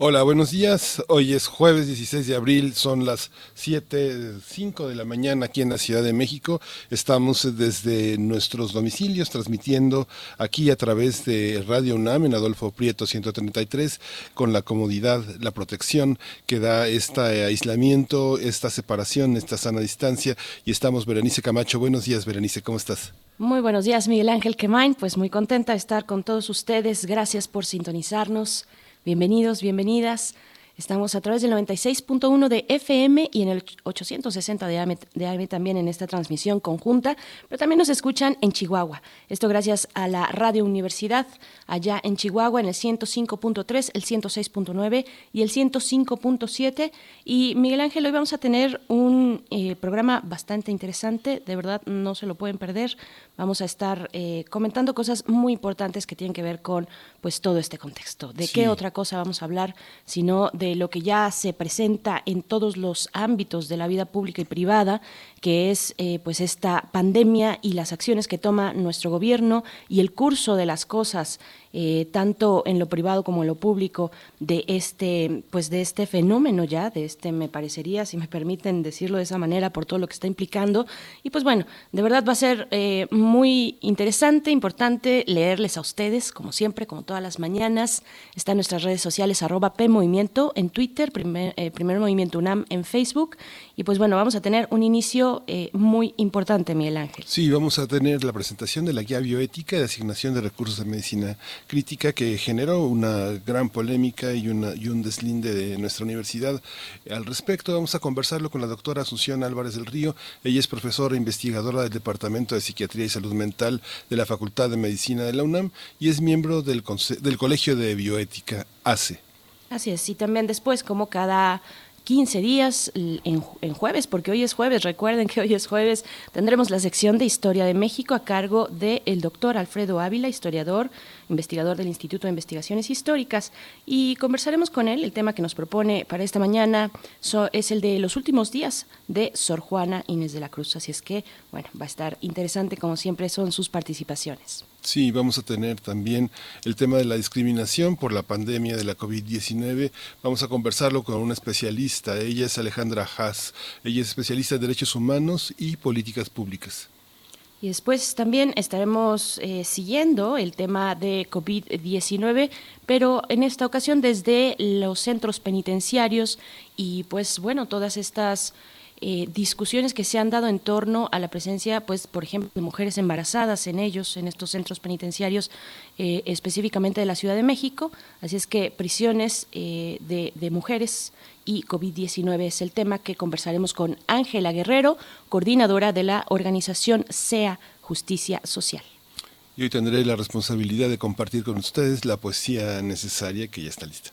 Hola, buenos días. Hoy es jueves 16 de abril, son las 7, 5 de la mañana aquí en la Ciudad de México. Estamos desde nuestros domicilios transmitiendo aquí a través de Radio UNAM en Adolfo Prieto 133 con la comodidad, la protección que da este aislamiento, esta separación, esta sana distancia. Y estamos, Berenice Camacho. Buenos días, Berenice, ¿cómo estás? Muy buenos días, Miguel Ángel Quemain. Pues muy contenta de estar con todos ustedes. Gracias por sintonizarnos. Bienvenidos, bienvenidas. Estamos a través del 96.1 de FM y en el 860 de AM, de también en esta transmisión conjunta, pero también nos escuchan en Chihuahua. Esto gracias a la Radio Universidad allá en Chihuahua en el 105.3, el 106.9 y el 105.7. Y Miguel Ángel, hoy vamos a tener un eh, programa bastante interesante, de verdad no se lo pueden perder. Vamos a estar eh, comentando cosas muy importantes que tienen que ver con pues todo este contexto. ¿De qué otra cosa vamos a hablar sino de lo que ya se presenta en todos los ámbitos de la vida pública y privada, que es eh, pues esta pandemia y las acciones que toma nuestro gobierno y el curso de las cosas eh, tanto en lo privado como en lo público de este pues de este fenómeno ya de este me parecería si me permiten decirlo de esa manera por todo lo que está implicando. Y pues bueno de verdad va a ser eh, muy interesante importante leerles a ustedes como siempre como todas las mañanas. Está en nuestras redes sociales arroba en Twitter primer, primer movimiento UNAM en Facebook y pues bueno vamos a tener un inicio eh, muy importante, Miguel Ángel. Sí, vamos a tener la presentación de la guía bioética de asignación de recursos de medicina crítica que generó una gran polémica y, una, y un deslinde de nuestra universidad. Al respecto, vamos a conversarlo con la doctora Asunción Álvarez del Río. Ella es profesora e investigadora del Departamento de Psiquiatría y Salud Mental de la Facultad de Medicina de la UNAM y es miembro del, del Colegio de Bioética ACE. Así es, y también después, como cada 15 días en, jueves, porque hoy es jueves, recuerden que hoy es jueves, tendremos la sección de Historia de México a cargo del doctor Alfredo Ávila, historiador, investigador del Instituto de Investigaciones Históricas, y conversaremos con él. El tema que nos propone para esta mañana es el de los últimos días de Sor Juana Inés de la Cruz, así es que, bueno, va a estar interesante como siempre son sus participaciones. Sí, vamos a tener también el tema de la discriminación por la pandemia de la COVID-19. Vamos a conversarlo con una especialista. Ella es Alejandra Haas. Ella es especialista en derechos humanos y políticas públicas. Y después también estaremos eh, siguiendo el tema de COVID-19, pero en esta ocasión desde los centros penitenciarios y pues bueno, todas estas eh, discusiones que se han dado en torno a la presencia, pues, por ejemplo, de mujeres embarazadas en ellos, en estos centros penitenciarios, eh, específicamente de la Ciudad de México. Así es que prisiones eh, de, de mujeres y COVID-19 es el tema que conversaremos con Ángela Guerrero, coordinadora de la organización SEA Justicia Social. Y hoy tendré la responsabilidad de compartir con ustedes la poesía necesaria que ya está lista.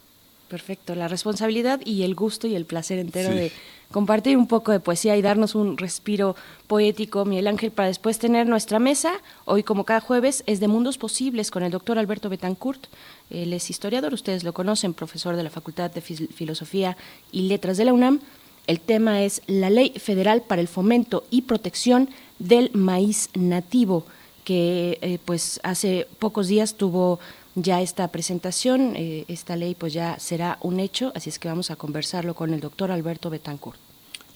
Perfecto, la responsabilidad y el gusto y el placer entero de compartir un poco de poesía y darnos un respiro poético, Miguel Ángel, para después tener nuestra mesa. Hoy, como cada jueves, es de Mundos Posibles con el doctor Alberto Betancourt. Él es historiador, ustedes lo conocen, profesor de la Facultad de Filosofía y Letras de la UNAM. El tema es la Ley Federal para el Fomento y Protección del Maíz Nativo, que eh, pues hace pocos días tuvo ya esta presentación, eh, esta ley pues ya será un hecho, así es que vamos a conversarlo con el doctor Alberto Betancourt.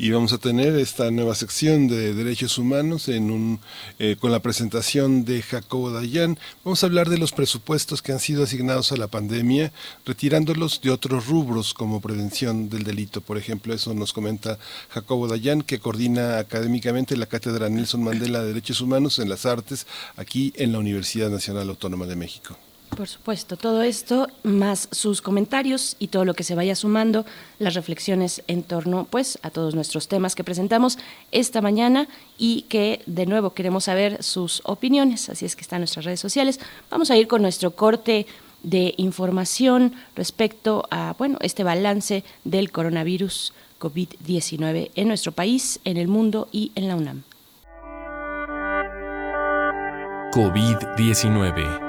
Y vamos a tener esta nueva sección de derechos humanos en un, eh, con la presentación de Jacobo Dayan. Vamos a hablar de los presupuestos que han sido asignados a la pandemia, retirándolos de otros rubros como prevención del delito. Por ejemplo, eso nos comenta Jacobo Dayan, que coordina académicamente la Cátedra Nelson Mandela de Derechos Humanos en las Artes aquí en la Universidad Nacional Autónoma de México. Por supuesto, todo esto, más sus comentarios y todo lo que se vaya sumando, las reflexiones en torno pues, a todos nuestros temas que presentamos esta mañana y que de nuevo queremos saber sus opiniones, así es que están nuestras redes sociales. Vamos a ir con nuestro corte de información respecto a bueno, este balance del coronavirus COVID-19 en nuestro país, en el mundo y en la UNAM. COVID-19.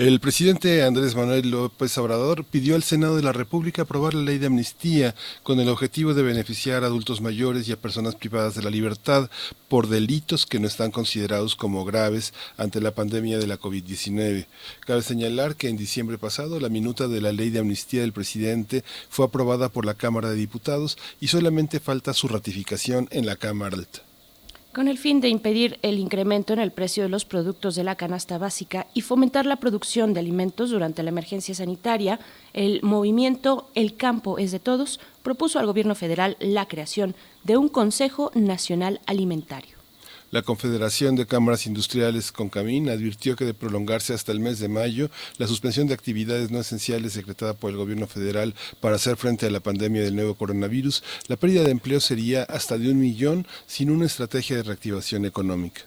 El presidente Andrés Manuel López Obrador pidió al Senado de la República aprobar la ley de amnistía con el objetivo de beneficiar a adultos mayores y a personas privadas de la libertad por delitos que no están considerados como graves ante la pandemia de la COVID-19. Cabe señalar que en diciembre pasado la minuta de la ley de amnistía del presidente fue aprobada por la Cámara de Diputados y solamente falta su ratificación en la Cámara Alta con el fin de impedir el incremento en el precio de los productos de la canasta básica y fomentar la producción de alimentos durante la emergencia sanitaria, el movimiento El campo es de todos propuso al gobierno federal la creación de un Consejo Nacional Alimentario. La Confederación de Cámaras Industriales Concamín advirtió que de prolongarse hasta el mes de mayo, la suspensión de actividades no esenciales decretada por el gobierno federal para hacer frente a la pandemia del nuevo coronavirus, la pérdida de empleo sería hasta de un millón sin una estrategia de reactivación económica.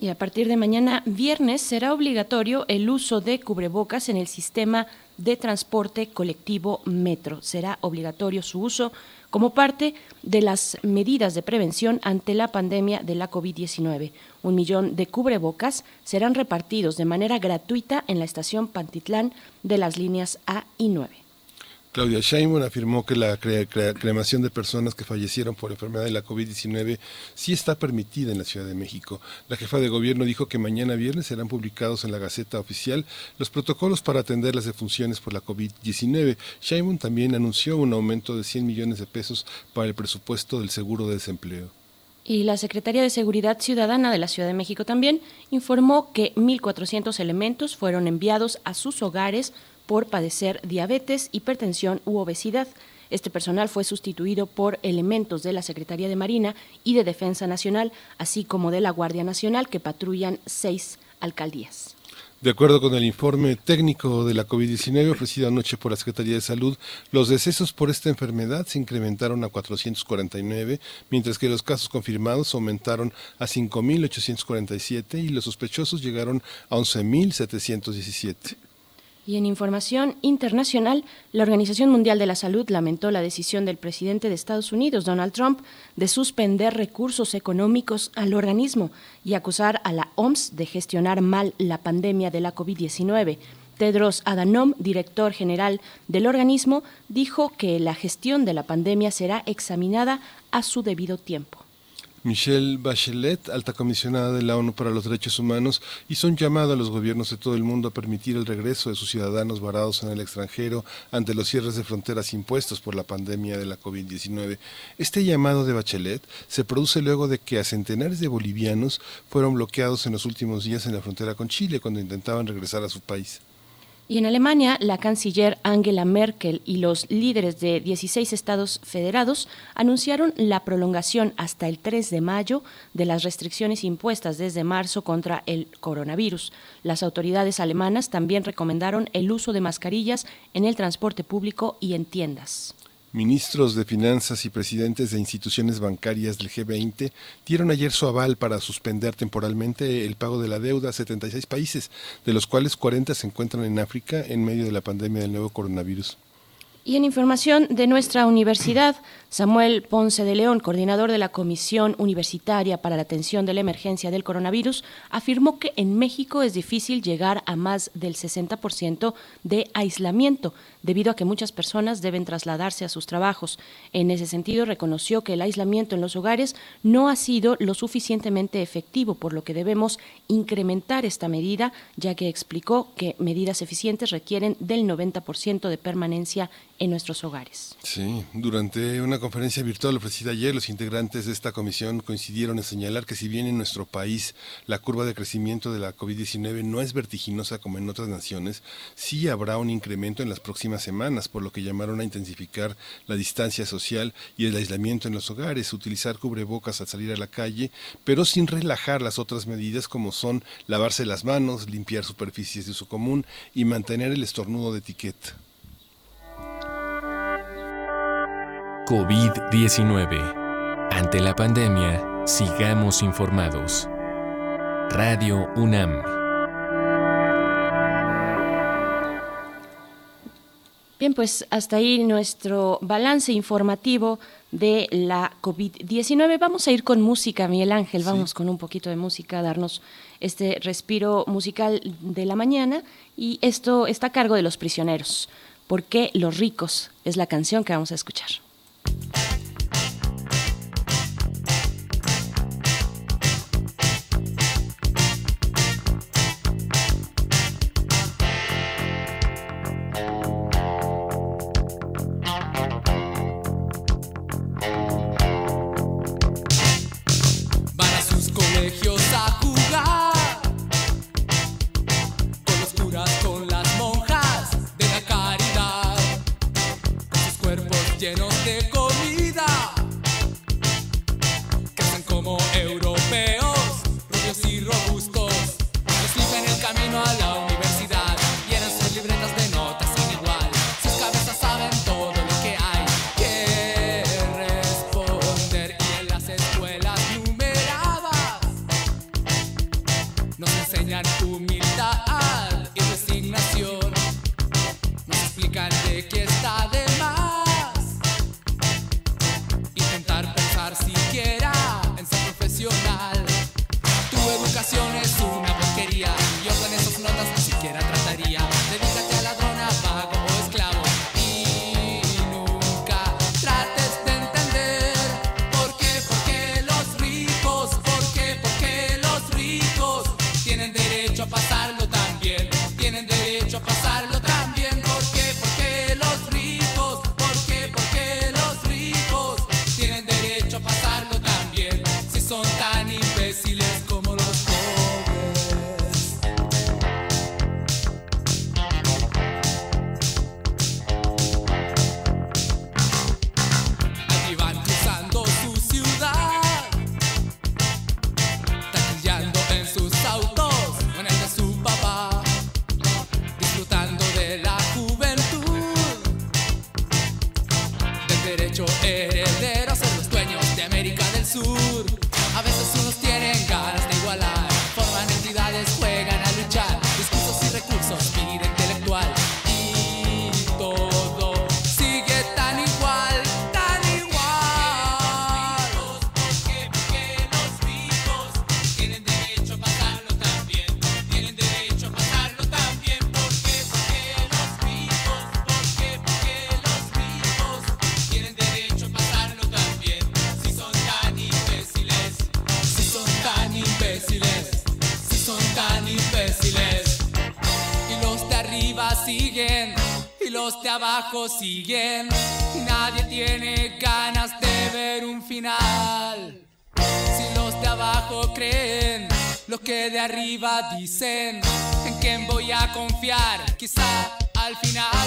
Y a partir de mañana, viernes, será obligatorio el uso de cubrebocas en el sistema de transporte colectivo Metro. Será obligatorio su uso como parte de las medidas de prevención ante la pandemia de la COVID-19. Un millón de cubrebocas serán repartidos de manera gratuita en la estación Pantitlán de las líneas A y 9. Claudia Sheinbaum afirmó que la cremación de personas que fallecieron por enfermedad de la COVID-19 sí está permitida en la Ciudad de México. La jefa de gobierno dijo que mañana viernes serán publicados en la Gaceta Oficial los protocolos para atender las defunciones por la COVID-19. Sheinbaum también anunció un aumento de 100 millones de pesos para el presupuesto del seguro de desempleo. Y la Secretaría de Seguridad Ciudadana de la Ciudad de México también informó que 1.400 elementos fueron enviados a sus hogares por padecer diabetes, hipertensión u obesidad. Este personal fue sustituido por elementos de la Secretaría de Marina y de Defensa Nacional, así como de la Guardia Nacional, que patrullan seis alcaldías. De acuerdo con el informe técnico de la COVID-19 ofrecido anoche por la Secretaría de Salud, los decesos por esta enfermedad se incrementaron a 449, mientras que los casos confirmados aumentaron a 5.847 y los sospechosos llegaron a 11.717. Y en información internacional, la Organización Mundial de la Salud lamentó la decisión del presidente de Estados Unidos, Donald Trump, de suspender recursos económicos al organismo y acusar a la OMS de gestionar mal la pandemia de la COVID-19. Tedros Adhanom, director general del organismo, dijo que la gestión de la pandemia será examinada a su debido tiempo. Michelle Bachelet, alta comisionada de la ONU para los Derechos Humanos, hizo un llamado a los gobiernos de todo el mundo a permitir el regreso de sus ciudadanos varados en el extranjero ante los cierres de fronteras impuestos por la pandemia de la COVID-19. Este llamado de Bachelet se produce luego de que a centenares de bolivianos fueron bloqueados en los últimos días en la frontera con Chile cuando intentaban regresar a su país. Y en Alemania, la canciller Angela Merkel y los líderes de 16 estados federados anunciaron la prolongación hasta el 3 de mayo de las restricciones impuestas desde marzo contra el coronavirus. Las autoridades alemanas también recomendaron el uso de mascarillas en el transporte público y en tiendas. Ministros de Finanzas y presidentes de instituciones bancarias del G20 dieron ayer su aval para suspender temporalmente el pago de la deuda a 76 países, de los cuales 40 se encuentran en África en medio de la pandemia del nuevo coronavirus. Y en información de nuestra universidad, Samuel Ponce de León, coordinador de la Comisión Universitaria para la Atención de la Emergencia del Coronavirus, afirmó que en México es difícil llegar a más del 60% de aislamiento, debido a que muchas personas deben trasladarse a sus trabajos. En ese sentido, reconoció que el aislamiento en los hogares no ha sido lo suficientemente efectivo, por lo que debemos incrementar esta medida, ya que explicó que medidas eficientes requieren del 90% de permanencia en nuestros hogares. Sí, durante una conferencia virtual ofrecida ayer, los integrantes de esta comisión coincidieron en señalar que si bien en nuestro país la curva de crecimiento de la COVID-19 no es vertiginosa como en otras naciones, sí habrá un incremento en las próximas semanas, por lo que llamaron a intensificar la distancia social y el aislamiento en los hogares, utilizar cubrebocas al salir a la calle, pero sin relajar las otras medidas como son lavarse las manos, limpiar superficies de uso común y mantener el estornudo de etiqueta. COVID-19. Ante la pandemia, sigamos informados. Radio UNAM. Bien, pues hasta ahí nuestro balance informativo de la COVID-19. Vamos a ir con música, Miguel Ángel, vamos con un poquito de música, darnos este respiro musical de la mañana y esto está a cargo de los prisioneros. ¿Por qué los ricos? Es la canción que vamos a escuchar. Siguen y nadie tiene ganas de ver un final. Si los de abajo creen lo que de arriba dicen, ¿en quién voy a confiar? Quizá al final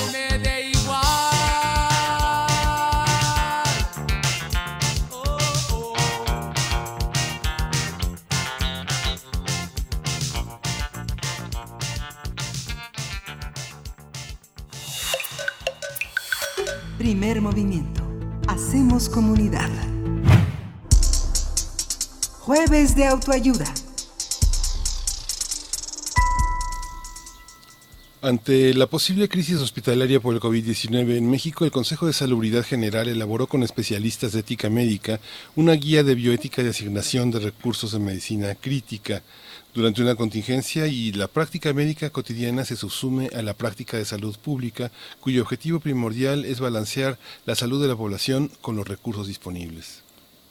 autoayuda. Ante la posible crisis hospitalaria por el COVID-19 en México, el Consejo de Salubridad General elaboró con especialistas de ética médica una guía de bioética de asignación de recursos de medicina crítica durante una contingencia y la práctica médica cotidiana se subsume a la práctica de salud pública, cuyo objetivo primordial es balancear la salud de la población con los recursos disponibles.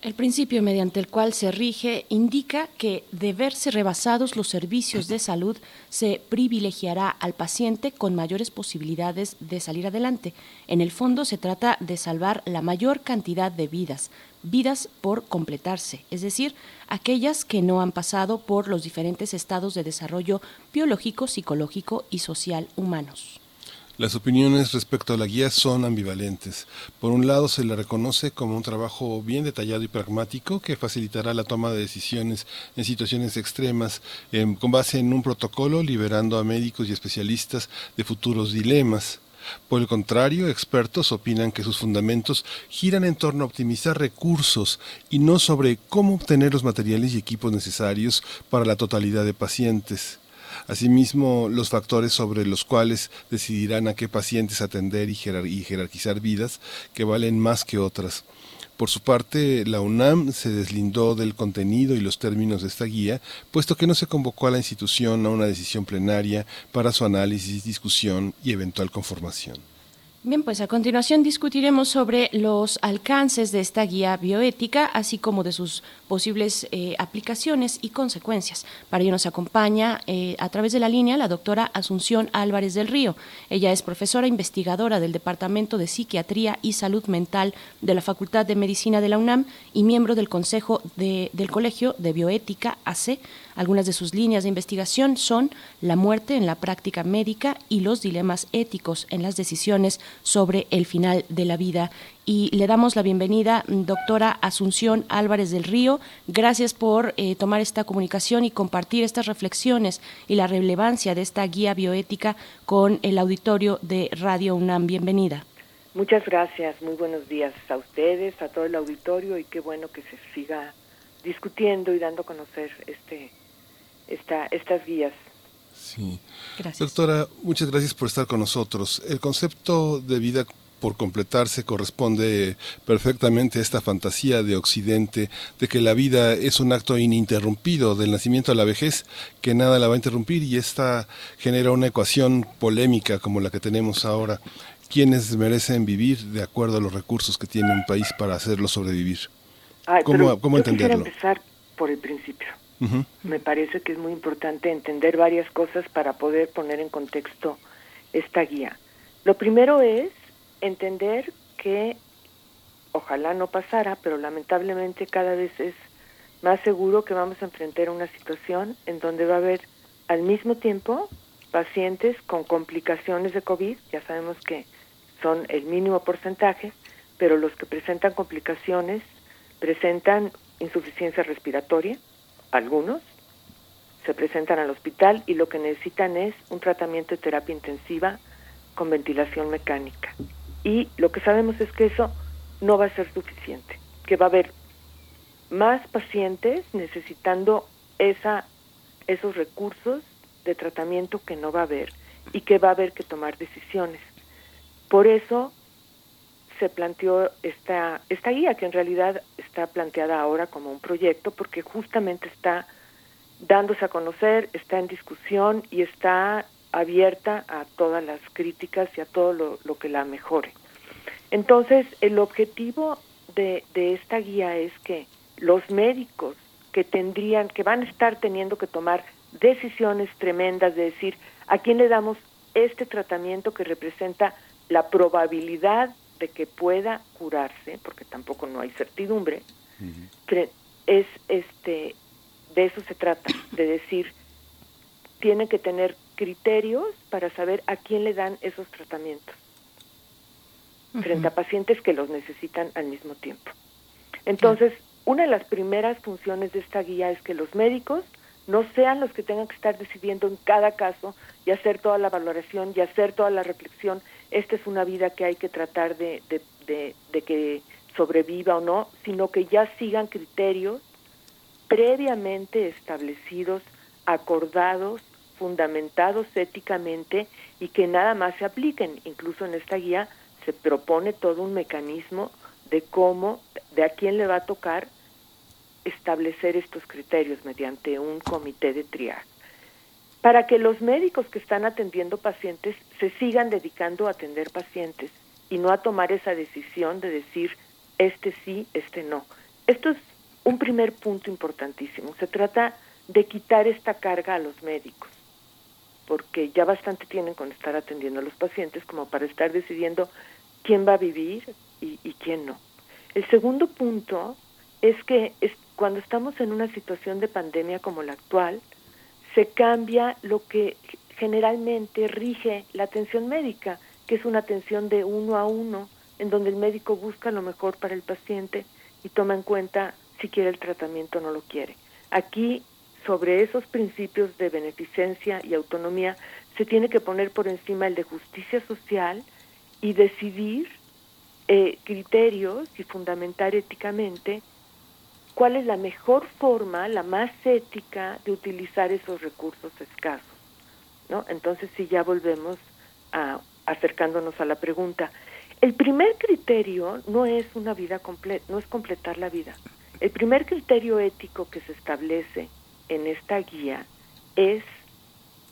El principio mediante el cual se rige indica que, de verse rebasados los servicios de salud, se privilegiará al paciente con mayores posibilidades de salir adelante. En el fondo se trata de salvar la mayor cantidad de vidas, vidas por completarse, es decir, aquellas que no han pasado por los diferentes estados de desarrollo biológico, psicológico y social humanos. Las opiniones respecto a la guía son ambivalentes. Por un lado, se le reconoce como un trabajo bien detallado y pragmático que facilitará la toma de decisiones en situaciones extremas con base en un protocolo liberando a médicos y especialistas de futuros dilemas. Por el contrario, expertos opinan que sus fundamentos giran en torno a optimizar recursos y no sobre cómo obtener los materiales y equipos necesarios para la totalidad de pacientes. Asimismo, los factores sobre los cuales decidirán a qué pacientes atender y, jerarquizar vidas que valen más que otras. Por su parte, la UNAM se deslindó del contenido y los términos de esta guía, puesto que no se convocó a la institución a una decisión plenaria para su análisis, discusión y eventual conformación. Bien, pues a continuación discutiremos sobre los alcances de esta guía bioética, así como de sus posibles eh, aplicaciones y consecuencias. Para ello nos acompaña eh, a través de la línea la doctora Asunción Álvarez del Río. Ella es profesora investigadora del Departamento de Psiquiatría y Salud Mental de la Facultad de Medicina de la UNAM y miembro del Consejo del Colegio de Bioética AC algunas de sus líneas de investigación son la muerte en la práctica médica y los dilemas éticos en las decisiones sobre el final de la vida. Y le damos la bienvenida, doctora Asunción Álvarez del Río. Gracias por eh, tomar esta comunicación y compartir estas reflexiones y la relevancia de esta guía bioética con el auditorio de Radio UNAM. Bienvenida. Muchas gracias, muy buenos días a ustedes, a todo el auditorio y qué bueno que se siga discutiendo y dando a conocer este esta, estas guías. Sí. Doctora, muchas gracias por estar con nosotros. El concepto de vida por completarse corresponde perfectamente a esta fantasía de Occidente de que la vida es un acto ininterrumpido del nacimiento a la vejez, que nada la va a interrumpir y esta genera una ecuación polémica como la que tenemos ahora. ¿Quiénes merecen vivir de acuerdo a los recursos que tiene un país para hacerlo sobrevivir? ¿Cómo, ¿cómo entenderlo? empezar por el principio. Me parece que es muy importante entender varias cosas para poder poner en contexto esta guía. Lo primero es entender que ojalá no pasara, pero lamentablemente cada vez es más seguro que vamos a enfrentar una situación en donde va a haber al mismo tiempo pacientes con complicaciones de COVID, ya sabemos que son el mínimo porcentaje, pero los que presentan complicaciones presentan insuficiencia respiratoria, algunos se presentan al hospital y lo que necesitan es un tratamiento de terapia intensiva con ventilación mecánica. Y lo que sabemos es que eso no va a ser suficiente, que va a haber más pacientes necesitando esa, esos recursos de tratamiento que no va a haber y que va a haber que tomar decisiones. Por eso se planteó esta, esta guía, que en realidad está planteada ahora como un proyecto, porque justamente está dándose a conocer, está en discusión y está abierta a todas las críticas y a todo lo, lo que la mejore. Entonces, el objetivo de, de esta guía es que los médicos que tendrían, que van a estar teniendo que tomar decisiones tremendas de decir a quién le damos este tratamiento que representa la probabilidad de que pueda curarse, porque tampoco no hay certidumbre, es este de eso se trata, de decir tienen que tener criterios para saber a quién le dan esos tratamientos frente a pacientes que los necesitan al mismo tiempo. Entonces, una de las primeras funciones de esta guía es que los médicos no sean los que tengan que estar decidiendo en cada caso y hacer toda la valoración y hacer toda la reflexión esta es una vida que hay que tratar de, de, que sobreviva o no, sino que ya sigan criterios previamente establecidos, acordados, fundamentados éticamente y que nada más se apliquen. Incluso en esta guía se propone todo un mecanismo de cómo, de a quién le va a tocar establecer estos criterios mediante un comité de triaje para que los médicos que están atendiendo pacientes se sigan dedicando a atender pacientes y no a tomar esa decisión de decir este sí, este no. Esto es un primer punto importantísimo. Se trata de quitar esta carga a los médicos, porque ya bastante tienen con estar atendiendo a los pacientes como para estar decidiendo quién va a vivir y, quién no. El segundo punto es que cuando estamos en una situación de pandemia como la actual, se cambia lo que generalmente rige la atención médica, que es una atención de uno a uno, en donde el médico busca lo mejor para el paciente y toma en cuenta si quiere el tratamiento o no lo quiere. Aquí, sobre esos principios de beneficencia y autonomía, se tiene que poner por encima el de justicia social y decidir eh, criterios y fundamentar éticamente cuál es la mejor forma, la más ética de utilizar esos recursos escasos. ¿no? Entonces, si ya volvemos a acercándonos a la pregunta, el primer criterio no es una vida completa, no es completar la vida. El primer criterio ético que se establece en esta guía es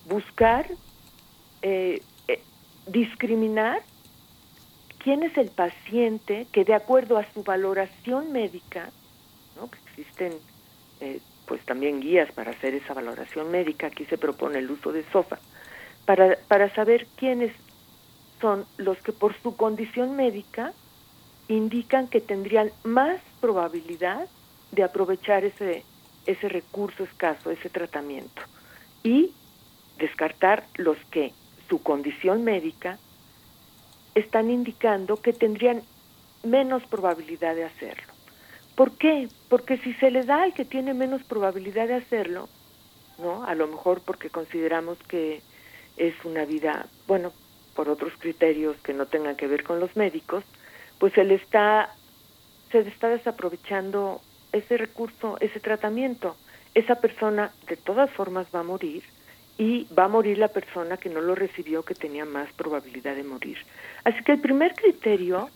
buscar eh, eh, discriminar quién es el paciente que de acuerdo a su valoración médica, ¿no? que existen eh, pues también guías para hacer esa valoración médica, aquí se propone el uso de SOFA, para, para saber quiénes son los que por su condición médica indican que tendrían más probabilidad de aprovechar ese, ese recurso escaso, ese tratamiento, y descartar los que su condición médica están indicando que tendrían menos probabilidad de hacerlo. ¿Por qué? Porque si se le da al que tiene menos probabilidad de hacerlo, ¿no? A lo mejor porque consideramos que es una vida, bueno, por otros criterios que no tengan que ver con los médicos, pues se le está se está desaprovechando ese recurso, ese tratamiento. Esa persona de todas formas va a morir y va a morir la persona que no lo recibió, que tenía más probabilidad de morir. Así que el primer criterio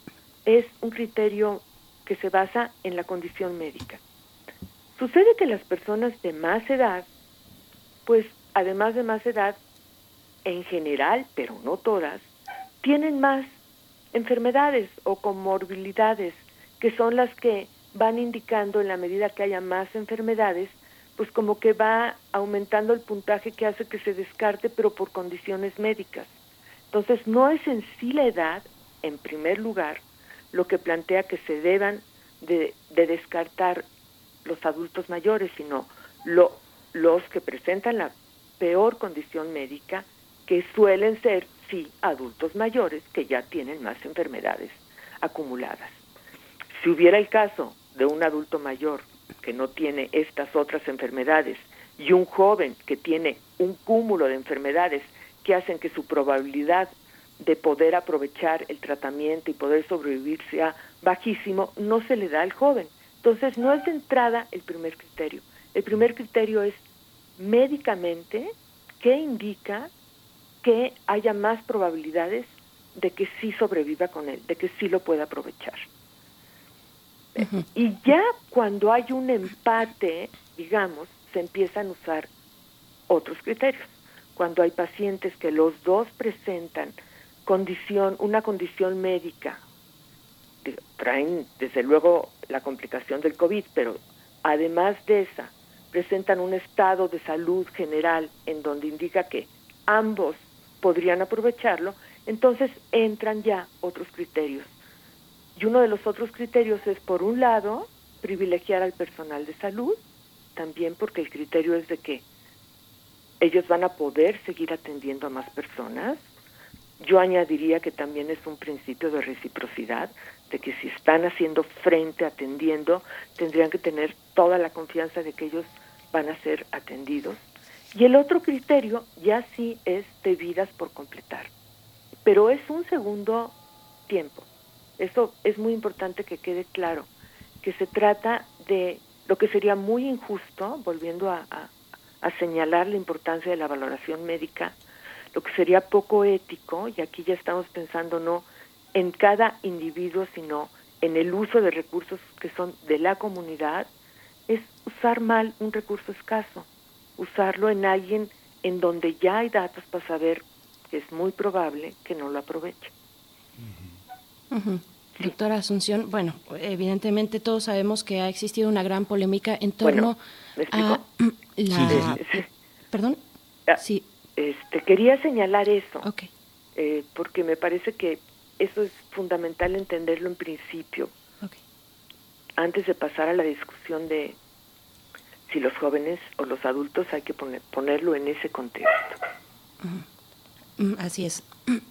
es un criterio que se basa en la condición médica. Sucede que las personas de más edad, pues además de más edad, en general, pero no todas, tienen más enfermedades o comorbilidades, que son las que van indicando en la medida que haya más enfermedades, pues como que va aumentando el puntaje que hace que se descarte, pero por condiciones médicas. Entonces, no es en sí la edad, en primer lugar, lo que plantea que se deban de, descartar los adultos mayores, sino lo, los que presentan la peor condición médica, que suelen ser, sí, adultos mayores que ya tienen más enfermedades acumuladas. Si hubiera el caso de un adulto mayor que no tiene estas otras enfermedades y un joven que tiene un cúmulo de enfermedades que hacen que su probabilidad de poder aprovechar el tratamiento y poder sobrevivir sea bajísimo, no se le da al joven. Entonces, no es de entrada el primer criterio. El primer criterio es médicamente qué indica que haya más probabilidades de que sí sobreviva con él, de que sí lo pueda aprovechar. Y ya cuando hay un empate, digamos, se empiezan a usar otros criterios. Cuando hay pacientes que los dos presentan condición, una condición médica, traen desde luego la complicación del COVID, pero además de esa, presentan un estado de salud general en donde indica que ambos podrían aprovecharlo, entonces entran ya otros criterios y uno de los otros criterios es, por un lado, privilegiar al personal de salud, también porque el criterio es de que ellos van a poder seguir atendiendo a más personas. Yo añadiría que también es un principio de reciprocidad, de que si están haciendo frente, atendiendo, tendrían que tener toda la confianza de que ellos van a ser atendidos. Y el otro criterio ya sí es de vidas por completar, pero es un segundo tiempo. Esto es muy importante que quede claro, que se trata de lo que sería muy injusto, volviendo a, señalar la importancia de la valoración médica, lo que sería poco ético, y aquí ya estamos pensando no en cada individuo, sino en el uso de recursos que son de la comunidad, es usar mal un recurso escaso, usarlo en alguien en donde ya hay datos para saber que es muy probable que no lo aproveche. Doctora Asunción, bueno, evidentemente todos sabemos que ha existido una gran polémica en torno a la... Perdón. Ah, sí. Este, quería señalar eso, eh, porque me parece que eso es fundamental entenderlo en principio, antes de pasar a la discusión de si los jóvenes o los adultos hay que poner, ponerlo en ese contexto. Mm, así es.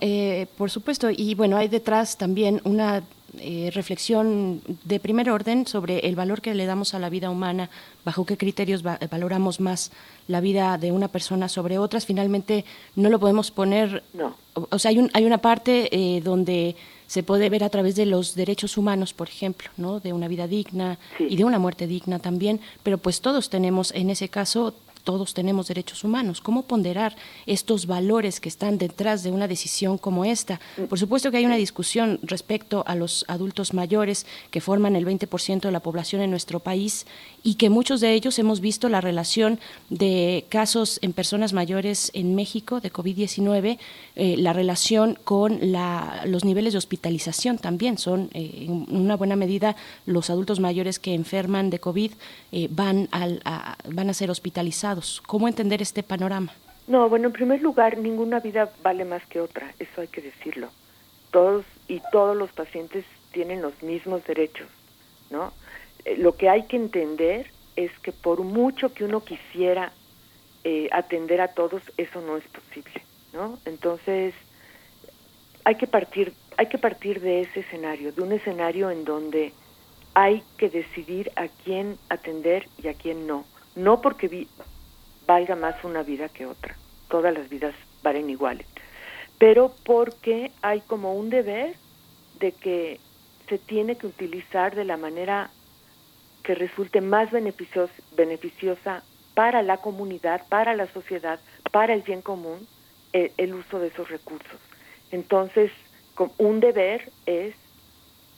Eh, por supuesto, y bueno, hay detrás también una eh, reflexión de primer orden sobre el valor que le damos a la vida humana, bajo qué criterios valoramos más la vida de una persona sobre otras. Finalmente, no lo podemos poner. No. O, sea, hay, un, hay una parte eh, donde se puede ver a través de los derechos humanos, por ejemplo, ¿no? de una vida digna y de una muerte digna también, pero pues todos tenemos en ese caso todos tenemos derechos humanos. ¿Cómo ponderar estos valores que están detrás de una decisión como esta? Por supuesto que hay una discusión respecto a los adultos mayores que forman el 20% de la población en nuestro país y que muchos de ellos hemos visto la relación de casos en personas mayores en México de COVID-19, eh, la relación con los niveles de hospitalización también. Son eh, en una buena medida los adultos mayores que enferman de COVID eh, van, a ser hospitalizados. ¿Cómo entender este panorama? No, bueno, en primer lugar, ninguna vida vale más que otra, eso hay que decirlo. Todos y todos los pacientes tienen los mismos derechos, ¿no? Eh, lo que hay que entender es que por mucho que uno quisiera eh, atender a todos, eso no es posible, ¿no? Entonces, hay que partir, hay que partir de ese escenario, de un escenario en donde hay que decidir a quién atender y a quién no. No porque valga más una vida que otra, todas las vidas valen iguales, pero porque hay como un deber de que se tiene que utilizar de la manera que resulte más beneficiosa para la comunidad, para la sociedad, para el bien común, el, el uso de esos recursos. Entonces, un deber es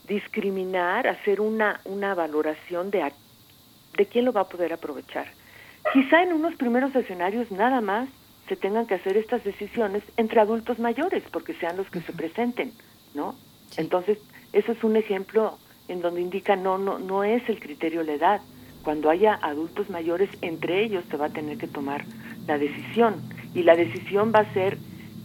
discriminar, hacer una, una valoración de, de quién lo va a poder aprovechar. Quizá en unos primeros escenarios nada más se tengan que hacer estas decisiones entre adultos mayores, porque sean los que se presenten, ¿no? Entonces, eso es un ejemplo en donde indica no, no, no es el criterio la edad. Cuando haya adultos mayores, entre ellos se va a tener que tomar la decisión. Y la decisión va a ser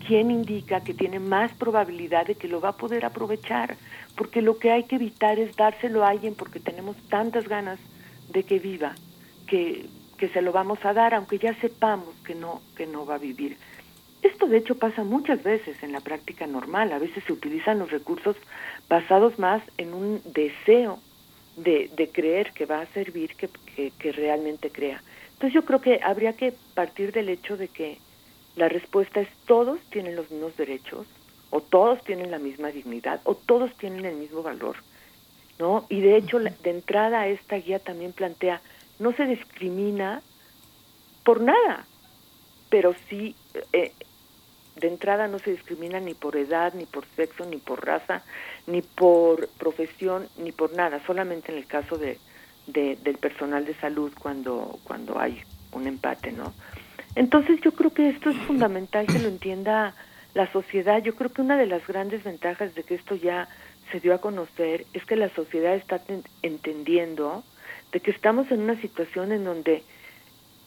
quién indica que tiene más probabilidad de que lo va a poder aprovechar. Porque lo que hay que evitar es dárselo a alguien porque tenemos tantas ganas de que viva, que, que se lo vamos a dar, aunque ya sepamos que no, que no va a vivir. Esto de hecho pasa muchas veces en la práctica normal. A veces se utilizan los recursos basados más en un deseo de, de creer que va a servir que, que, realmente crea. Entonces yo creo que habría que partir del hecho de que la respuesta es todos tienen los mismos derechos, o todos tienen la misma dignidad, o todos tienen el mismo valor, ¿no? Y de hecho, de entrada esta guía también plantea, no se discrimina por nada, pero sí eh, de entrada no se discrimina ni por edad, ni por sexo, ni por raza, ni por profesión, ni por nada, solamente en el caso de, del personal de salud cuando, cuando hay un empate, ¿no? Entonces yo creo que esto es fundamental que lo entienda la sociedad. Yo creo que una de las grandes ventajas de que esto ya se dio a conocer es que la sociedad está entendiendo de que estamos en una situación en donde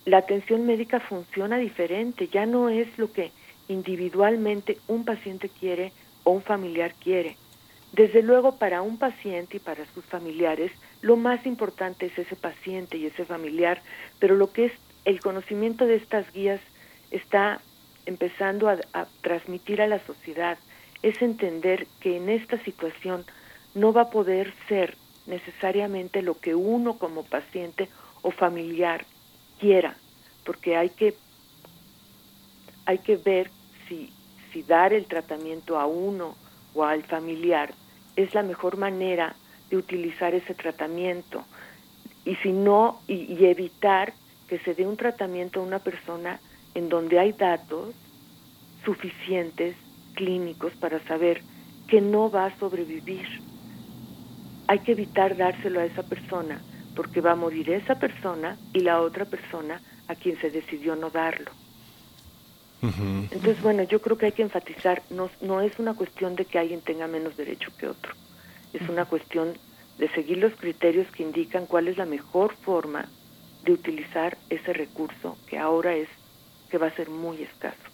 la atención médica funciona diferente, ya no es lo que individualmente un paciente quiere o un familiar quiere. Desde luego para un paciente y para sus familiares lo más importante es ese paciente y ese familiar, pero lo que es el conocimiento de estas guías está empezando a, transmitir a la sociedad es entender que en esta situación no va a poder ser necesariamente lo que uno como paciente o familiar quiera, porque hay que hay que ver si, si dar el tratamiento a uno o al familiar es la mejor manera de utilizar ese tratamiento y si no y, evitar que se dé un tratamiento a una persona en donde hay datos suficientes clínicos para saber que no va a sobrevivir. Hay que evitar dárselo a esa persona porque va a morir esa persona y la otra persona a quien se decidió no darlo. Entonces, bueno, yo creo que hay que enfatizar, no, no es una cuestión de que alguien tenga menos derecho que otro, es una cuestión de seguir los criterios que indican cuál es la mejor forma de utilizar ese recurso que ahora es, que va a ser muy escaso.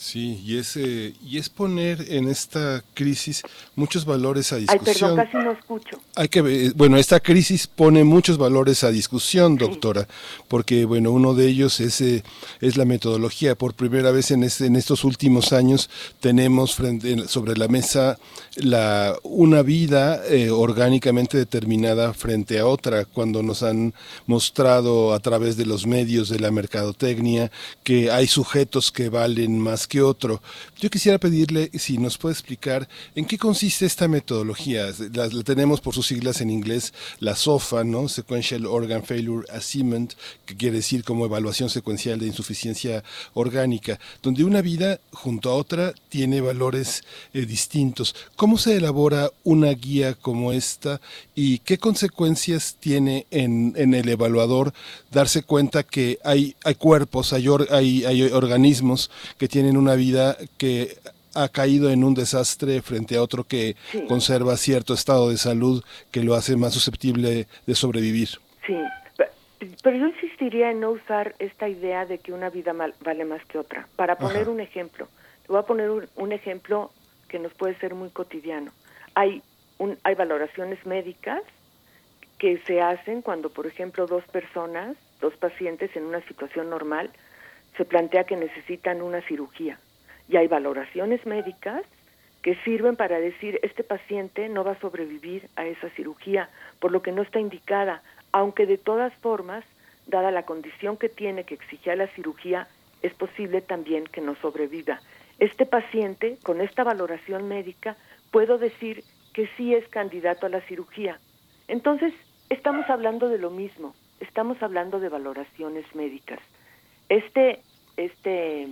Sí, y es, y es poner en esta crisis muchos valores a discusión. Ay, perdón, casi no escucho. Hay que, bueno, esta crisis pone muchos valores a discusión, doctora, porque, bueno, uno de ellos es, eh, es la metodología. Por primera vez en, este, en estos últimos años tenemos frente, sobre la mesa la, una vida eh, orgánicamente determinada frente a otra, cuando nos han mostrado a través de los medios de la mercadotecnia que hay sujetos que valen más que otro. Yo quisiera pedirle si nos puede explicar en qué consiste esta metodología. La, tenemos por sus siglas en inglés la SOFA, ¿no? Sequential Organ Failure Assessment, que quiere decir como evaluación secuencial de insuficiencia orgánica, donde una vida junto a otra tiene valores eh, distintos. ¿Cómo se elabora una guía como esta y qué consecuencias tiene en, en el evaluador darse cuenta que hay, hay cuerpos, hay, hay, hay organismos que tienen una vida que ha caído en un desastre frente a otro que conserva cierto estado de salud que lo hace más susceptible de sobrevivir. Sí, pero yo insistiría en no usar esta idea de que una vida vale más que otra. Para poner un ejemplo, te voy a poner un, ejemplo que nos puede ser muy cotidiano. Hay, un, hay valoraciones médicas que se hacen cuando, por ejemplo, dos personas, dos pacientes en una situación normal, se plantea que necesitan una cirugía y hay valoraciones médicas que sirven para decir este paciente no va a sobrevivir a esa cirugía, por lo que no está indicada, aunque de todas formas, dada la condición que tiene que exigía la cirugía, es posible también que no sobreviva. Este paciente, con esta valoración médica, puedo decir que sí es candidato a la cirugía. Entonces, estamos hablando de lo mismo, estamos hablando de valoraciones médicas. Este, este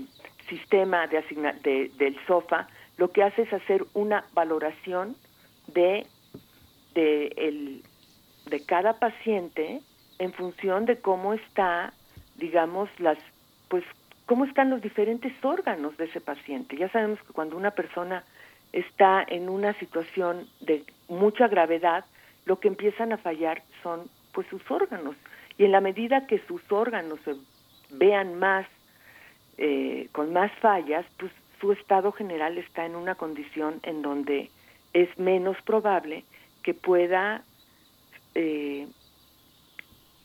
sistema de, de del SOFA lo que hace es hacer una valoración de, de, el, de cada paciente en función de cómo está, digamos, las, pues, cómo están los diferentes órganos de ese paciente. Ya sabemos que cuando una persona está en una situación de mucha gravedad, lo que empiezan a fallar son pues sus órganos. Y en la medida que sus órganos se vean más eh, con más fallas, pues su estado general está en una condición en donde es menos probable que pueda eh,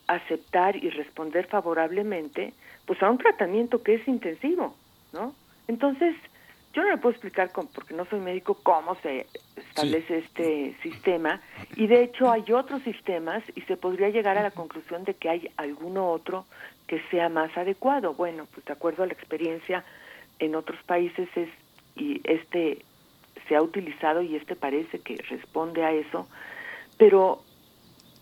aceptar y responder favorablemente pues a un tratamiento que es intensivo, ¿no? Entonces, yo no le puedo explicar, porque no soy médico, cómo se establece este sistema y de hecho hay otros sistemas y se podría llegar a la conclusión de que hay alguno otro que sea más adecuado. Bueno, pues de acuerdo a la experiencia en otros países es y este se ha utilizado y este parece que responde a eso, pero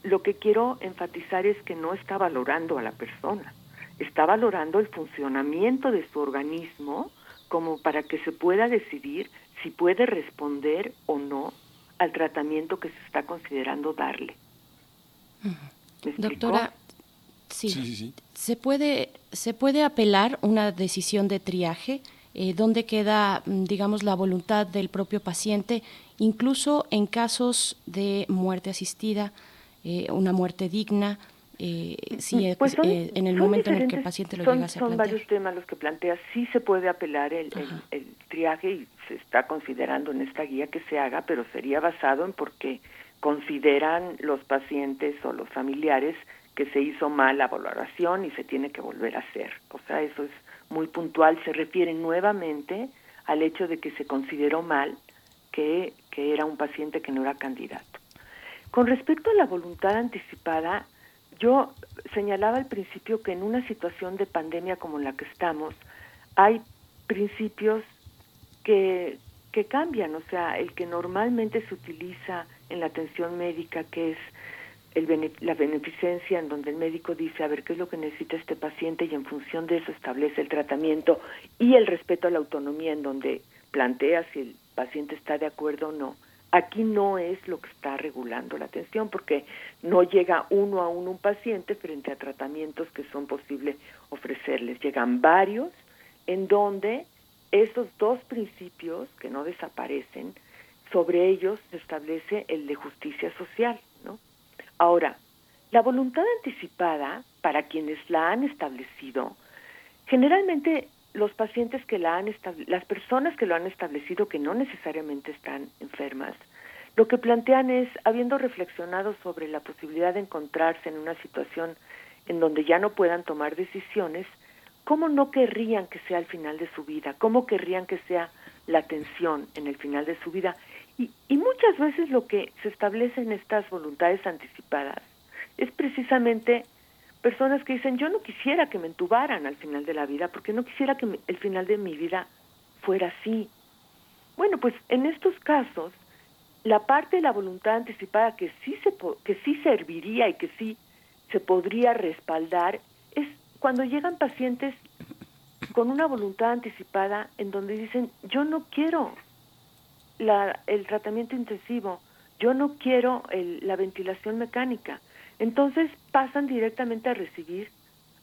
lo que quiero enfatizar es que no está valorando a la persona, está valorando el funcionamiento de su organismo como para que se pueda decidir si puede responder o no al tratamiento que se está considerando darle. Doctora, Sí. ¿Se, puede, ¿Se puede apelar una decisión de triaje? Eh, ¿Dónde queda, mm, digamos, la voluntad del propio paciente, incluso en casos de muerte asistida, eh, una muerte digna? Eh, si pues en el momento en el que el paciente lo llega a Son varios temas los que plantea. Sí se puede apelar el, el, triaje y se está considerando en esta guía que se haga, pero sería basado en porque consideran los pacientes o los familiares que se hizo mal la valoración y se tiene que volver a hacer. O sea, eso es muy puntual. Se refiere nuevamente al hecho de que se consideró mal que, que era un paciente que no era candidato. Con respecto a la voluntad anticipada, yo señalaba al principio que en una situación de pandemia como la que estamos, hay principios que, que cambian, o sea, el que normalmente se utiliza en la atención médica, que es el, la beneficencia en donde el médico dice, a ver, ¿qué es lo que necesita este paciente? Y en función de eso establece el tratamiento y el respeto a la autonomía en donde plantea si el paciente está de acuerdo o no. Aquí no es lo que está regulando la atención porque no llega uno a uno un paciente frente a tratamientos que son posibles ofrecerles. Llegan varios en donde esos dos principios que no desaparecen, sobre ellos se establece el de justicia social. Ahora, la voluntad anticipada, para quienes la han establecido, generalmente los pacientes que la han las personas que lo han establecido que no necesariamente están enfermas, lo que plantean es, habiendo reflexionado sobre la posibilidad de encontrarse en una situación en donde ya no puedan tomar decisiones, ¿cómo no querrían que sea el final de su vida? ¿Cómo querrían que sea la atención en el final de su vida? Y, y muchas veces lo que se establece en estas voluntades anticipadas es precisamente personas que dicen, yo no quisiera que me entubaran al final de la vida, porque no quisiera que el final de mi vida fuera así. Bueno, pues en estos casos, la parte de la voluntad anticipada que sí, se, que sí serviría y que sí se podría respaldar es cuando llegan pacientes con una voluntad anticipada en donde dicen, yo no quiero la, el tratamiento intensivo, yo no quiero la ventilación mecánica. Entonces pasan directamente a recibir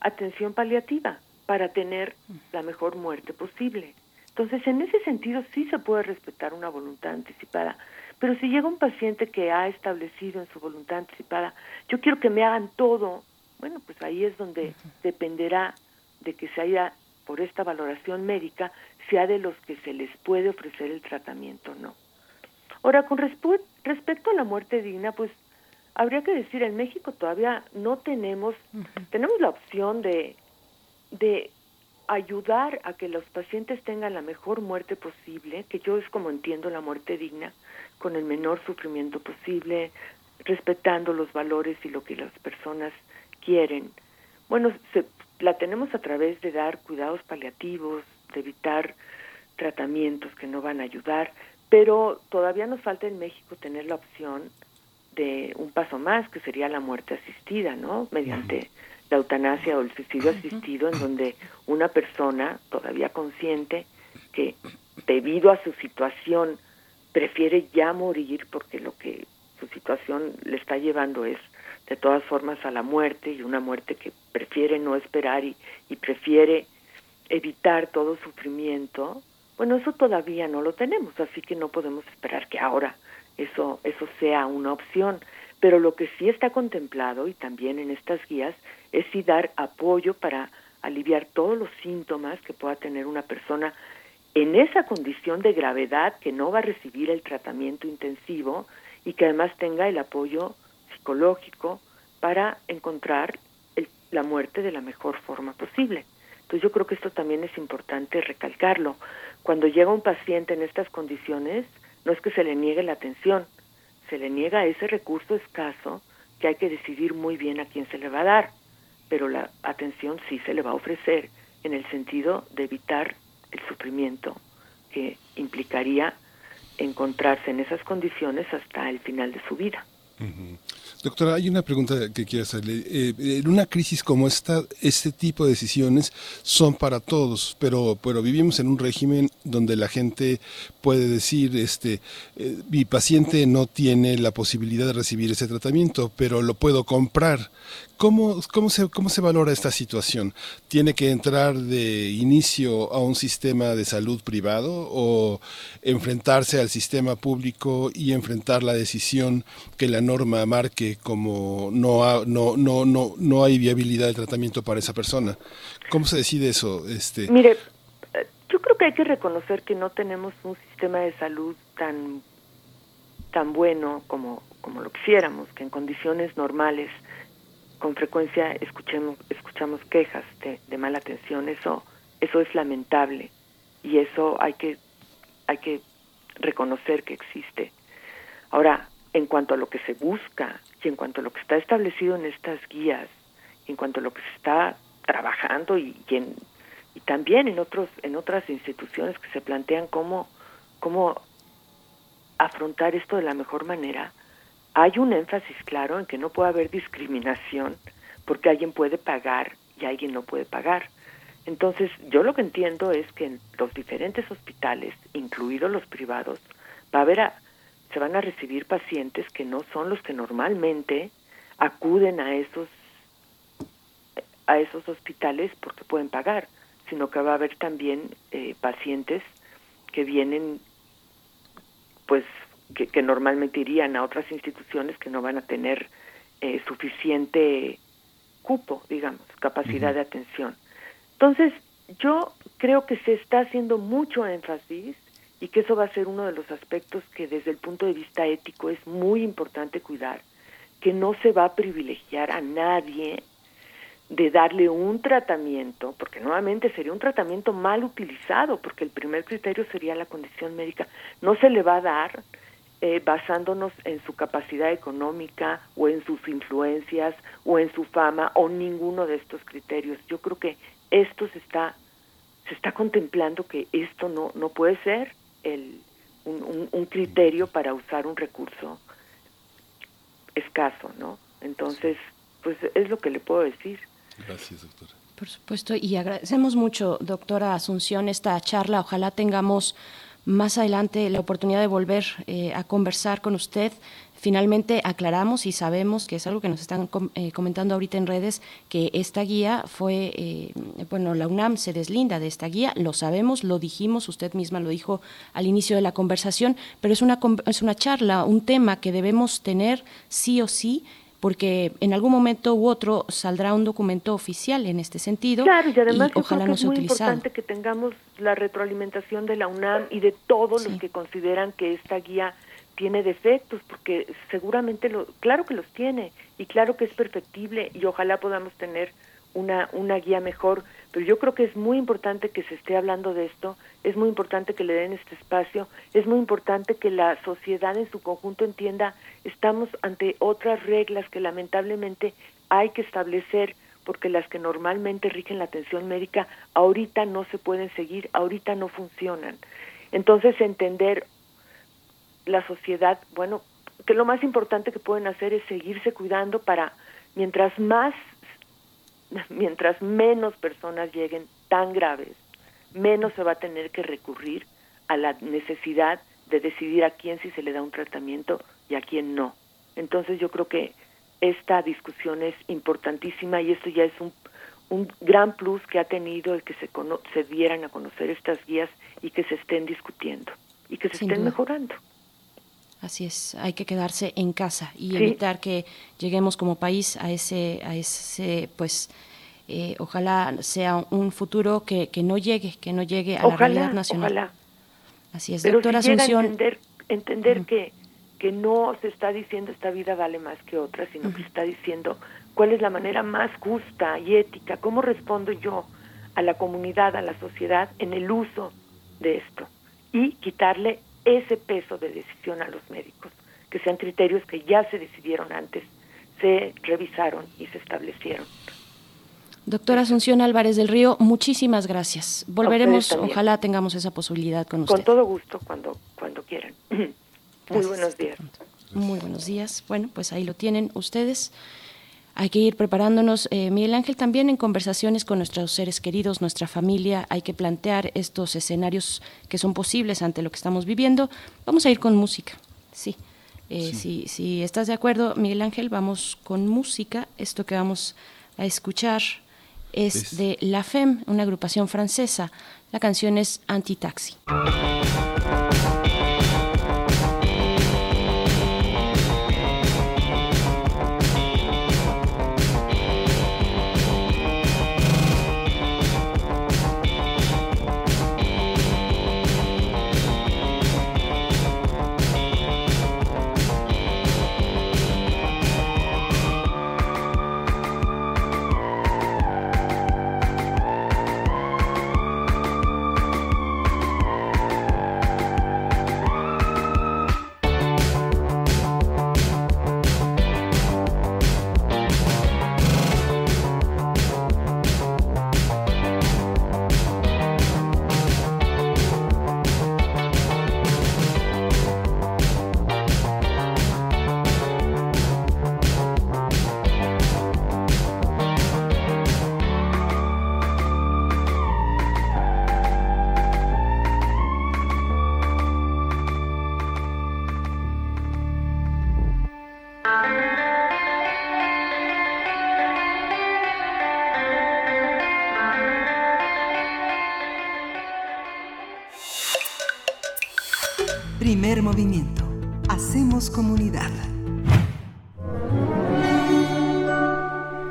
atención paliativa para tener la mejor muerte posible. Entonces, en ese sentido sí se puede respetar una voluntad anticipada. Pero si llega un paciente que ha establecido en su voluntad anticipada, yo quiero que me hagan todo, bueno, pues ahí es donde dependerá de que se haya, por esta valoración médica, sea de los que se les puede ofrecer el tratamiento o no. Ahora, con respecto a la muerte digna, pues habría que decir, en México todavía no tenemos, tenemos la opción de, de ayudar a que los pacientes tengan la mejor muerte posible, que yo es como entiendo la muerte digna, con el menor sufrimiento posible, respetando los valores y lo que las personas quieren. Bueno, se, la tenemos a través de dar cuidados paliativos, de evitar tratamientos que no van a ayudar, pero todavía nos falta en México tener la opción de un paso más, que sería la muerte asistida, ¿no? Mediante la eutanasia o el suicidio asistido, en donde una persona todavía consciente que debido a su situación prefiere ya morir porque lo que su situación le está llevando es de todas formas a la muerte y una muerte que prefiere no esperar y, y prefiere evitar todo sufrimiento, bueno, eso todavía no lo tenemos, así que no podemos esperar que ahora eso, eso sea una opción. Pero lo que sí está contemplado y también en estas guías es sí dar apoyo para aliviar todos los síntomas que pueda tener una persona en esa condición de gravedad que no va a recibir el tratamiento intensivo y que además tenga el apoyo psicológico para encontrar la muerte de la mejor forma posible. Entonces yo creo que esto también es importante recalcarlo. Cuando llega un paciente en estas condiciones, no es que se le niegue la atención, se le niega ese recurso escaso que hay que decidir muy bien a quién se le va a dar, pero la atención sí se le va a ofrecer en el sentido de evitar el sufrimiento que implicaría encontrarse en esas condiciones hasta el final de su vida. Doctora, hay una pregunta que quiero hacerle. Eh, en una crisis como esta, este tipo de decisiones son para todos, pero, pero vivimos en un régimen donde la gente puede decir, este, eh, mi paciente no tiene la posibilidad de recibir ese tratamiento, pero lo puedo comprar. ¿Cómo, cómo, se, ¿Cómo se valora esta situación? ¿Tiene que entrar de inicio a un sistema de salud privado o enfrentarse al sistema público y enfrentar la decisión que la norma marque como no, no, no, no, no hay viabilidad de tratamiento para esa persona? ¿Cómo se decide eso? Este... Mire, yo creo que hay que reconocer que no tenemos un sistema de salud tan, tan bueno como, como lo quisiéramos, que en condiciones normales con frecuencia escuchemos, escuchamos quejas de, de, mala atención, eso, eso es lamentable y eso hay que, hay que reconocer que existe. Ahora, en cuanto a lo que se busca y en cuanto a lo que está establecido en estas guías, en cuanto a lo que se está trabajando y, y, y también en otros en otras instituciones que se plantean cómo cómo afrontar esto de la mejor manera, hay un énfasis claro en que no puede haber discriminación porque alguien puede pagar y alguien no puede pagar. Entonces, yo lo que entiendo es que en los diferentes hospitales, incluidos los privados, va a haber se van a recibir pacientes que no son los que normalmente acuden a esos a esos hospitales porque pueden pagar, sino que va a haber también eh, pacientes que vienen pues que, normalmente irían a otras instituciones que no van a tener eh, suficiente cupo, digamos, capacidad de atención. Entonces, yo creo que se está haciendo mucho énfasis y que eso va a ser uno de los aspectos que desde el punto de vista ético es muy importante cuidar, que no se va a privilegiar a nadie de darle un tratamiento, porque nuevamente sería un tratamiento mal utilizado, porque el primer criterio sería la condición médica, no se le va a dar eh, basándonos en su capacidad económica o en sus influencias o en su fama o ninguno de estos criterios. Yo creo que esto se está se está contemplando que esto no no puede ser el un, un criterio para usar un recurso escaso, ¿no? Entonces, pues es lo que le puedo decir. Gracias, doctora. Por supuesto, y agradecemos mucho, doctora Asunción, esta charla. Ojalá tengamos más adelante la oportunidad de volver eh, a conversar con usted. Finalmente aclaramos y sabemos que es algo que nos están eh, comentando ahorita en redes, que esta guía fue, eh, bueno, la UNAM se deslinda de esta guía, lo sabemos, lo dijimos, usted misma lo dijo al inicio de la conversación, pero es una, es una charla, un tema que debemos tener sí o sí porque en algún momento u otro saldrá un documento oficial en este sentido. Claro, y además ojalá no es muy importante que tengamos la retroalimentación de la UNAM y de todos los que consideran que esta guía tiene defectos, porque seguramente, lo, claro que los tiene, y claro que es perfectible, y ojalá podamos tener una, una guía mejor, pero yo creo que es muy importante que se esté hablando de esto, es muy importante que le den este espacio, es muy importante que la sociedad en su conjunto entienda, estamos ante otras reglas que lamentablemente hay que establecer porque las que normalmente rigen la atención médica ahorita no se pueden seguir, ahorita no funcionan. Entonces entender la sociedad, bueno, que lo más importante que pueden hacer es seguirse cuidando para mientras más mientras menos personas lleguen tan graves, menos se va a tener que recurrir a la necesidad de decidir a quién sí se le da un tratamiento y a quién no. Entonces yo creo que esta discusión es importantísima y esto ya es un, un gran plus que ha tenido el que se, se dieran a conocer estas guías y que se estén discutiendo y que se estén mejorando. Así es, hay que quedarse en casa y evitar que lleguemos como país a ese, a ese pues, eh, ojalá sea un futuro que, que, no llegue, que no llegue a la realidad nacional. Ojalá. Así es, Pero doctora Asunción. Entender, entender que, que no se está diciendo esta vida vale más que otra, sino que se está diciendo cuál es la manera más justa y ética, cómo respondo yo a la comunidad, a la sociedad en el uso de esto y quitarle ese peso de decisión a los médicos, que sean criterios que ya se decidieron antes, se revisaron y se establecieron. Doctora Asunción Álvarez del Río, muchísimas gracias. Volveremos, ojalá tengamos esa posibilidad con usted. Con todo gusto, cuando, cuando quieran. Muy buenos días. Muy buenos días. Bueno, pues ahí lo tienen ustedes. Hay que ir preparándonos, eh, Miguel Ángel, también en conversaciones con nuestros seres queridos, nuestra familia. Hay que plantear estos escenarios que son posibles ante lo que estamos viviendo. Vamos a ir con música, sí. Eh, si, si estás de acuerdo, Miguel Ángel, vamos con música. Esto que vamos a escuchar es de La Femme, una agrupación francesa. La canción es Anti-Taxi. Movimiento. Hacemos comunidad.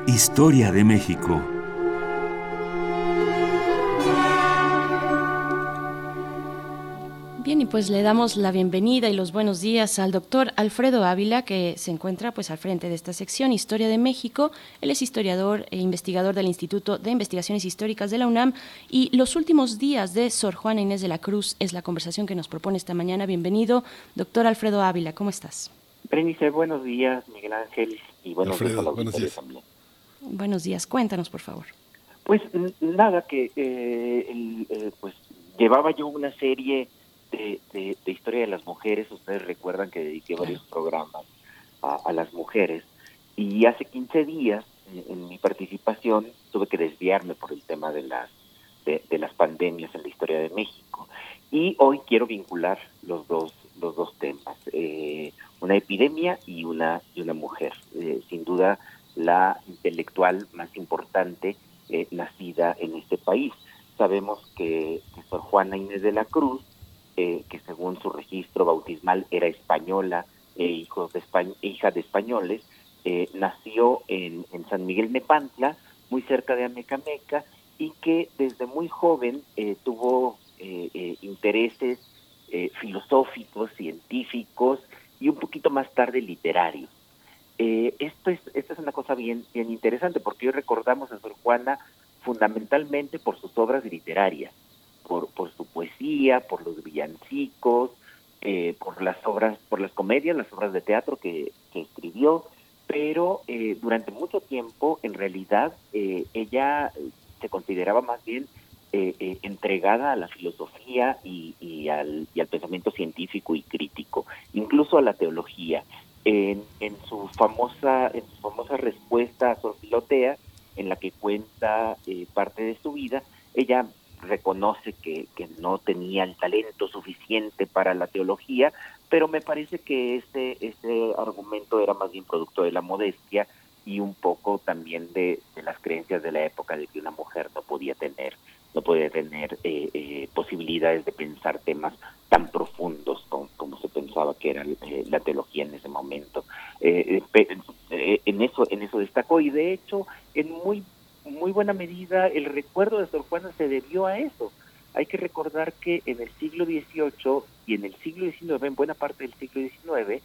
Historia de México. Bien, y pues le damos la bienvenida y los buenos días al doctor Alfredo Ávila, que se encuentra pues al frente de esta sección Historia de México. Él es historiador e investigador del Instituto de Investigaciones Históricas de la UNAM y los últimos días de Sor Juana Inés de la Cruz es la conversación que nos propone esta mañana. Bienvenido, doctor Alfredo Ávila, ¿cómo estás? Berenice, buenos días, Miguel Ángel, y buenos días a buenos días. también. Buenos días, cuéntanos por favor. Pues nada, que eh, eh, pues llevaba yo una serie de, historia de las mujeres, ustedes recuerdan que dediqué varios programas a, las mujeres y hace 15 días en, mi participación tuve que desviarme por el tema de las de, las pandemias en la historia de México y hoy quiero vincular los dos los dos temas eh, una epidemia y una y una mujer eh, sin duda la intelectual más importante eh, nacida en este país. Sabemos que, que Sor Juana Inés de la Cruz eh, que según su registro bautismal era española e de hija de españoles, eh, nació en, San Miguel Nepantla, muy cerca de Amecameca, y que desde muy joven eh, tuvo intereses filosóficos, científicos y un poquito más tarde literarios. esto es, esta es una cosa bien, bien interesante porque hoy recordamos a Sor Juana fundamentalmente por sus obras literarias por, su poesía, por los villancicos, eh, por las obras, por las comedias, las obras de teatro que, escribió, pero eh, durante mucho tiempo, en realidad, eh, ella se consideraba más bien entregada a la filosofía y, al, y al pensamiento científico y crítico, incluso a la teología. En, su famosa en su famosa respuesta a Sor Filotea, en la que cuenta parte de su vida, ella reconoce que, que, no tenía el talento suficiente para la teología, pero me parece que ese, ese argumento era más bien producto de la modestia y un poco también de, las creencias de la época de que una mujer no podía tener no podía tener eh, eh, posibilidades de pensar temas tan profundos como, se pensaba que era eh, la teología en ese momento. En eso en eso destacó y de hecho en muy muy buena medida el recuerdo de Sor Juana se debió a eso. Hay que recordar que en el siglo XVIII y en el siglo XIX, en buena parte del siglo XIX,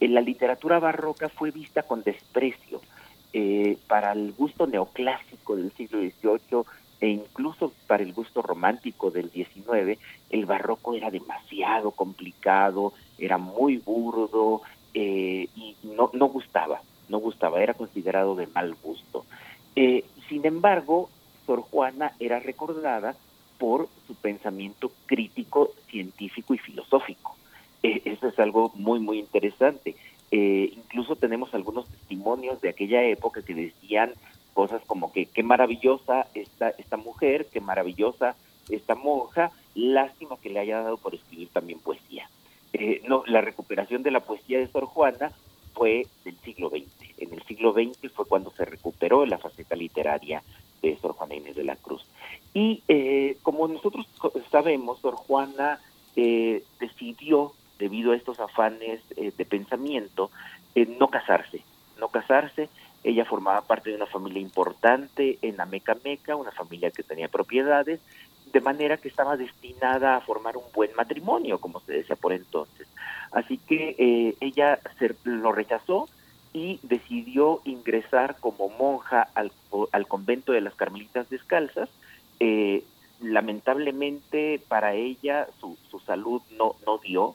la literatura barroca fue vista con desprecio. Eh, para el gusto neoclásico del siglo XVIII e incluso para el gusto romántico del XIX, el barroco era demasiado complicado, era muy burdo eh, y no, no gustaba, no gustaba, era considerado de mal gusto. Eh, sin embargo, Sor Juana era recordada por su pensamiento crítico, científico y filosófico. Eh, eso es algo muy, muy interesante. Eh, incluso tenemos algunos testimonios de aquella época que decían cosas como que qué maravillosa esta, esta mujer, qué maravillosa esta monja, lástima que le haya dado por escribir también poesía. Eh, no, la recuperación de la poesía de Sor Juana fue del siglo XX. En el siglo XX fue cuando se recuperó la faceta literaria de Sor Juana Inés de la Cruz. Y eh, como nosotros sabemos, Sor Juana eh, decidió, debido a estos afanes eh, de pensamiento, no casarse, no casarse. Ella formaba parte de una familia importante en Ameca Meca, una familia que tenía propiedades, de manera que estaba destinada a formar un buen matrimonio, como se decía por entonces. Así que eh, ella se, lo rechazó y decidió ingresar como monja al, al convento de las Carmelitas Descalzas. Eh, lamentablemente para ella su, su salud no, dio.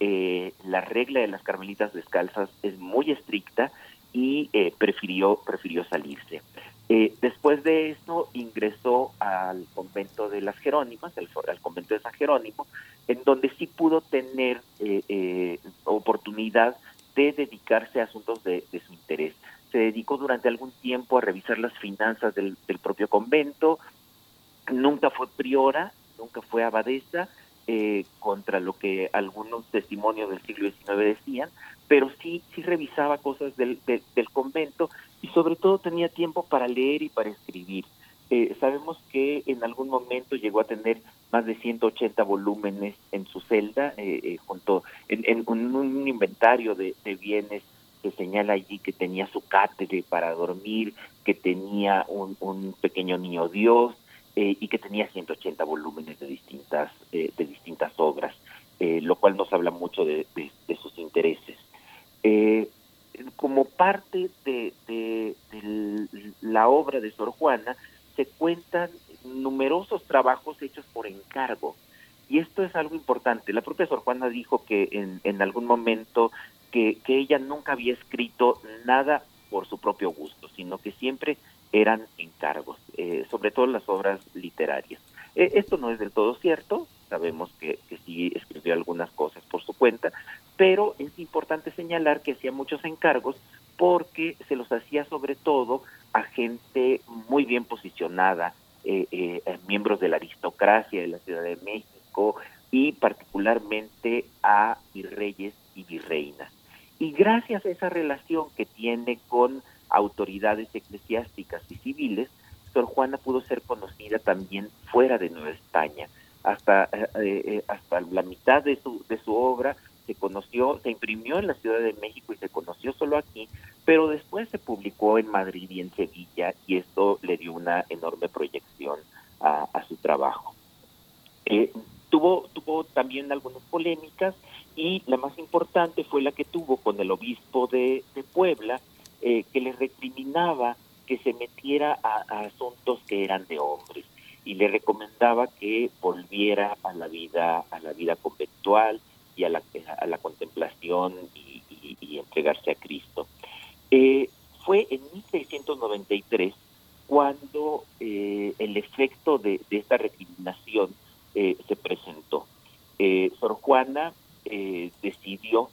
Eh, la regla de las Carmelitas Descalzas es muy estricta y prefirió, prefirió salirse. Eh, después de eso ingresó al convento de las Jerónimas, al, convento de San Jerónimo, en donde sí pudo tener eh, eh, oportunidad de dedicarse a asuntos de, su interés. Se dedicó durante algún tiempo a revisar las finanzas del propio convento, nunca fue priora, nunca fue abadesa, eh, contra lo que algunos testimonios del siglo XIX decían, pero sí, sí revisaba cosas del, del convento y sobre todo tenía tiempo para leer y para escribir. Eh, sabemos que en algún momento llegó a tener más de 180 volúmenes en su celda, eh, junto en, un, inventario de, bienes que señala allí que tenía su cátedra para dormir, que tenía un, un pequeño niño Dios, eh, y que tenía 180 volúmenes de distintas, eh, de distintas obras. lo cual nos habla mucho de, sus intereses. como parte de, la obra de Sor Juana, se cuentan numerosos trabajos hechos por encargo. Y esto es algo importante. La propia Sor Juana dijo que en, en algún momento que, que, ella nunca había escrito nada por su propio gusto, sino que siempre eran encargos, eh, sobre todo las obras literarias. Eh, esto no es del todo cierto, sabemos que, sí escribió algunas cosas por su cuenta, pero es importante señalar que hacía muchos encargos porque se los hacía sobre todo a gente muy bien posicionada, eh, miembros de la aristocracia de la Ciudad de México y particularmente a virreyes y virreinas. Y gracias a esa relación que tiene con autoridades eclesiásticas y civiles, Sor Juana pudo ser conocida también fuera de Nueva España. Hasta, eh, hasta la mitad de su, de su obra se conoció, se imprimió en la Ciudad de México y se conoció solo aquí, pero después se publicó en Madrid y en Sevilla y esto le dio una enorme proyección a, su trabajo. Eh, tuvo, tuvo también algunas polémicas y la más importante fue la que tuvo con el obispo de, Puebla, eh, que le recriminaba que se metiera a, asuntos que eran de hombres y le recomendaba que volviera a la vida a la vida conventual y a la, a la contemplación y, entregarse a Cristo. Eh, fue en 1693 cuando eh, el efecto de, esta recriminación eh, se presentó. Sor Juana decidió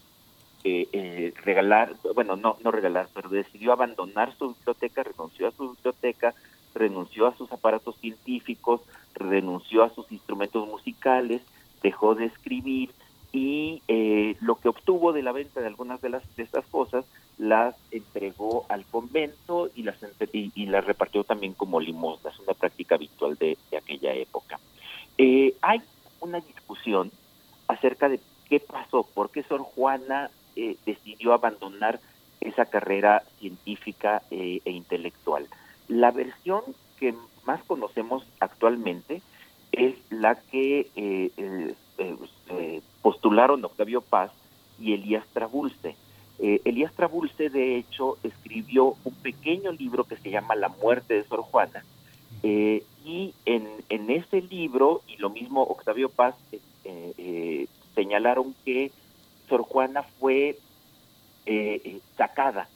regalar, bueno, no, no regalar, pero decidió abandonar su biblioteca, renunció a su biblioteca, renunció a sus aparatos científicos, renunció a sus instrumentos musicales, dejó de escribir y eh, lo que obtuvo de la venta de algunas de, las, de estas cosas las entregó al convento y las, y, las repartió también como limosnas, una práctica habitual de, aquella época. Eh, hay una discusión acerca de qué pasó, por qué Sor Juana eh, decidió abandonar esa carrera científica e intelectual. La versión que más conocemos actualmente es la que postularon Octavio Paz y Elías Trabulce. Eh, Elías Trabulce, de hecho, escribió un pequeño libro que se llama La muerte de Sor Juana, eh, y en, en, ese libro, y lo mismo Octavio Paz, eh, señalaron que Sor Juana fue sacada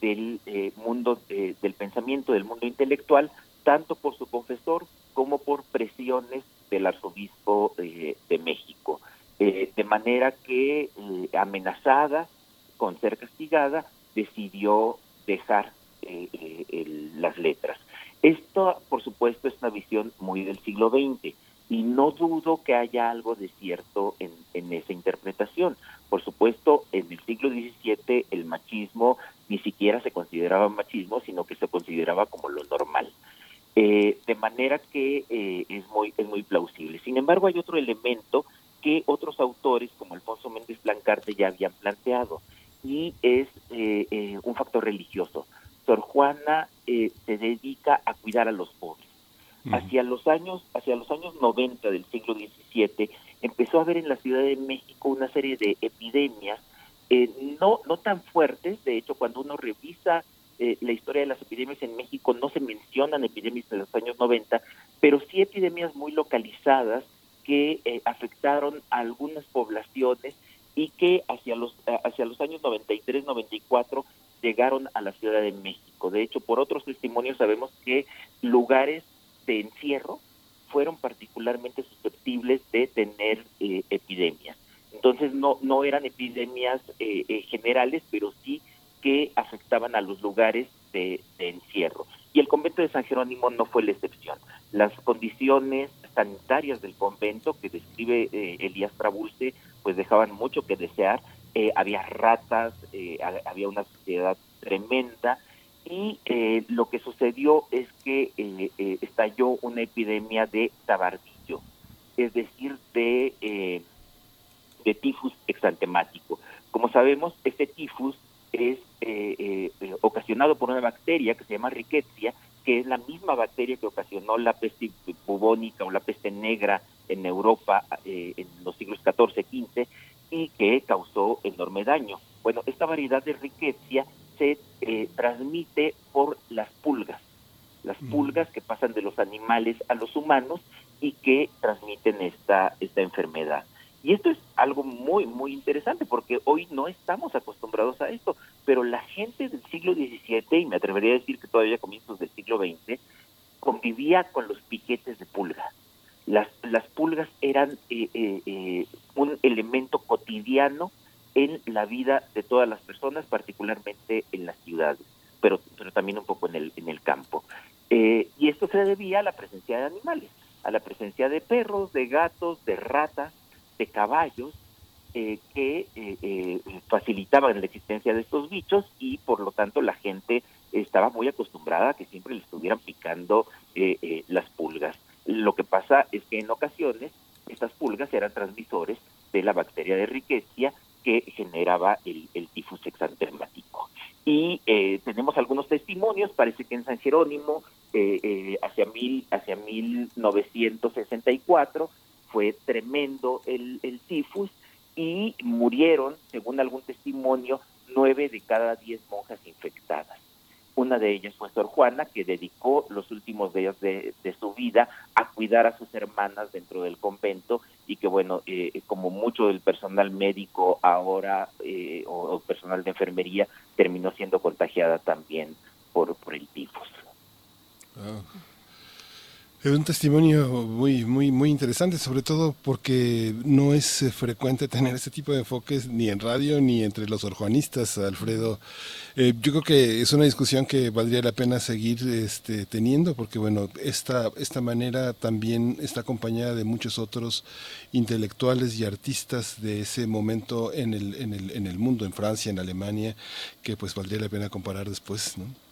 del mundo del pensamiento, del mundo intelectual, tanto por su confesor como por presiones del arzobispo de México. Eh, de manera que eh, amenazada con ser castigada, decidió dejar eh, las letras. Esto, por supuesto, es una visión muy del siglo XX y no dudo que haya algo de cierto en, esa interpretación. Por supuesto, en el siglo XVII el machismo ni siquiera se consideraba machismo, sino que se consideraba como lo normal. de manera que es muy es muy plausible. Sin embargo, hay otro elemento que otros autores como Alfonso Méndez Blancarte ya habían planteado y es eh, eh, un factor religioso. Sor Juana eh, se dedica a cuidar a los pobres. Hacia los años hacia los años 90 del siglo XVII empezó a haber en la Ciudad de México una serie de epidemias no no tan fuertes. De hecho, cuando uno revisa la historia de las epidemias en México no se mencionan epidemias de los años 90, pero sí epidemias muy localizadas que eh, afectaron a algunas poblaciones y que hacia los eh, hacia los años 93 94 llegaron a la Ciudad de México. De hecho, por otros testimonios sabemos que lugares de encierro fueron particularmente susceptibles de tener eh, epidemias. Entonces no no eran epidemias generales, pero sí que afectaban a los lugares de, de encierro. Y el convento de San Jerónimo no fue la excepción. Las condiciones sanitarias del convento que describe eh, Elías Trabulce, pues dejaban mucho que desear. Eh, había ratas, eh, había una suciedad tremenda y lo que sucedió es que estalló una epidemia de tabardillo, es decir, de, de tifus exantemático. Como sabemos, este tifus es ocasionado por una bacteria que se llama Rickettsia que es la misma bacteria que ocasionó la peste bubónica o la peste negra en Europa eh, en los siglos XIV, XV y que causó enorme daño. Bueno, esta variedad de riqueza se eh, transmite por las pulgas, las pulgas que pasan de los animales a los humanos y que transmiten esta, esta enfermedad. Y esto es algo muy, muy interesante porque hoy no estamos acostumbrados a esto, pero la gente del siglo XVII, y me atrevería a decir que todavía comienzos del siglo XX, convivía con los piquetes de pulga. Las, las pulgas eran eh, eh, eh, un elemento cotidiano en la vida de todas las personas, particularmente en las ciudades, pero, pero también un poco en el, en el campo. y esto se debía a la presencia de animales, a la presencia de perros, de gatos, de ratas, de caballos, que facilitaban la existencia de estos bichos y por lo tanto la gente estaba muy acostumbrada a que siempre le estuvieran picando eh, eh, las pulgas. Lo que pasa es que en ocasiones estas pulgas eran transmisores de la bacteria de riqueza que generaba el, tifus exantemático. Y eh, tenemos algunos testimonios, parece que en San Jerónimo, hacia, mil, hacia 1964, fue tremendo el, el tifus y murieron, según algún testimonio, nueve de cada diez monjas infectadas. Una de ellas fue Sor Juana, que dedicó los últimos días de, su vida a cuidar a sus hermanas dentro del convento y que, bueno, eh, como mucho del personal médico ahora eh, o, personal de enfermería terminó siendo contagiada también por, el tifus. Ah. Es un testimonio muy, muy, muy interesante, sobre todo porque no es eh, frecuente tener este tipo de enfoques ni en radio ni entre los orjuanistas, Alfredo. Eh, yo creo que es una discusión que valdría la pena seguir este, teniendo, porque bueno, esta, esta manera también está acompañada de muchos otros intelectuales y artistas de ese momento en el, en el, en el mundo, en Francia, en Alemania, que pues valdría la pena comparar después, ¿no?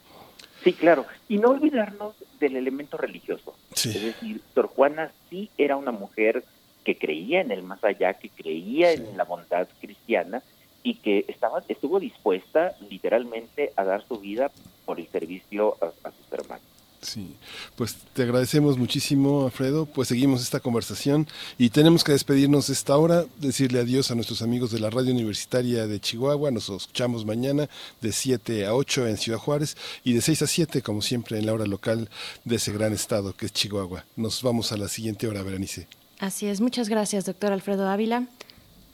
Sí, claro. Y no olvidarnos del elemento religioso. Es decir, Sor Juana sí era una mujer que creía en el más allá, que creía en la bondad cristiana y que estaba estuvo dispuesta literalmente a dar su vida por el servicio a sus hermanos. Sí, pues te agradecemos muchísimo, Alfredo. Pues seguimos esta conversación y tenemos que despedirnos de esta hora, decirle adiós a nuestros amigos de la Radio Universitaria de Chihuahua. Nos escuchamos mañana de 7 a 8 en Ciudad Juárez y de 6 a 7, como siempre, en la hora local de ese gran estado que es Chihuahua. Nos vamos a la siguiente hora, Berenice. Así es, muchas gracias, doctor Alfredo Ávila.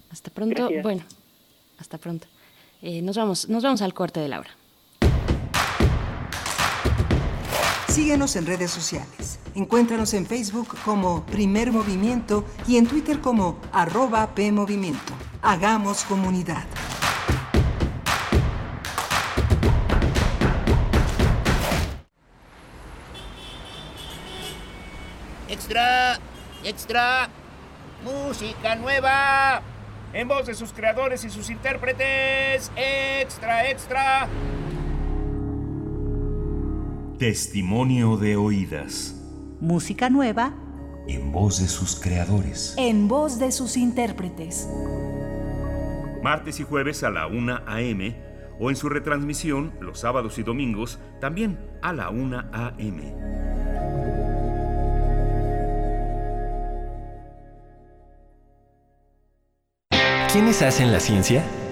Hasta pronto. Bueno, hasta pronto. Eh, nos, vamos, nos vamos al corte de la hora. Síguenos en redes sociales. Encuéntranos en Facebook como Primer Movimiento y en Twitter como arroba PMovimiento. Hagamos comunidad. Extra, extra, música nueva. En voz de sus creadores y sus intérpretes. Extra, extra. Testimonio de oídas. Música nueva. En voz de sus creadores. En voz de sus intérpretes. Martes y jueves a la 1 a.m. o en su retransmisión los sábados y domingos también a la 1 a.m. ¿Quiénes hacen la ciencia?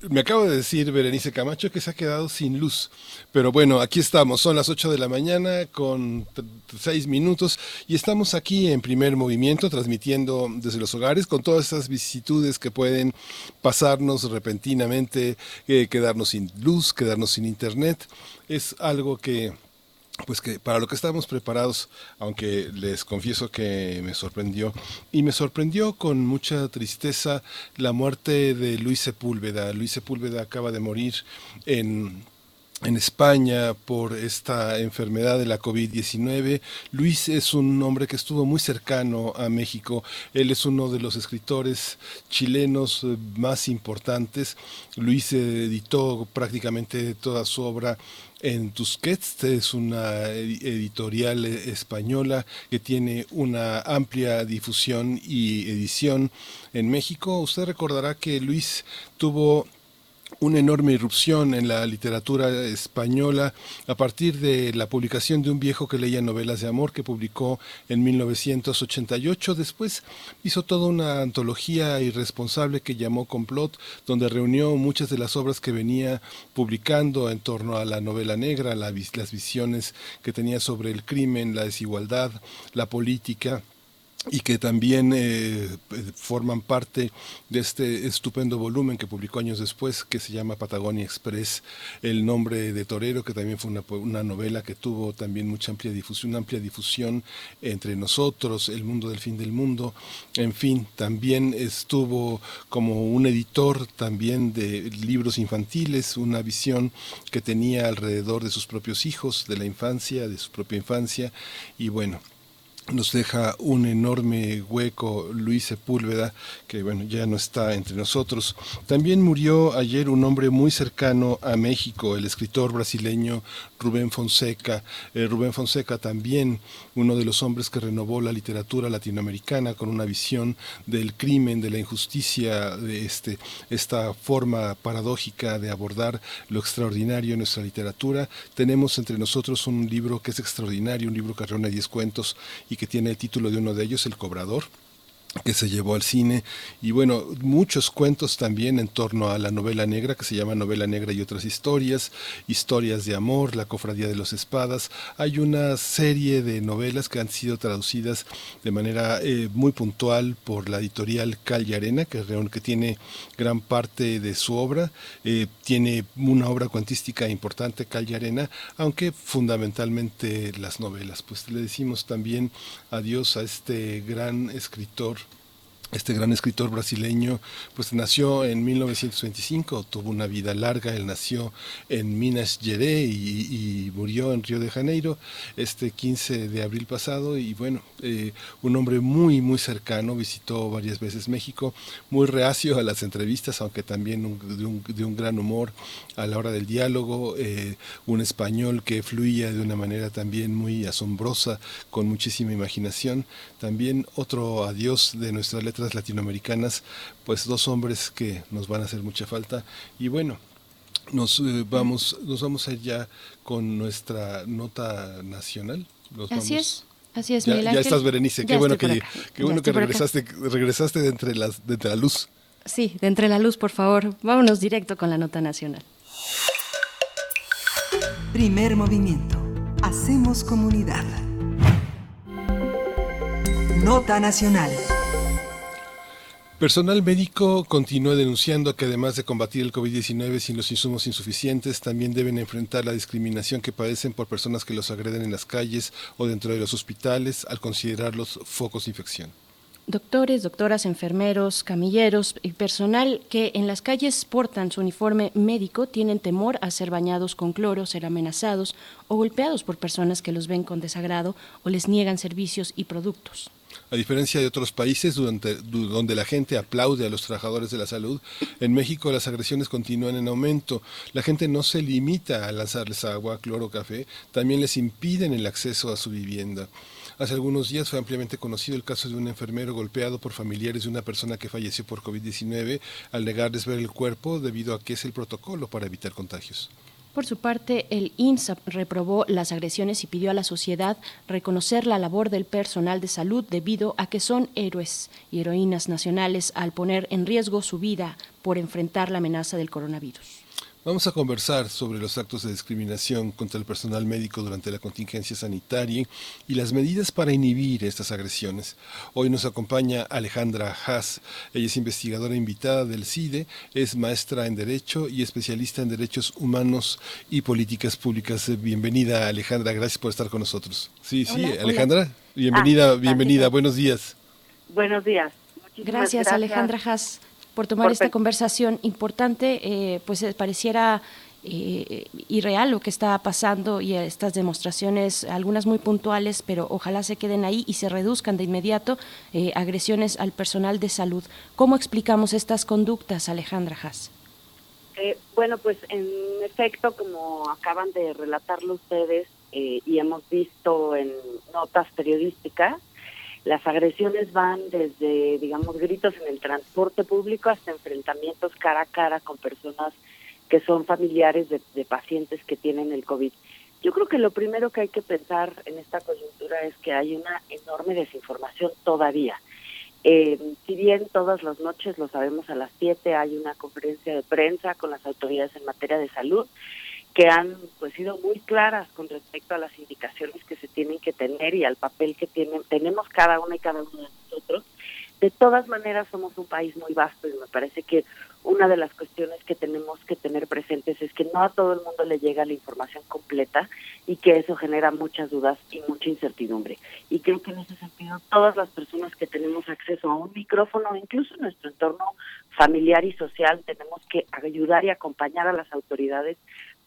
Me acabo de decir Berenice Camacho que se ha quedado sin luz. Pero bueno, aquí estamos. Son las 8 de la mañana con 6 minutos y estamos aquí en primer movimiento transmitiendo desde los hogares con todas esas vicisitudes que pueden pasarnos repentinamente, eh, quedarnos sin luz, quedarnos sin internet. Es algo que pues que para lo que estábamos preparados, aunque les confieso que me sorprendió, y me sorprendió con mucha tristeza la muerte de Luis Sepúlveda. Luis Sepúlveda acaba de morir en en España por esta enfermedad de la COVID-19. Luis es un hombre que estuvo muy cercano a México. Él es uno de los escritores chilenos eh, más importantes. Luis editó prácticamente toda su obra en Tusquets, es una editorial española que tiene una amplia difusión y edición en México. Usted recordará que Luis tuvo una enorme irrupción en la literatura española a partir de la publicación de un viejo que leía novelas de amor que publicó en 1988. Después hizo toda una antología irresponsable que llamó Complot, donde reunió muchas de las obras que venía publicando en torno a la novela negra, las visiones que tenía sobre el crimen, la desigualdad, la política y que también eh, forman parte de este estupendo volumen que publicó años después, que se llama Patagonia Express, El nombre de Torero, que también fue una, novela que tuvo también mucha amplia difusión, amplia difusión entre nosotros, El mundo del fin del mundo, en fin, también estuvo como un editor también de libros infantiles, una visión que tenía alrededor de sus propios hijos, de la infancia, de su propia infancia, y bueno, nos deja un enorme hueco Luis Sepúlveda, que bueno, ya no está entre nosotros. También murió ayer un hombre muy cercano a México, el escritor brasileño Rubén Fonseca. Eh, Rubén Fonseca también uno de los hombres que renovó la literatura latinoamericana con una visión del crimen, de la injusticia, de este, esta forma paradójica de abordar lo extraordinario en nuestra literatura. Tenemos entre nosotros un libro que es extraordinario, un libro que reúne 10 cuentos y que tiene el título de uno de ellos, El Cobrador que se llevó al cine y bueno, muchos cuentos también en torno a la novela negra que se llama Novela Negra y otras historias, historias de amor, La Cofradía de los Espadas. Hay una serie de novelas que han sido traducidas de manera eh, muy puntual por la editorial Cal Arena, que, que tiene gran parte de su obra. Eh, tiene una obra cuantística importante, Cal Arena, aunque fundamentalmente las novelas. Pues le decimos también adiós a este gran escritor este gran escritor brasileño, pues nació en 1925, tuvo una vida larga, él nació en Minas Gerais y, murió en Río de Janeiro este 15 de abril pasado y bueno, eh, un hombre muy, muy cercano, visitó varias veces México, muy reacio a las entrevistas, aunque también de, un, gran humor a la hora del diálogo, eh, un español que fluía de una manera también muy asombrosa, con muchísima imaginación, también otro adiós de nuestra letra latinoamericanas, pues dos hombres que nos van a hacer mucha falta. Y bueno, nos eh, vamos, nos vamos a ir ya con nuestra nota nacional. Así es. Así es, ya, ya estás, Berenice. Qué bueno que, qué bueno que regresaste, regresaste de entre, las, de entre la luz. Sí, de entre la luz, por favor. Vámonos directo con la nota nacional. Primer movimiento. Hacemos comunidad. Nota nacional. Personal médico continúa denunciando que además de combatir el COVID-19 sin los insumos insuficientes, también deben enfrentar la discriminación que padecen por personas que los agreden en las calles o dentro de los hospitales al considerarlos focos de infección. Doctores, doctoras, enfermeros, camilleros y personal que en las calles portan su uniforme médico tienen temor a ser bañados con cloro, ser amenazados o golpeados por personas que los ven con desagrado o les niegan servicios y productos. A diferencia de otros países donde la gente aplaude a los trabajadores de la salud, en México las agresiones continúan en aumento. La gente no se limita a lanzarles agua, cloro, café, también les impiden el acceso a su vivienda. Hace algunos días fue ampliamente conocido el caso de un enfermero golpeado por familiares de una persona que falleció por COVID-19 al negarles ver el cuerpo debido a que es el protocolo para evitar contagios. Por su parte, el INSAP reprobó las agresiones y pidió a la sociedad reconocer la labor del personal de salud debido a que son héroes y heroínas nacionales al poner en riesgo su vida por enfrentar la amenaza del coronavirus. Vamos a conversar sobre los actos de discriminación contra el personal médico durante la contingencia sanitaria y las medidas para inhibir estas agresiones. Hoy nos acompaña Alejandra Haas. Ella es investigadora invitada del CIDE, es maestra en Derecho y especialista en Derechos Humanos y Políticas Públicas. Bienvenida, Alejandra. Gracias por estar con nosotros. Sí, sí, Alejandra. Bienvenida, ah, bienvenida. Buenos días. Buenos días. Gracias, gracias, Alejandra Haas por tomar esta conversación importante. Eh, pues eh, pareciera eh, irreal lo que está pasando y estas demostraciones, algunas muy puntuales, pero ojalá se queden ahí y se reduzcan de inmediato agresiones al personal de salud. ¿Cómo explicamos estas conductas, Alejandra Haas? bueno, pues en efecto, como acaban de relatarlo ustedes y hemos visto en notas periodísticas, las agresiones van desde, digamos, gritos en el transporte público hasta enfrentamientos cara a cara con personas que son familiares de, pacientes que tienen el COVID. Yo creo que lo primero que hay que pensar en esta coyuntura es que hay una enorme desinformación todavía. Eh, si bien todas las noches, lo sabemos a las 7, hay una conferencia de prensa con las autoridades en materia de salud, que han pues sido muy claras con respecto a las indicaciones que se tienen que tener y al papel que tienen tenemos cada una y cada uno de nosotros. De todas maneras somos un país muy vasto y me parece que una de las cuestiones que tenemos que tener presentes es que no a todo el mundo le llega la información completa y que eso genera muchas dudas y mucha incertidumbre. Y creo que en ese sentido todas las personas que tenemos acceso a un micrófono, incluso en nuestro entorno familiar y social, tenemos que ayudar y acompañar a las autoridades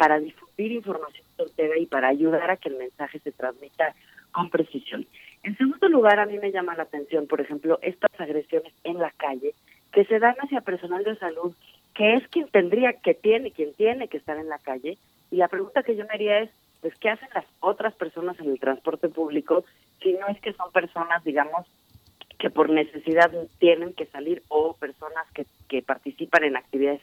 para difundir información certera y para ayudar a que el mensaje se transmita con precisión. En segundo lugar, a mí me llama la atención, por ejemplo, estas agresiones en la calle que se dan hacia personal de salud, que es quien tendría, que tiene, quien tiene que estar en la calle. Y la pregunta que yo me haría es, pues, ¿qué hacen las otras personas en el transporte público si no es que son personas, digamos, que por necesidad tienen que salir o personas que, que participan en actividades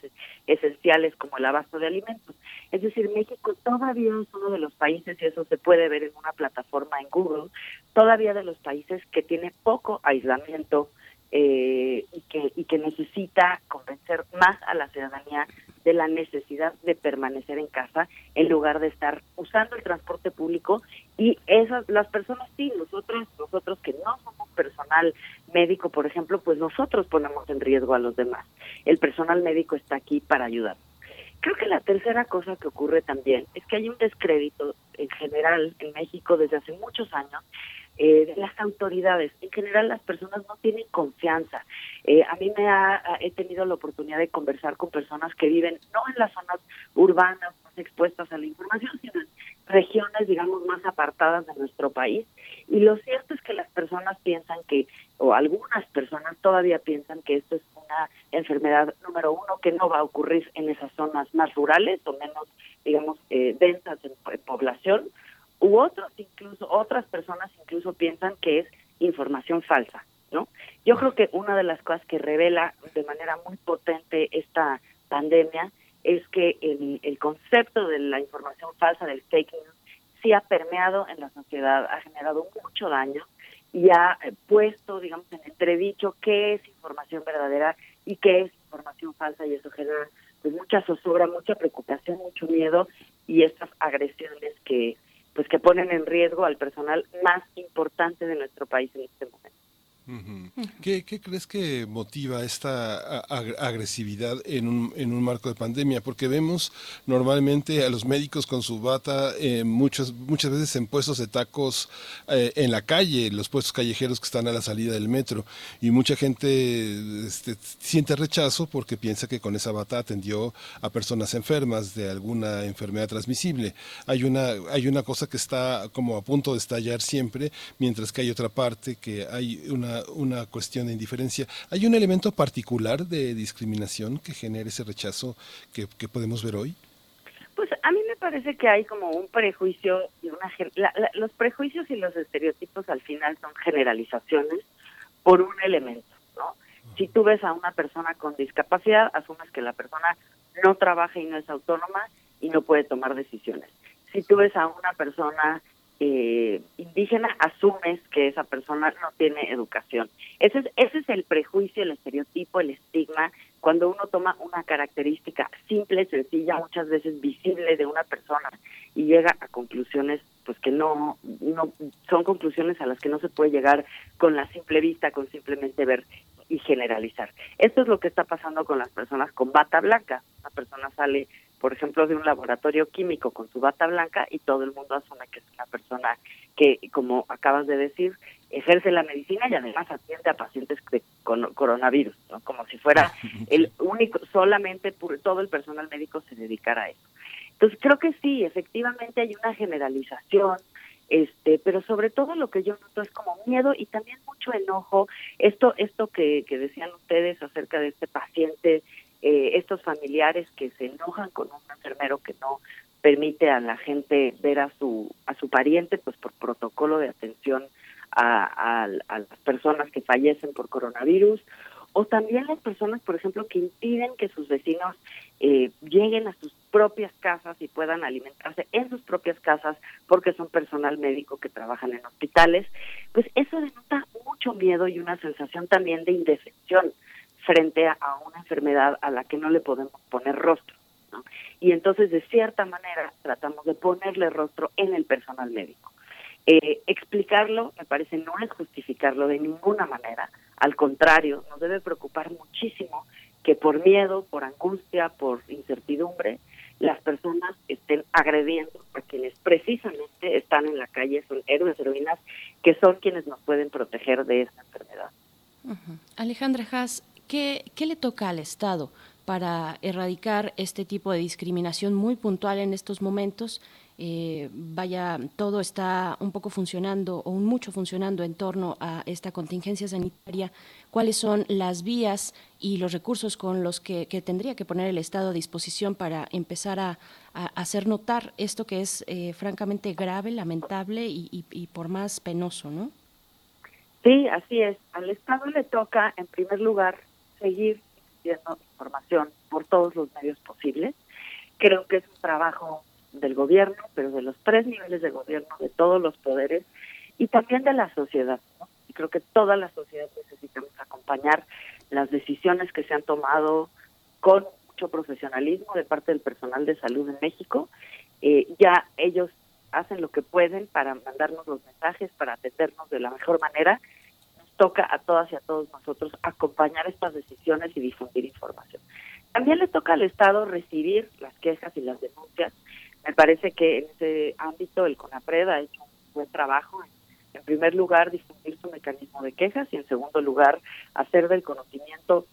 esenciales como el abasto de alimentos. Es decir, México todavía es uno de los países, y eso se puede ver en una plataforma en Google, todavía de los países que tiene poco aislamiento eh, y, que, y que necesita convencer más a la ciudadanía de la necesidad de permanecer en casa en lugar de estar usando el transporte público. Y esas las personas sí nosotros nosotros que no somos personal médico por ejemplo pues nosotros ponemos en riesgo a los demás. El personal médico está aquí para ayudar. Creo que la tercera cosa que ocurre también es que hay un descrédito en general en México desde hace muchos años eh, de las autoridades. En general las personas no tienen confianza. Eh, a mí me ha, he tenido la oportunidad de conversar con personas que viven no en las zonas urbanas más expuestas a la información, sino en regiones, digamos, más apartadas de nuestro país. Y lo cierto es que las personas piensan que, o algunas personas todavía piensan que esto es una enfermedad número uno que no va a ocurrir en esas zonas más rurales o menos, digamos, eh, densas en población u otros incluso otras personas incluso piensan que es información falsa, ¿no? Yo creo que una de las cosas que revela de manera muy potente esta pandemia es que el, el concepto de la información falsa del fake news sí ha permeado en la sociedad, ha generado mucho daño y ha eh, puesto, digamos, en entredicho qué es información verdadera y qué es información falsa y eso genera pues mucha zozobra, mucha preocupación, mucho miedo y estas agresiones que pues que ponen en riesgo al personal más importante de nuestro país en este momento. ¿Qué, crees que motiva esta agresividad en un, en un marco de pandemia? Porque vemos normalmente a los médicos con su bata eh, muchas, muchas veces en puestos de tacos eh, en la calle, los puestos callejeros que están a la salida del metro. Y mucha gente este, siente rechazo porque piensa que con esa bata atendió a personas enfermas de alguna enfermedad transmisible. Hay una, hay una cosa que está como a punto de estallar siempre, mientras que hay otra parte que hay una una, cuestión de indiferencia. ¿Hay un elemento particular de discriminación que genere ese rechazo que, podemos ver hoy? Pues a mí me parece que hay como un prejuicio y una los prejuicios y los estereotipos al final son generalizaciones por un elemento, ¿no? Si tú ves a una persona con discapacidad, asumes que la persona no trabaja y no es autónoma y no puede tomar decisiones. Si tú ves a una persona eh, indígena, asumes que esa persona no tiene educación. Ese es, ese es el prejuicio, el estereotipo, el estigma, cuando uno toma una característica simple, sencilla, muchas veces visible de una persona y llega a conclusiones pues que no, no son conclusiones a las que no se puede llegar con la simple vista, con simplemente ver y generalizar. Esto es lo que está pasando con las personas con bata blanca. Una persona sale por ejemplo, de un laboratorio químico con su bata blanca y todo el mundo asume que es una persona que, como acabas de decir, ejerce la medicina y además atiende a pacientes con coronavirus, ¿no? como si fuera el único, solamente todo el personal médico se dedicara a eso. Entonces creo que sí, efectivamente hay una generalización, este, pero sobre todo lo que yo noto es como miedo y también mucho enojo. Esto, esto que, que decían ustedes acerca de este paciente eh, estos familiares que se enojan con un enfermero que no permite a la gente ver a su a su pariente pues por protocolo de atención a, las personas que fallecen por coronavirus o también las personas por ejemplo que impiden que sus vecinos eh, lleguen a sus propias casas y puedan alimentarse en sus propias casas porque son personal médico que trabajan en hospitales pues eso denota mucho miedo y una sensación también de indefensión frente a, una enfermedad a la que no le podemos poner rostro. Y entonces, de cierta manera, tratamos de ponerle rostro en el personal médico. Eh, explicarlo, me parece, no es justificarlo de ninguna manera. Al contrario, nos debe preocupar muchísimo que por miedo, por angustia, por incertidumbre, las personas estén agrediendo a quienes precisamente están en la calle, son héroes, heroínas, que son quienes nos pueden proteger de esta enfermedad. Alejandra Haas, ¿Qué, le toca al Estado para erradicar este tipo de discriminación muy puntual en estos momentos? Eh, vaya, todo está un poco funcionando o mucho funcionando en torno a esta contingencia sanitaria. ¿Cuáles son las vías y los recursos con los que, tendría que poner el Estado a disposición para empezar a, hacer notar esto que es eh, francamente grave, lamentable y, y por más penoso, ¿no? Sí, así es. Al Estado le toca, en primer lugar, seguir dando información por todos los medios posibles. Creo que es un trabajo del gobierno, pero de los tres niveles de gobierno, de todos los poderes y también de la sociedad. Y creo que toda la sociedad necesitamos acompañar las decisiones que se han tomado con mucho profesionalismo de parte del personal de salud en México. Eh, ya ellos hacen lo que pueden para mandarnos los mensajes, para atendernos de la mejor manera toca a todas y a todos nosotros acompañar estas decisiones y difundir información. También le toca al Estado recibir las quejas y las denuncias. Me parece que en ese ámbito el CONAPRED ha hecho un buen trabajo. En primer lugar, difundir su mecanismo de quejas y en segundo lugar, hacer del conocimiento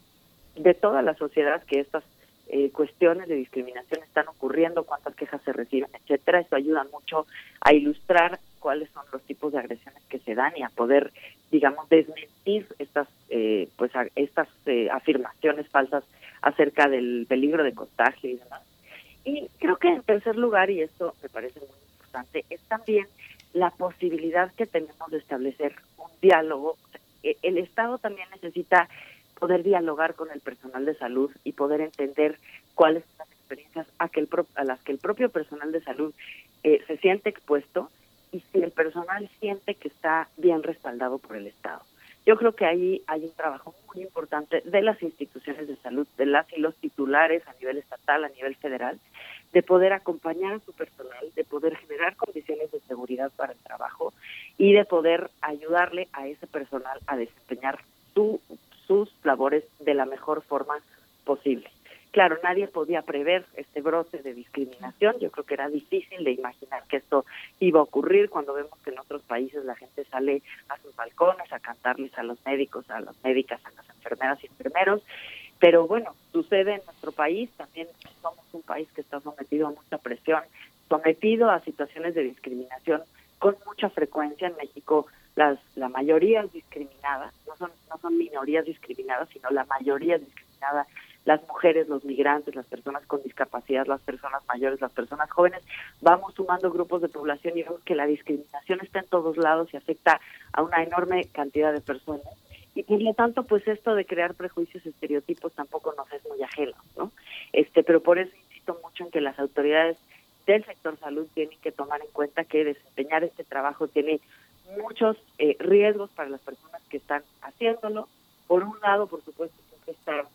de toda la sociedad que estas eh, cuestiones de discriminación están ocurriendo, cuántas quejas se reciben, etcétera. Esto ayuda mucho a ilustrar cuáles son los tipos de agresiones que se dan y a poder, digamos, desmentir estas, eh, pues, estas eh, afirmaciones falsas acerca del peligro de contagio y demás. Y creo que en tercer lugar, y esto me parece muy importante, es también la posibilidad que tenemos de establecer un diálogo. E, el Estado también necesita poder dialogar con el personal de salud y poder entender cuáles son las experiencias a, que el a las que el propio personal de salud eh, se siente expuesto y si el personal siente que está bien respaldado por el Estado. Yo creo que ahí hay un trabajo muy importante de las instituciones de salud, de las y los titulares a nivel estatal, a nivel federal, de poder acompañar a su personal, de poder generar condiciones de seguridad para el trabajo y de poder ayudarle a ese personal a desempeñar su, sus labores de la mejor forma posible. Claro, nadie podía prever este brote de discriminación. Yo creo que era difícil de imaginar que esto iba a ocurrir cuando vemos que en otros países la gente sale a sus balcones a cantarles a los médicos, a las médicas, a las enfermeras y enfermeros. Pero bueno, sucede en nuestro país. También somos un país que está sometido a mucha presión, sometido a situaciones de discriminación con mucha frecuencia. En México las la mayoría es discriminada, no son no son minorías discriminadas, sino la mayoría es discriminada las mujeres, los migrantes, las personas con discapacidad, las personas mayores, las personas jóvenes, vamos sumando grupos de población y vemos que la discriminación está en todos lados y afecta a una enorme cantidad de personas. Y por lo tanto, pues esto de crear prejuicios, estereotipos tampoco nos es muy ajeno, ¿no? Este, pero por eso insisto mucho en que las autoridades del sector salud tienen que tomar en cuenta que desempeñar este trabajo tiene muchos eh, riesgos para las personas que están haciéndolo. Por un lado, por supuesto, siempre está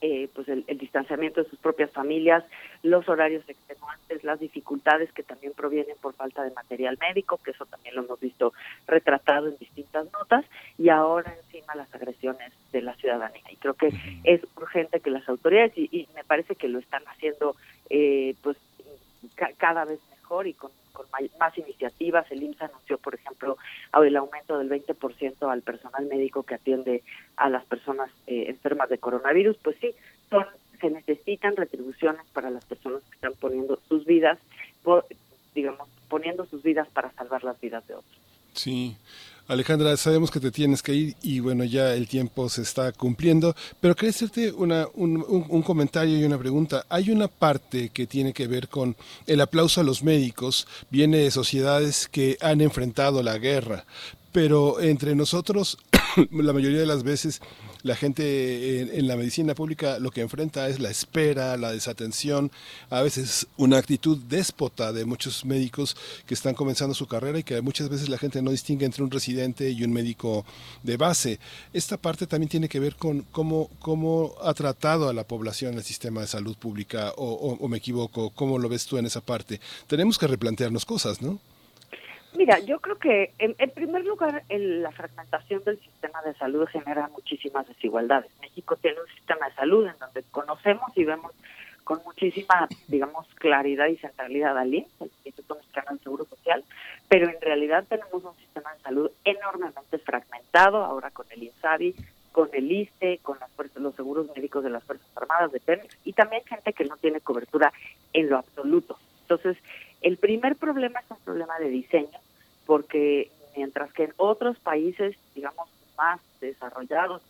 eh, pues el, distanciamiento de sus propias familias, los horarios extenuantes, las dificultades que también provienen por falta de material médico, que eso también lo hemos visto retratado en distintas notas, y ahora encima las agresiones de la ciudadanía. Y creo que es urgente que las autoridades, y, me parece que lo están haciendo eh, pues cada vez mejor y con con más iniciativas. El IMSS anunció, por ejemplo, el aumento del 20% al personal médico que atiende a las personas eh, enfermas de coronavirus. Pues sí, son se necesitan retribuciones para las personas que están poniendo sus vidas, digamos, poniendo sus vidas para salvar las vidas de otros. Sí. Alejandra, sabemos que te tienes que ir y bueno, ya el tiempo se está cumpliendo, pero quería hacerte una, un, un, comentario y una pregunta. Hay una parte que tiene que ver con el aplauso a los médicos, viene de sociedades que han enfrentado la guerra, pero entre nosotros la mayoría de las veces la gente en, la medicina pública lo que enfrenta es la espera, la desatención, a veces una actitud déspota de muchos médicos que están comenzando su carrera y que muchas veces la gente no distingue entre un residente y un médico de base. Esta parte también tiene que ver con cómo, cómo ha tratado a la población el sistema de salud pública o me equivoco, cómo lo ves tú en esa parte. Tenemos que replantearnos cosas, ¿no? Mira, yo creo que en, primer lugar la fragmentación del sistema de salud genera muchísimas desigualdades. México tiene un sistema de salud en donde conocemos y vemos con muchísima, digamos, claridad y centralidad al INSS, el Instituto Mexicano del Seguro Social, pero en realidad tenemos un sistema de salud enormemente fragmentado, ahora con el INSABI, con el ISTE, con las los seguros médicos de las Fuerzas Armadas, de Pemex, y también gente que no tiene cobertura en lo absoluto. Entonces, el primer problema es un problema de diseño, porque mientras que en otros países, digamos, más desarrollados,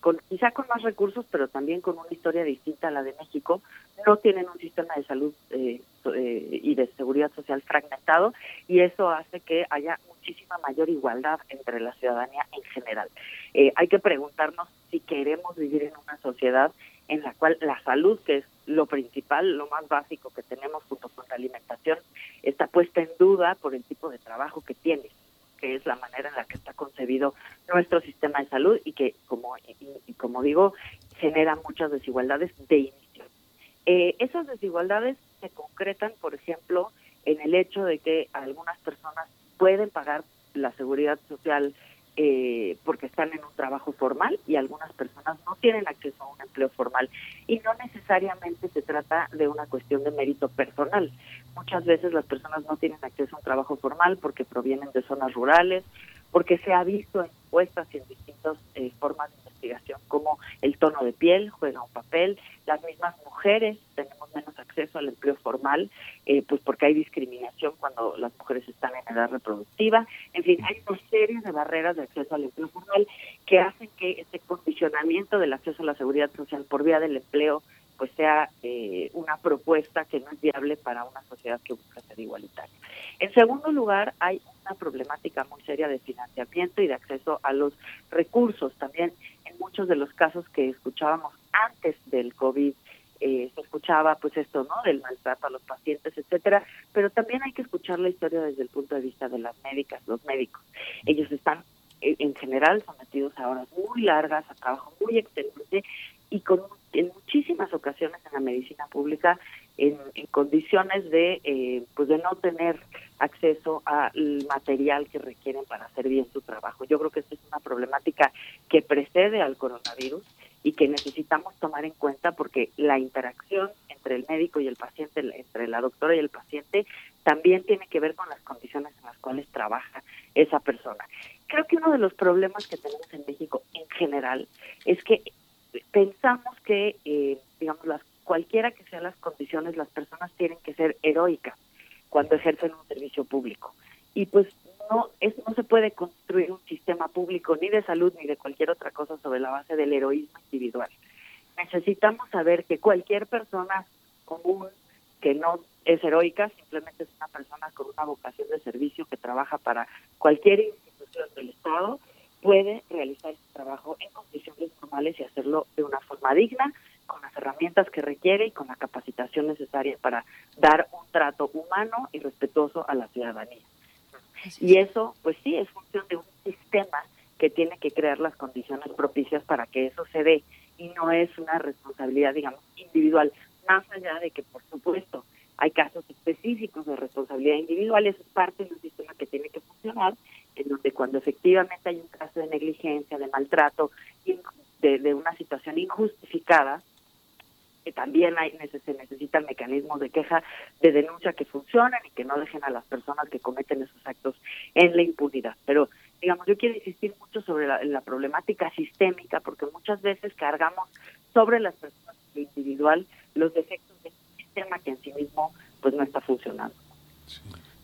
con, quizá con más recursos, pero también con una historia distinta a la de México, no tienen un sistema de salud eh, eh, y de seguridad social fragmentado y eso hace que haya muchísima mayor igualdad entre la ciudadanía en general. Eh, hay que preguntarnos si queremos vivir en una sociedad en la cual la salud, que es lo principal, lo más básico que tenemos junto con la alimentación, está puesta en duda por el tipo de trabajo que tiene, que es la manera en la que está concebido nuestro sistema de salud y que, como, y, como digo, genera muchas desigualdades de inicio. Eh, esas desigualdades se concretan, por ejemplo, en el hecho de que algunas personas pueden pagar la seguridad social eh, porque están en un trabajo formal y algunas personas no tienen acceso a un empleo formal. Y no necesariamente se trata de una cuestión de mérito personal. Muchas veces las personas no tienen acceso a un trabajo formal porque provienen de zonas rurales, porque se ha visto en encuestas y en distintas eh, formas de investigación como el tono de piel juega un papel, las mismas mujeres tenemos menos acceso al empleo formal, eh, pues porque hay discriminación cuando las mujeres están en edad reproductiva, en fin, hay una serie de barreras de acceso al empleo formal que hacen que este condicionamiento del acceso a la seguridad social por vía del empleo pues sea eh, una propuesta que no es viable para una sociedad que busca ser igualitaria. En segundo lugar, hay una problemática muy seria de financiamiento y de acceso a los recursos. También en muchos de los casos que escuchábamos antes del COVID, eh, se escuchaba pues esto, ¿no? Del maltrato a los pacientes, etcétera, pero también hay que escuchar la historia desde el punto de vista de las médicas, los médicos. Ellos están en general sometidos a horas muy largas, a trabajo muy extenuante y con en muchísimas ocasiones en la medicina pública en, condiciones de eh, pues de no tener acceso al material que requieren para hacer bien su trabajo. Yo creo que esta es una problemática que precede al coronavirus y que necesitamos tomar en cuenta porque la interacción entre el médico y el paciente, entre la doctora y el paciente, también tiene que ver con las condiciones en las cuales trabaja esa persona. Creo que uno de los problemas que tenemos en México en general es que pensamos que, eh, digamos, las cualquiera que sean las condiciones, las personas tienen que ser heroicas cuando ejercen un servicio público. Y pues no, es, no se puede construir un sistema público ni de salud ni de cualquier otra cosa sobre la base del heroísmo individual. Necesitamos saber que cualquier persona común que no es heroica, simplemente es una persona con una vocación de servicio que trabaja para cualquier institución del Estado, puede realizar su trabajo en condiciones normales y hacerlo de una forma digna, con las herramientas que requiere y con la capacitación necesaria para dar un trato humano y respetuoso a la ciudadanía. Y eso, pues sí, es función de un sistema que tiene que crear las condiciones propicias para que eso se dé. Y no es una responsabilidad, digamos, individual, más allá de que, por supuesto, hay casos específicos de responsabilidad individual, eso es parte de un sistema que tiene que funcionar, en donde cuando efectivamente hay un caso de negligencia, de maltrato, de, una situación injustificada, que también hay, se necesitan mecanismos de queja, de denuncia que funcionen y que no dejen a las personas que cometen esos actos en la impunidad. Pero, digamos, yo quiero insistir mucho sobre la, problemática sistémica, porque muchas veces cargamos sobre las personas individual los defectos del sistema que en sí mismo pues no está funcionando.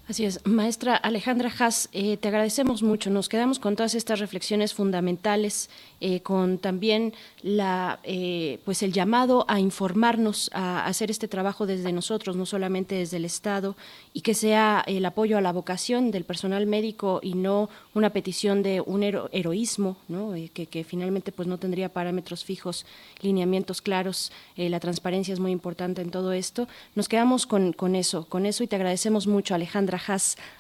Así es, maestra Alejandra Haas, eh, te agradecemos mucho. Nos quedamos con todas estas reflexiones fundamentales, eh, con también la, eh, pues el llamado a informarnos, a hacer este trabajo desde nosotros, no solamente desde el Estado, y que sea el apoyo a la vocación del personal médico y no una petición de un heroísmo, ¿no? que, que, finalmente pues no tendría parámetros fijos, lineamientos claros. la transparencia es muy importante en todo esto. Nos quedamos con, con eso, con eso, y te agradecemos mucho, Alejandra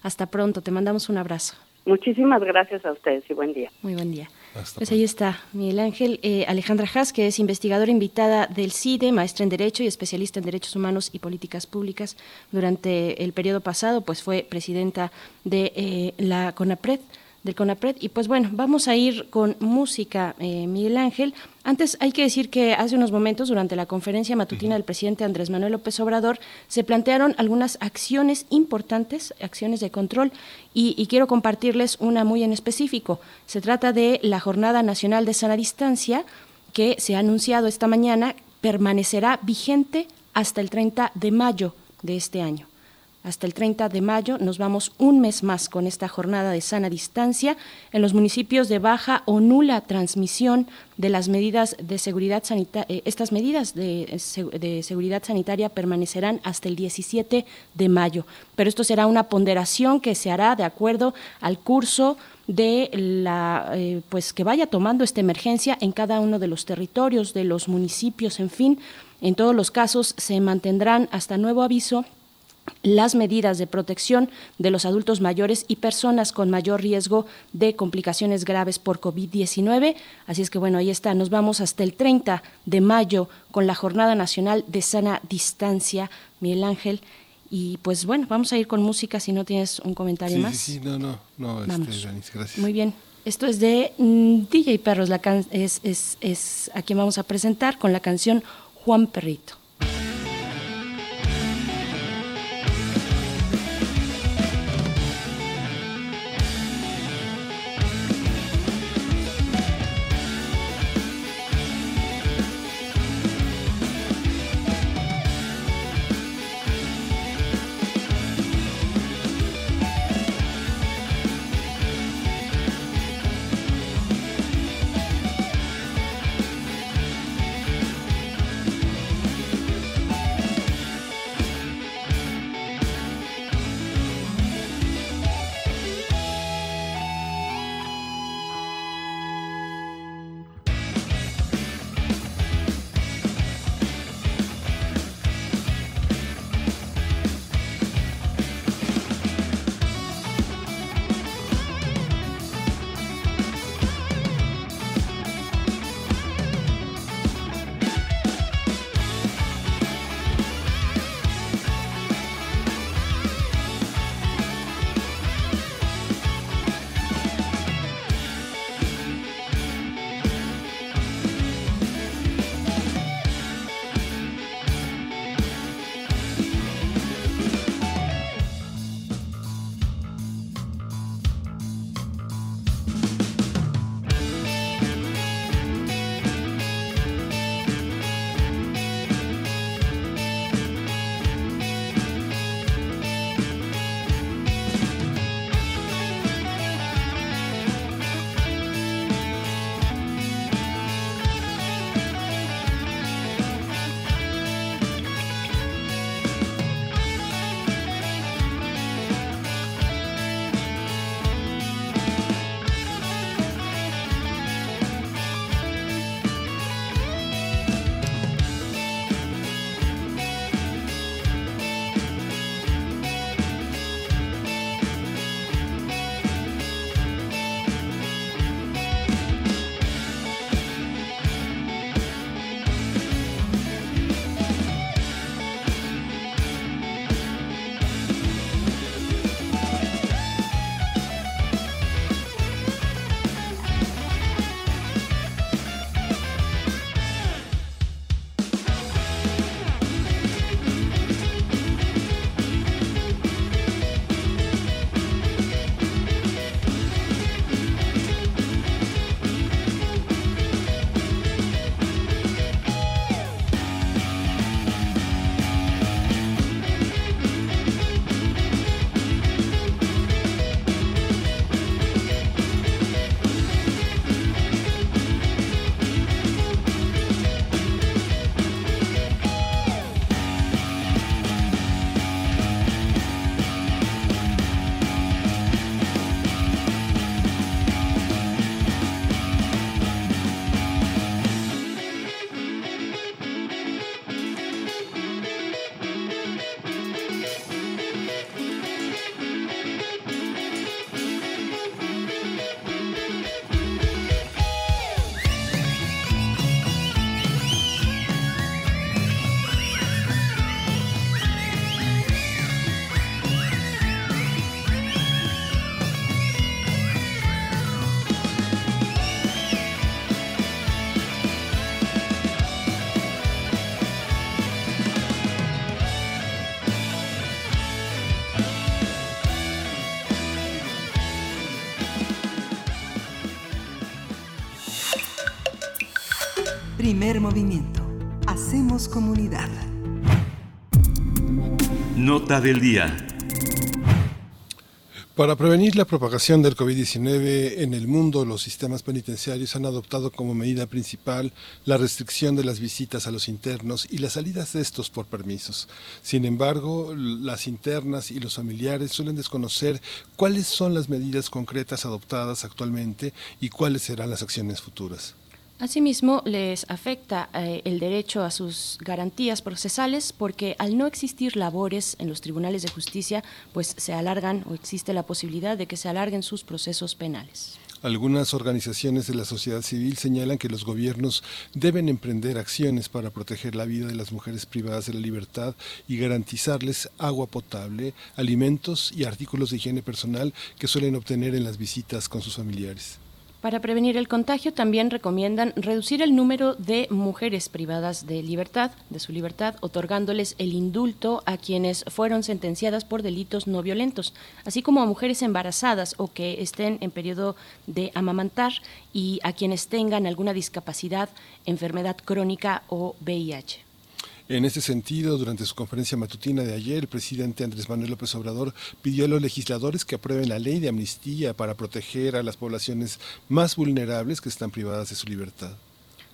hasta pronto, te mandamos un abrazo. Muchísimas gracias a ustedes y buen día. Muy buen día. pues ahí está Miguel Ángel eh, Alejandra Haas, que es investigadora invitada del CIDE, maestra en Derecho y especialista en Derechos Humanos y Políticas Públicas. Durante el periodo pasado, pues fue presidenta de eh, la CONAPRED del CONAPRED. Y pues bueno, vamos a ir con música, eh, Miguel Ángel. Antes hay que decir que hace unos momentos, durante la conferencia matutina del presidente Andrés Manuel López Obrador, se plantearon algunas acciones importantes, acciones de control, y, y quiero compartirles una muy en específico. Se trata de la Jornada Nacional de Sana Distancia, que se ha anunciado esta mañana, permanecerá vigente hasta el 30 de mayo de este año hasta el 30 de mayo. Nos vamos un mes más con esta jornada de sana distancia en los municipios de baja o nula transmisión de las medidas de seguridad sanitaria. Eh, estas medidas de, de, seguridad sanitaria permanecerán hasta el 17 de mayo, pero esto será una ponderación que se hará de acuerdo al curso de la eh, pues que vaya tomando esta emergencia en cada uno de los territorios de los municipios en fin en todos los casos se mantendrán hasta nuevo aviso las medidas de protección de los adultos mayores y personas con mayor riesgo de complicaciones graves por COVID-19. Así es que bueno, ahí está, nos vamos hasta el 30 de mayo con la Jornada Nacional de Sana Distancia, Miguel Ángel. Y pues bueno, vamos a ir con música si no tienes un comentario más. Sí, sí, no, no, no, este, gracias. Muy bien. Esto es de mm, DJ Perros, la es, es, es a quien vamos a presentar con la canción Juan Perrito. Movimiento. Hacemos comunidad. Nota del día. Para prevenir la propagación del COVID-19 en el mundo, los sistemas penitenciarios han adoptado como medida principal la restricción de las visitas a los internos y las salidas de estos por permisos. Sin embargo, las internas y los familiares suelen desconocer cuáles son las medidas concretas adoptadas actualmente y cuáles serán las acciones futuras. Asimismo, les afecta eh, el derecho a sus garantías procesales porque al no existir labores en los tribunales de justicia, pues se alargan o existe la posibilidad de que se alarguen sus procesos penales. Algunas organizaciones de la sociedad civil señalan que los gobiernos deben emprender acciones para proteger la vida de las mujeres privadas de la libertad y garantizarles agua potable, alimentos y artículos de higiene personal que suelen obtener en las visitas con sus familiares. Para prevenir el contagio también recomiendan reducir el número de mujeres privadas de libertad, de su libertad, otorgándoles el indulto a quienes fueron sentenciadas por delitos no violentos, así como a mujeres embarazadas o que estén en periodo de amamantar y a quienes tengan alguna discapacidad, enfermedad crónica o VIH. En ese sentido, durante su conferencia matutina de ayer, el presidente Andrés Manuel López Obrador pidió a los legisladores que aprueben la ley de amnistía para proteger a las poblaciones más vulnerables que están privadas de su libertad.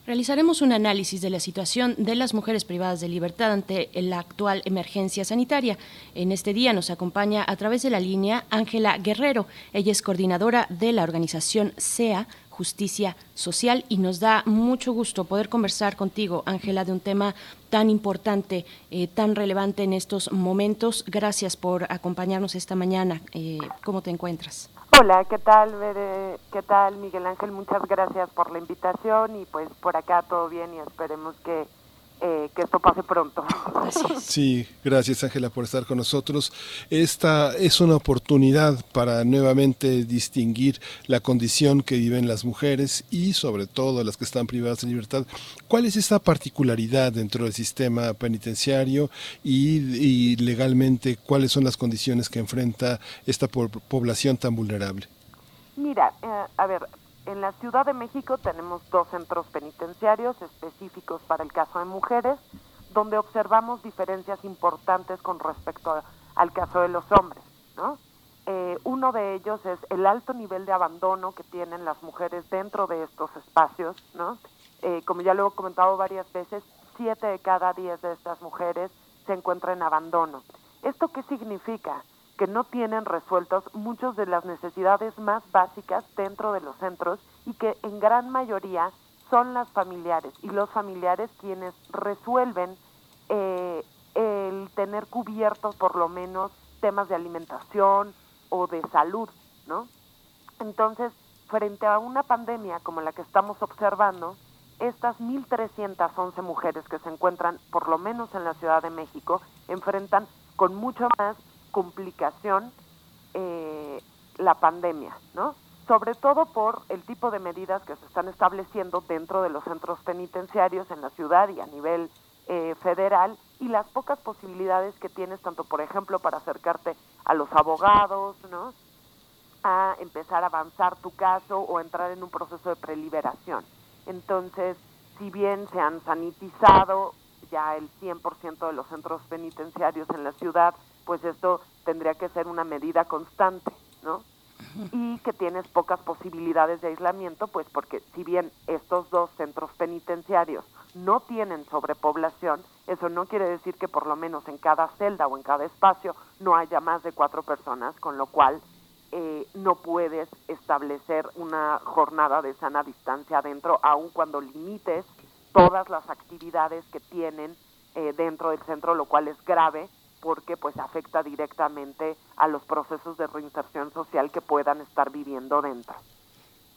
Realizaremos un análisis de la situación de las mujeres privadas de libertad ante la actual emergencia sanitaria. En este día nos acompaña a través de la línea Ángela Guerrero. Ella es coordinadora de la organización SEA, justicia social y nos da mucho gusto poder conversar contigo, Ángela, de un tema tan importante, eh, tan relevante en estos momentos. Gracias por acompañarnos esta mañana. Eh, ¿Cómo te encuentras? Hola, ¿qué tal, ¿Qué tal, Miguel Ángel? Muchas gracias por la invitación y pues por acá todo bien y esperemos que eh, que esto pase pronto. Sí, gracias Ángela por estar con nosotros. Esta es una oportunidad para nuevamente distinguir la condición que viven las mujeres y sobre todo las que están privadas de libertad. ¿Cuál es esta particularidad dentro del sistema penitenciario y, legalmente cuáles son las condiciones que enfrenta esta población tan vulnerable? Mira, eh, a ver, en la Ciudad de México tenemos dos centros penitenciarios específicos para el caso de mujeres, donde observamos diferencias importantes con respecto al caso de los hombres. ¿no? Eh, uno de ellos es el alto nivel de abandono que tienen las mujeres dentro de estos espacios. ¿no? Eh, como ya lo he comentado varias veces, siete de cada diez de estas mujeres se encuentran en abandono. ¿Esto qué significa? Que no tienen resueltos muchas de las necesidades más básicas dentro de los centros y que en gran mayoría son las familiares y los familiares quienes resuelven eh, el tener cubiertos por lo menos temas de alimentación o de salud, ¿no? Entonces, frente a una pandemia como la que estamos observando, estas 1.311 mujeres que se encuentran, por lo menos en la Ciudad de México, enfrentan con mucho más complicación eh, la pandemia, ¿no? Sobre todo por el tipo de medidas que se están estableciendo dentro de los centros penitenciarios en la ciudad y a nivel eh, federal y las pocas posibilidades que tienes, tanto por ejemplo para acercarte a los abogados, ¿no? A empezar a avanzar tu caso o entrar en un proceso de preliberación. Entonces, si bien se han sanitizado ya el 100% de los centros penitenciarios en la ciudad, pues esto tendría que ser una medida constante, ¿no? Y que tienes pocas posibilidades de aislamiento, pues porque si bien estos dos centros penitenciarios no tienen sobrepoblación, eso no quiere decir que por lo menos en cada celda o en cada espacio no haya más de cuatro personas, con lo cual eh, no puedes establecer una jornada de sana distancia adentro, aun cuando limites todas las actividades que tienen eh, dentro del centro, lo cual es grave porque pues afecta directamente a los procesos de reinserción social que puedan estar viviendo dentro.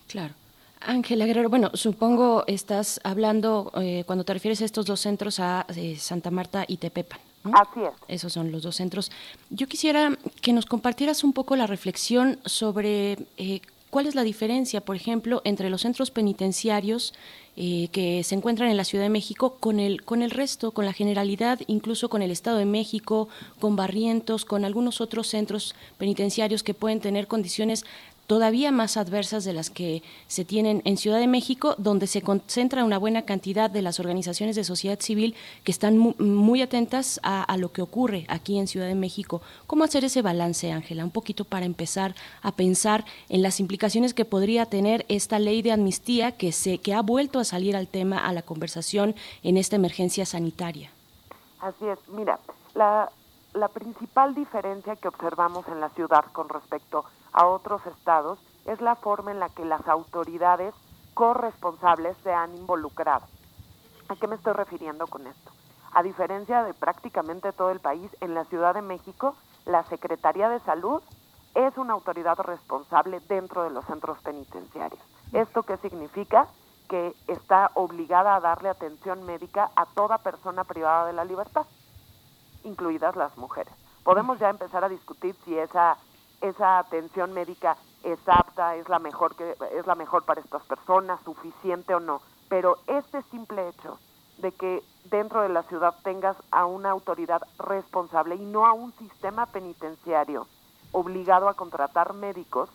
Claro. Ángela Guerrero, bueno, supongo estás hablando eh, cuando te refieres a estos dos centros a eh, Santa Marta y Tepepan. Así es. Esos son los dos centros. Yo quisiera que nos compartieras un poco la reflexión sobre eh, cuál es la diferencia, por ejemplo, entre los centros penitenciarios eh, que se encuentran en la Ciudad de México con el, con el resto, con la generalidad, incluso con el Estado de México, con Barrientos, con algunos otros centros penitenciarios que pueden tener condiciones todavía más adversas de las que se tienen en Ciudad de México, donde se concentra una buena cantidad de las organizaciones de sociedad civil que están muy, atentas a, lo que ocurre aquí en Ciudad de México. ¿Cómo hacer ese balance, Ángela? Un poquito para empezar a pensar en las implicaciones que podría tener esta ley de amnistía que, se, que ha vuelto a salir al tema, a la conversación en esta emergencia sanitaria. Así es, mira, la, la principal diferencia que observamos en la ciudad con respecto a otros estados es la forma en la que las autoridades corresponsables se han involucrado. ¿A qué me estoy refiriendo con esto? A diferencia de prácticamente todo el país, en la Ciudad de México, la Secretaría de Salud es una autoridad responsable dentro de los centros penitenciarios. ¿Esto qué significa? Que está obligada a darle atención médica a toda persona privada de la libertad incluidas las mujeres. Podemos ya empezar a discutir si esa esa atención médica es apta, es la mejor que es la mejor para estas personas, suficiente o no, pero este simple hecho de que dentro de la ciudad tengas a una autoridad responsable y no a un sistema penitenciario obligado a contratar médicos,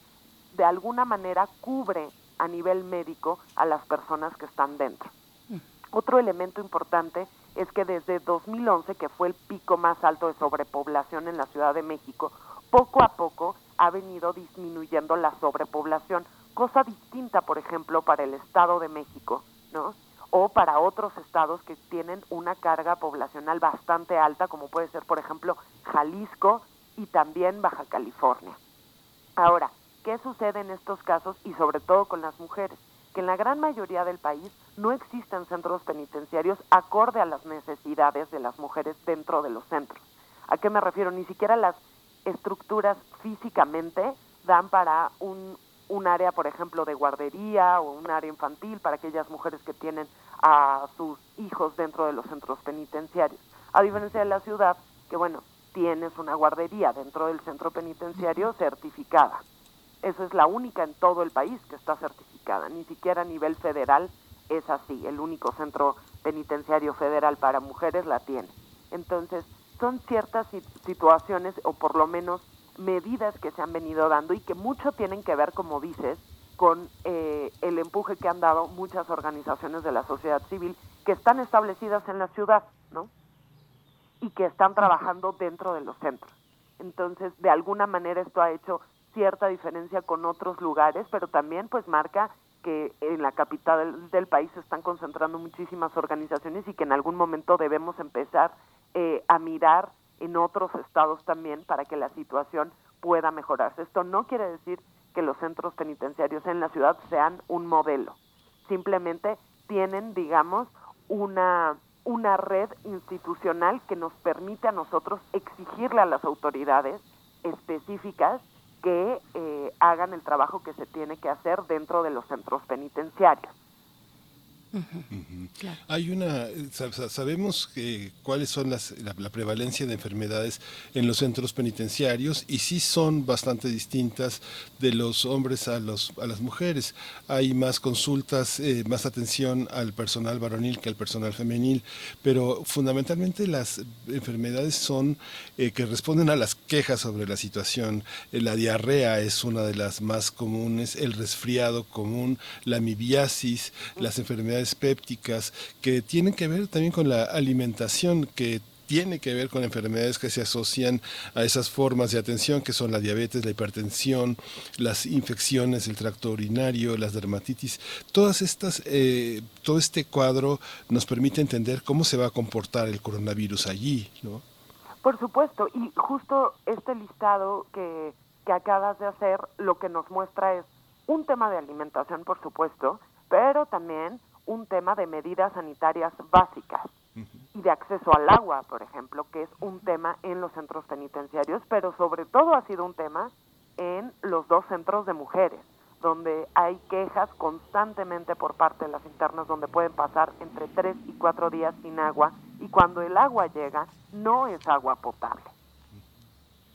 de alguna manera cubre a nivel médico a las personas que están dentro. Mm. Otro elemento importante es que desde 2011, que fue el pico más alto de sobrepoblación en la Ciudad de México, poco a poco ha venido disminuyendo la sobrepoblación, cosa distinta, por ejemplo, para el Estado de México, ¿no? O para otros estados que tienen una carga poblacional bastante alta, como puede ser, por ejemplo, Jalisco y también Baja California. Ahora, ¿qué sucede en estos casos y sobre todo con las mujeres? Que en la gran mayoría del país no existen centros penitenciarios acorde a las necesidades de las mujeres dentro de los centros. ¿A qué me refiero? Ni siquiera las estructuras físicamente dan para un, un área, por ejemplo, de guardería o un área infantil para aquellas mujeres que tienen a sus hijos dentro de los centros penitenciarios. A diferencia de la ciudad, que bueno, tienes una guardería dentro del centro penitenciario certificada. Esa es la única en todo el país que está certificada, ni siquiera a nivel federal es así, el único centro penitenciario federal para mujeres la tiene. Entonces, son ciertas situaciones o por lo menos medidas que se han venido dando y que mucho tienen que ver, como dices, con eh, el empuje que han dado muchas organizaciones de la sociedad civil que están establecidas en la ciudad, ¿no? Y que están trabajando dentro de los centros. Entonces, de alguna manera esto ha hecho cierta diferencia con otros lugares, pero también pues marca que en la capital del, país se están concentrando muchísimas organizaciones y que en algún momento debemos empezar eh, a mirar en otros estados también para que la situación pueda mejorarse. Esto no quiere decir que los centros penitenciarios en la ciudad sean un modelo. Simplemente tienen, digamos, una, una red institucional que nos permite a nosotros exigirle a las autoridades específicas que eh, hagan el trabajo que se tiene que hacer dentro de los centros penitenciarios. Hay una, sabemos que, cuáles son las, la, prevalencia de enfermedades en los centros penitenciarios y sí son bastante distintas de los hombres a, los, a las mujeres. Hay más consultas, eh, más atención al personal varonil que al personal femenil, pero fundamentalmente las enfermedades son eh, que responden a las quejas sobre la situación. Eh, la diarrea es una de las más comunes, el resfriado común, la amibiasis, las enfermedades pépticas que tienen que ver también con la alimentación, que tiene que ver con enfermedades que se asocian a esas formas de atención que son la diabetes, la hipertensión, las infecciones del tracto urinario, las dermatitis. Todas estas, eh, todo este cuadro nos permite entender cómo se va a comportar el coronavirus allí, ¿no? Por supuesto, y justo este listado que, que acabas de hacer lo que nos muestra es un tema de alimentación, por supuesto, pero también un tema de medidas sanitarias básicas y de acceso al agua, por ejemplo, que es un tema en los centros penitenciarios, pero sobre todo ha sido un tema en los dos centros de mujeres, donde hay quejas constantemente por parte de las internas, donde pueden pasar entre tres y cuatro días sin agua, y cuando el agua llega, no es agua potable.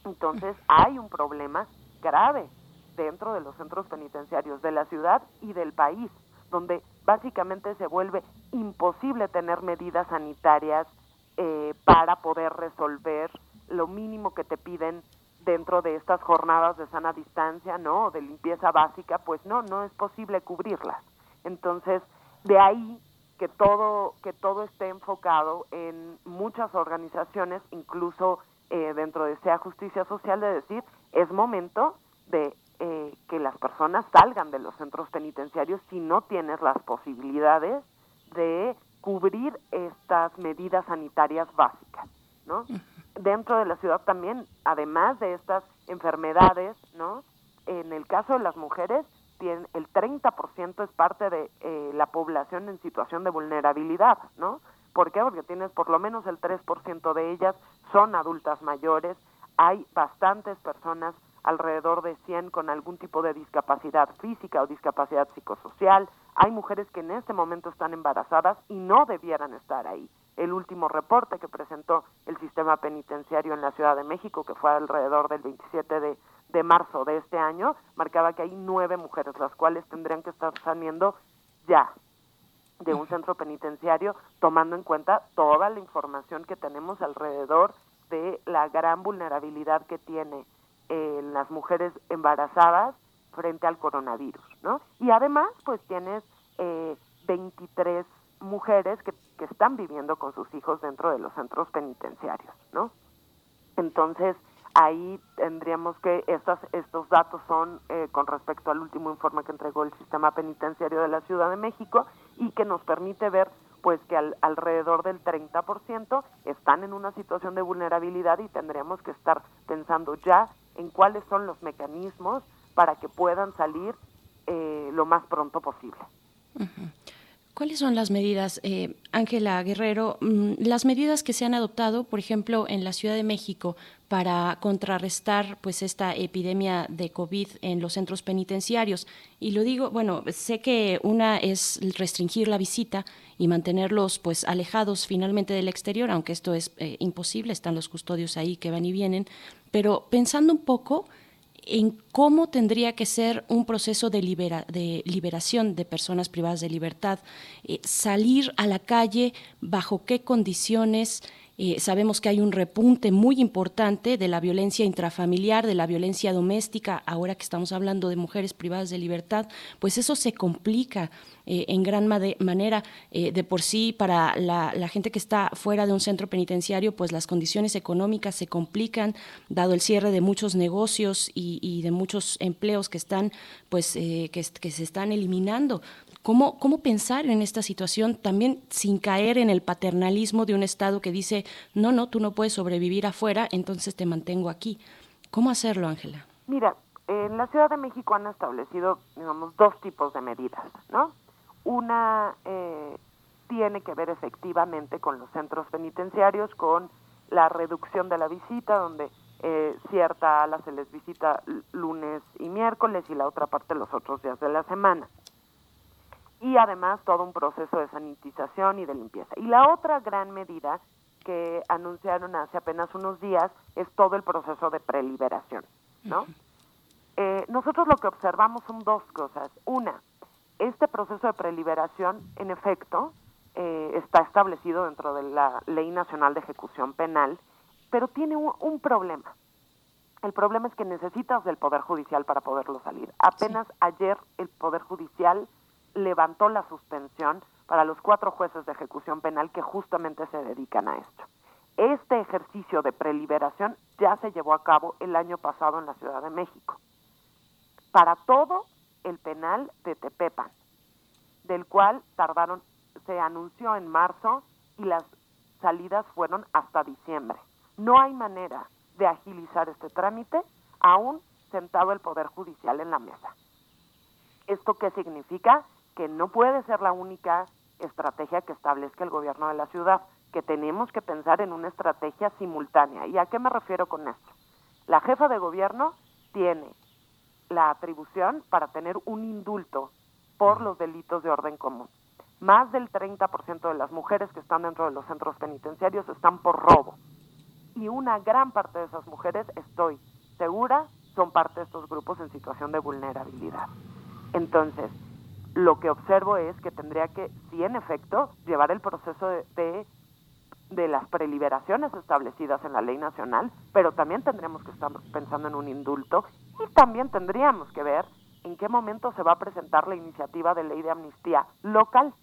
Entonces hay un problema grave dentro de los centros penitenciarios de la ciudad y del país, donde básicamente se vuelve imposible tener medidas sanitarias eh, para poder resolver lo mínimo que te piden dentro de estas jornadas de sana distancia, ¿no? De limpieza básica, pues no, no es posible cubrirlas. Entonces, de ahí que todo que todo esté enfocado en muchas organizaciones, incluso eh, dentro de sea justicia social, de decir es momento de eh, que las personas salgan de los centros penitenciarios si no tienes las posibilidades de cubrir estas medidas sanitarias básicas, ¿no? Dentro de la ciudad también, además de estas enfermedades, ¿no? En el caso de las mujeres, tiene, el 30% es parte de eh, la población en situación de vulnerabilidad, ¿no? ¿Por qué? Porque tienes por lo menos el 3% de ellas son adultas mayores, hay bastantes personas, alrededor de 100 con algún tipo de discapacidad física o discapacidad psicosocial, hay mujeres que en este momento están embarazadas y no debieran estar ahí. El último reporte que presentó el sistema penitenciario en la Ciudad de México, que fue alrededor del 27 de de marzo de este año marcaba que hay nueve mujeres, las cuales tendrían que estar saliendo ya de un centro penitenciario, tomando en cuenta toda la información que tenemos alrededor de la gran vulnerabilidad que tiene eh, las mujeres embarazadas frente al coronavirus, ¿no? Y además, pues tienes eh, 23 mujeres que, que están viviendo con sus hijos dentro de los centros penitenciarios, ¿no? Entonces, ahí tendríamos que estas, estos datos son eh, con respecto al último informe que entregó el sistema penitenciario de la Ciudad de México y que nos permite ver pues que alrededor del 30% están en una situación de vulnerabilidad y tendríamos que estar pensando ya en cuáles son los mecanismos para que puedan salir eh, lo más pronto posible. ¿Cuáles son las medidas, eh, Ángela Guerrero, mm, las medidas que se han adoptado, por ejemplo, en la Ciudad de México para contrarrestar pues esta epidemia de COVID en los centros penitenciarios? Y lo digo, bueno, sé que una es restringir la visita y mantenerlos pues alejados finalmente del exterior, aunque esto es eh, imposible, están los custodios ahí que van y vienen, pero pensando un poco en cómo tendría que ser un proceso de, de liberación de personas privadas de libertad, eh, salir a la calle, bajo qué condiciones. Sabemos que hay un repunte muy importante de la violencia intrafamiliar, de la violencia doméstica, ahora que estamos hablando de mujeres privadas de libertad, pues eso se complica eh, en gran manera. Eh, de por sí, para la, gente que está fuera de un centro penitenciario, pues las condiciones económicas se complican, dado el cierre de muchos negocios y, de muchos empleos que están, pues, eh, que, se están eliminando. ¿Cómo, ¿Cómo pensar en esta situación también sin caer en el paternalismo de un Estado que dice, no, no, tú no puedes sobrevivir afuera, entonces te mantengo aquí? ¿Cómo hacerlo, Ángela? Mira, en la Ciudad de México han establecido, digamos, dos tipos de medidas, ¿no? Una eh, tiene que ver efectivamente con los centros penitenciarios, con la reducción de la visita, donde eh, cierta ala se les visita lunes y miércoles y la otra parte los otros días de la semana. Y además todo un proceso de sanitización y de limpieza. Y la otra gran medida que anunciaron hace apenas unos días es todo el proceso de preliberación, ¿no? Eh, nosotros lo que observamos son dos cosas. Una, este proceso de preliberación, en efecto, eh, está establecido dentro de la Ley Nacional de Ejecución Penal, pero tiene un, problema. El problema es que necesitas del Poder Judicial para poderlo salir. Apenas ayer el Poder Judicial levantó la suspensión para los cuatro jueces de ejecución penal que justamente se dedican a esto. Este ejercicio de preliberación ya se llevó a cabo el año pasado en la Ciudad de México. Para todo el penal de Tepepan, del cual tardaron, se anunció en marzo y las salidas fueron hasta diciembre. No hay manera de agilizar este trámite aún sentado el Poder Judicial en la mesa. ¿Esto qué significa? Que no puede ser la única estrategia que establezca el gobierno de la ciudad, que tenemos que pensar en una estrategia simultánea. ¿Y a qué me refiero con esto? La jefa de gobierno tiene la atribución para tener un indulto por los delitos de orden común. Más del 30% de las mujeres que están dentro de los centros penitenciarios están por robo. Y una gran parte de esas mujeres, estoy segura, son parte de estos grupos en situación de vulnerabilidad. Entonces, lo que observo es que tendría que, sí, en efecto, llevar el proceso de, de las preliberaciones establecidas en la ley nacional, pero también tendremos que estar pensando en un indulto y también tendríamos que ver en qué momento se va a presentar la iniciativa de ley de amnistía local.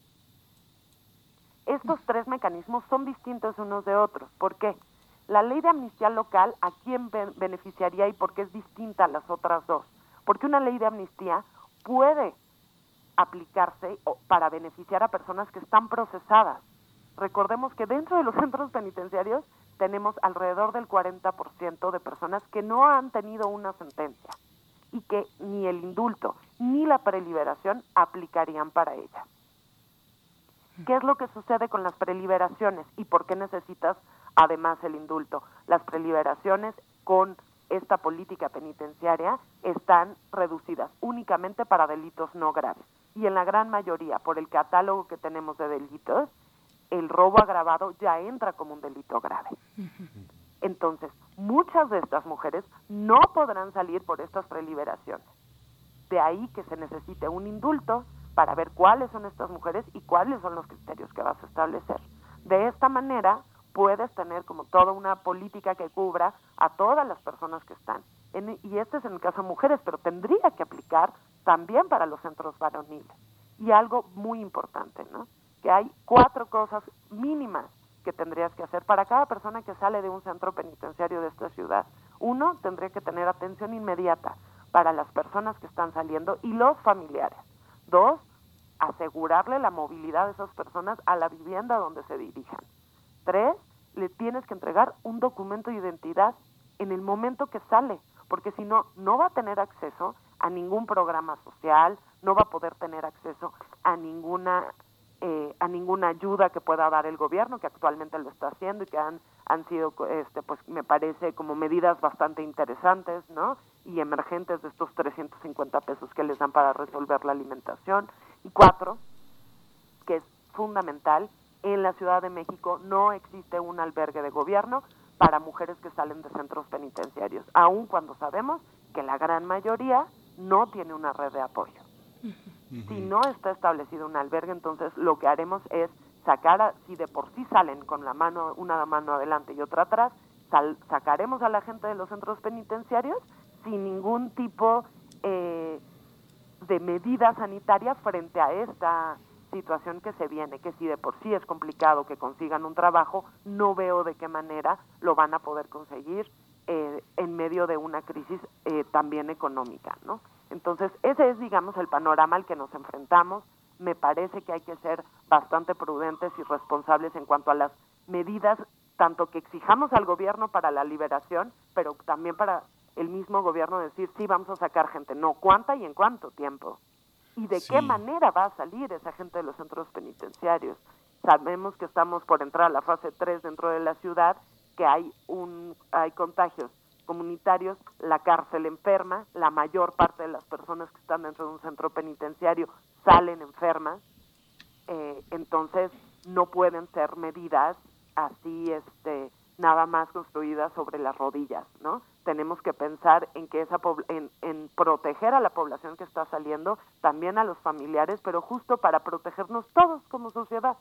Estos tres mecanismos son distintos unos de otros. ¿Por qué? La ley de amnistía local, ¿a quién beneficiaría y por qué es distinta a las otras dos? Porque una ley de amnistía puede aplicarse para beneficiar a personas que están procesadas. Recordemos que dentro de los centros penitenciarios tenemos alrededor del 40% de personas que no han tenido una sentencia y que ni el indulto ni la preliberación aplicarían para ellas. ¿Qué es lo que sucede con las preliberaciones y por qué necesitas además el indulto? Las preliberaciones con esta política penitenciaria están reducidas únicamente para delitos no graves y en la gran mayoría por el catálogo que tenemos de delitos, el robo agravado ya entra como un delito grave. Entonces, muchas de estas mujeres no podrán salir por estas preliberaciones. De ahí que se necesite un indulto para ver cuáles son estas mujeres y cuáles son los criterios que vas a establecer. De esta manera puedes tener como toda una política que cubra a todas las personas que están. y este es en el caso de mujeres, pero tendría que aplicar también para los centros varoniles. Y algo muy importante, ¿no? Que hay cuatro cosas mínimas que tendrías que hacer para cada persona que sale de un centro penitenciario de esta ciudad. Uno, tendría que tener atención inmediata para las personas que están saliendo y los familiares. Dos, asegurarle la movilidad de esas personas a la vivienda donde se dirijan. Tres, le tienes que entregar un documento de identidad en el momento que sale, porque si no, no va a tener acceso a ningún programa social, no va a poder tener acceso a ninguna eh, a ninguna ayuda que pueda dar el gobierno, que actualmente lo está haciendo y que han, han sido, este, pues me parece como medidas bastante interesantes, ¿no? Y emergentes de estos 350 pesos que les dan para resolver la alimentación. Y cuatro, que es fundamental, en la Ciudad de México no existe un albergue de gobierno para mujeres que salen de centros penitenciarios, aun cuando sabemos que la gran mayoría no tiene una red de apoyo. Si no está establecido un albergue, entonces lo que haremos es sacar, a, si de por sí salen con la mano, una mano adelante y otra atrás, sacaremos a la gente de los centros penitenciarios sin ningún tipo eh, de medida sanitaria frente a esta situación que se viene, que si de por sí es complicado que consigan un trabajo, no veo de qué manera lo van a poder conseguir eh, en medio de una crisis eh, también económica, ¿no? Entonces, ese es, digamos, el panorama al que nos enfrentamos. Me parece que hay que ser bastante prudentes y responsables en cuanto a las medidas, tanto que exijamos al gobierno para la liberación, pero también para el mismo gobierno decir, sí, vamos a sacar gente, no, cuánta y en cuánto tiempo. Y de qué manera va a salir esa gente de los centros penitenciarios. Sabemos que estamos por entrar a la fase 3 dentro de la ciudad, que hay, un, hay contagios comunitarios, la cárcel enferma, la mayor parte de las personas que están dentro de un centro penitenciario salen enfermas, eh, entonces no pueden ser medidas así, este, nada más construidas sobre las rodillas, ¿no? Tenemos que pensar en que esa en, en proteger a la población que está saliendo, también a los familiares, pero justo para protegernos todos como sociedad.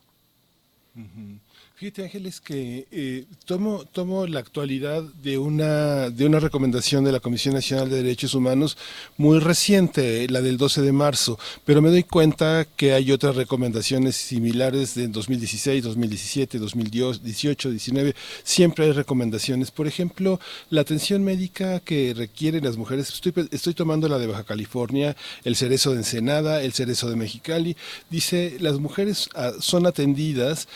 Fíjate Ángeles que eh, tomo, tomo la actualidad de una, de una recomendación de la Comisión Nacional de Derechos Humanos muy reciente, la del 12 de marzo, pero me doy cuenta que hay otras recomendaciones similares de 2016, 2017, 2018, 19, siempre hay recomendaciones. Por ejemplo, la atención médica que requieren las mujeres, estoy, estoy tomando la de Baja California, el cerezo de Ensenada, el cerezo de Mexicali, dice las mujeres ah, son atendidas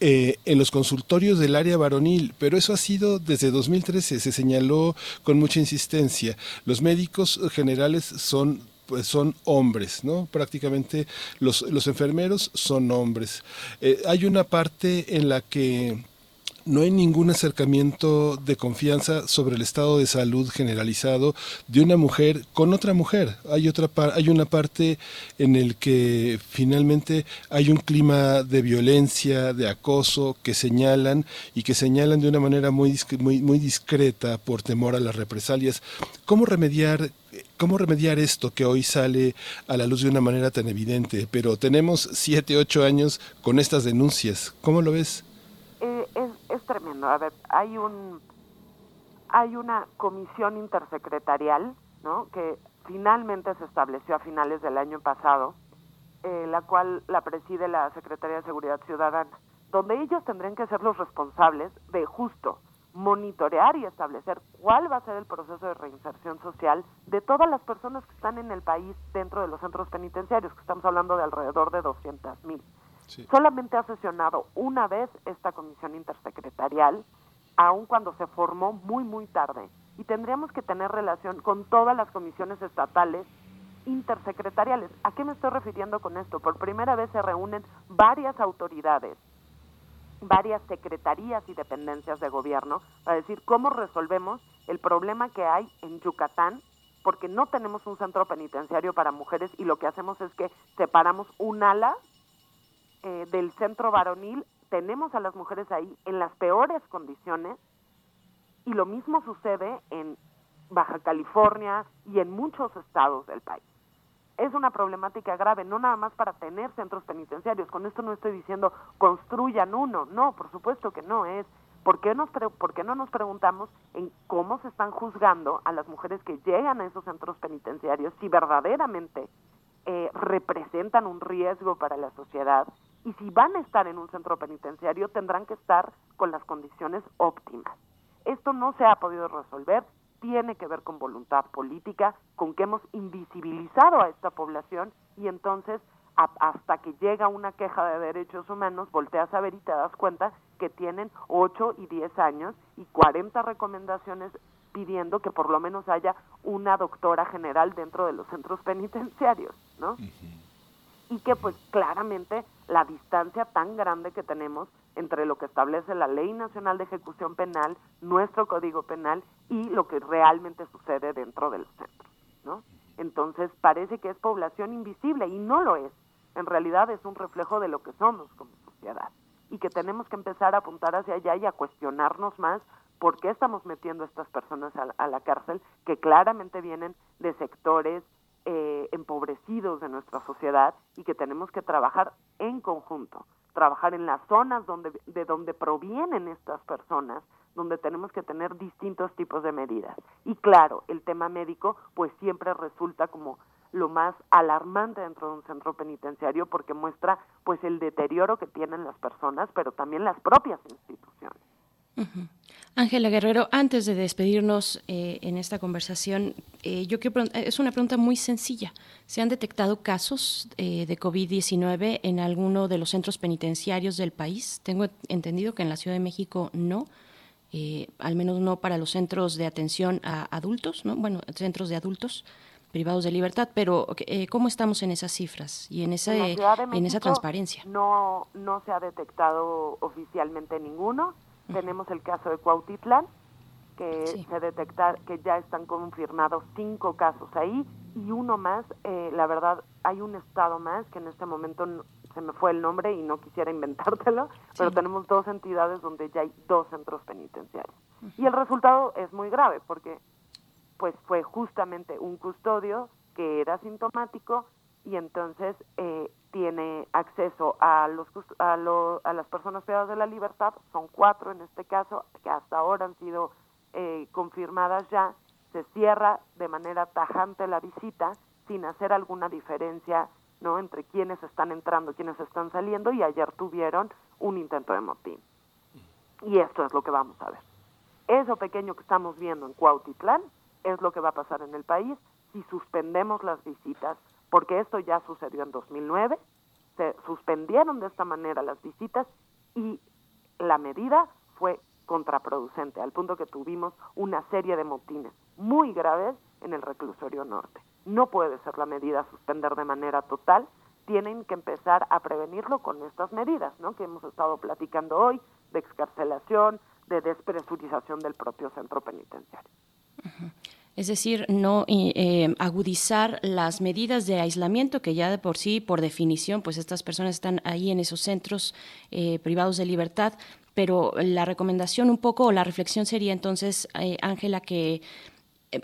eh, en los consultorios del área varonil, pero eso ha sido desde 2013, se señaló con mucha insistencia. Los médicos generales son pues son hombres, ¿no? Prácticamente los, los enfermeros son hombres. Eh, hay una parte en la que no hay ningún acercamiento de confianza sobre el estado de salud generalizado de una mujer con otra mujer. Hay otra hay una parte en el que finalmente hay un clima de violencia, de acoso que señalan y que señalan de una manera muy muy muy discreta por temor a las represalias. ¿Cómo remediar ¿Cómo remediar esto que hoy sale a la luz de una manera tan evidente? Pero tenemos siete, ocho años con estas denuncias. ¿Cómo lo ves? Eh, es tremendo. A ver, hay un hay una comisión intersecretarial, ¿no? Que finalmente se estableció a finales del año pasado, eh, la cual la preside la Secretaría de Seguridad Ciudadana, donde ellos tendrían que ser los responsables de justo monitorear y establecer cuál va a ser el proceso de reinserción social de todas las personas que están en el país dentro de los centros penitenciarios, que estamos hablando de alrededor de 200 mil. Solamente ha sesionado una vez esta comisión intersecretarial, aun cuando se formó muy, muy tarde. Y tendríamos que tener relación con todas las comisiones estatales intersecretariales. ¿A qué me estoy refiriendo con esto? Por primera vez se reúnen varias autoridades varias secretarías y dependencias de gobierno para decir cómo resolvemos el problema que hay en Yucatán, porque no tenemos un centro penitenciario para mujeres y lo que hacemos es que separamos un ala eh, del centro varonil, tenemos a las mujeres ahí en las peores condiciones y lo mismo sucede en Baja California y en muchos estados del país es una problemática grave, no nada más para tener centros penitenciarios. Con esto no estoy diciendo construyan uno, no, por supuesto que no es. ¿Por qué, nos ¿Por qué no nos preguntamos en cómo se están juzgando a las mujeres que llegan a esos centros penitenciarios, si verdaderamente eh, representan un riesgo para la sociedad? Y si van a estar en un centro penitenciario, tendrán que estar con las condiciones óptimas. Esto no se ha podido resolver tiene que ver con voluntad política, con que hemos invisibilizado a esta población y entonces hasta que llega una queja de derechos humanos, volteas a ver y te das cuenta que tienen 8 y 10 años y 40 recomendaciones pidiendo que por lo menos haya una doctora general dentro de los centros penitenciarios, ¿no? Y que pues claramente la distancia tan grande que tenemos entre lo que establece la Ley Nacional de Ejecución Penal, nuestro Código Penal y lo que realmente sucede dentro de los centros, ¿no? Entonces parece que es población invisible y no lo es. En realidad es un reflejo de lo que somos como sociedad y que tenemos que empezar a apuntar hacia allá y a cuestionarnos más por qué estamos metiendo a estas personas a, la cárcel que claramente vienen de sectores eh, empobrecidos de nuestra sociedad y que tenemos que trabajar en conjunto trabajar en las zonas donde, de donde provienen estas personas, donde tenemos que tener distintos tipos de medidas. Y claro, el tema médico pues siempre resulta como lo más alarmante dentro de un centro penitenciario porque muestra pues el deterioro que tienen las personas, pero también las propias instituciones. Ángela Guerrero, antes de despedirnos eh, en esta conversación, eh, yo quiero es una pregunta muy sencilla. ¿Se han detectado casos eh, de COVID-19 en alguno de los centros penitenciarios del país? Tengo entendido que en la Ciudad de México no, al menos no para los centros de atención a adultos, ¿no? Bueno, centros de adultos privados de libertad, pero ¿cómo estamos en esas cifras y en, esa, en esa transparencia? No, no se ha detectado oficialmente ninguno tenemos el caso de Cuautitlán, que se detecta que ya están confirmados cinco casos ahí y uno más, eh, la verdad, hay un estado más que en este momento se me fue el nombre y no quisiera inventártelo, pero tenemos dos entidades donde ya hay dos centros penitenciarios. Y el resultado es muy grave porque pues fue justamente un custodio que era sintomático y entonces eh, tiene acceso a, los, a, a las personas privadas de la libertad, son cuatro en este caso, que hasta ahora han sido eh, confirmadas ya, se cierra de manera tajante la visita sin hacer alguna diferencia no entre quienes están entrando, quienes están saliendo y ayer tuvieron un intento de motín. Y esto es lo que vamos a ver. Eso pequeño que estamos viendo en Cuautitlán es lo que va a pasar en el país si suspendemos las visitas porque esto ya sucedió en 2009, se suspendieron de esta manera las visitas y la medida fue contraproducente, al punto que tuvimos una serie de motines muy graves en el reclusorio norte. No puede ser la medida suspender de manera total, tienen que empezar a prevenirlo con estas medidas, ¿no? Que hemos estado platicando hoy de excarcelación, de despresurización del propio centro penitenciario es decir, no eh, agudizar las medidas de aislamiento que ya de por sí, por definición, pues estas personas están ahí en esos centros eh, privados de libertad, pero la recomendación un poco o la reflexión sería entonces, eh, Ángela, que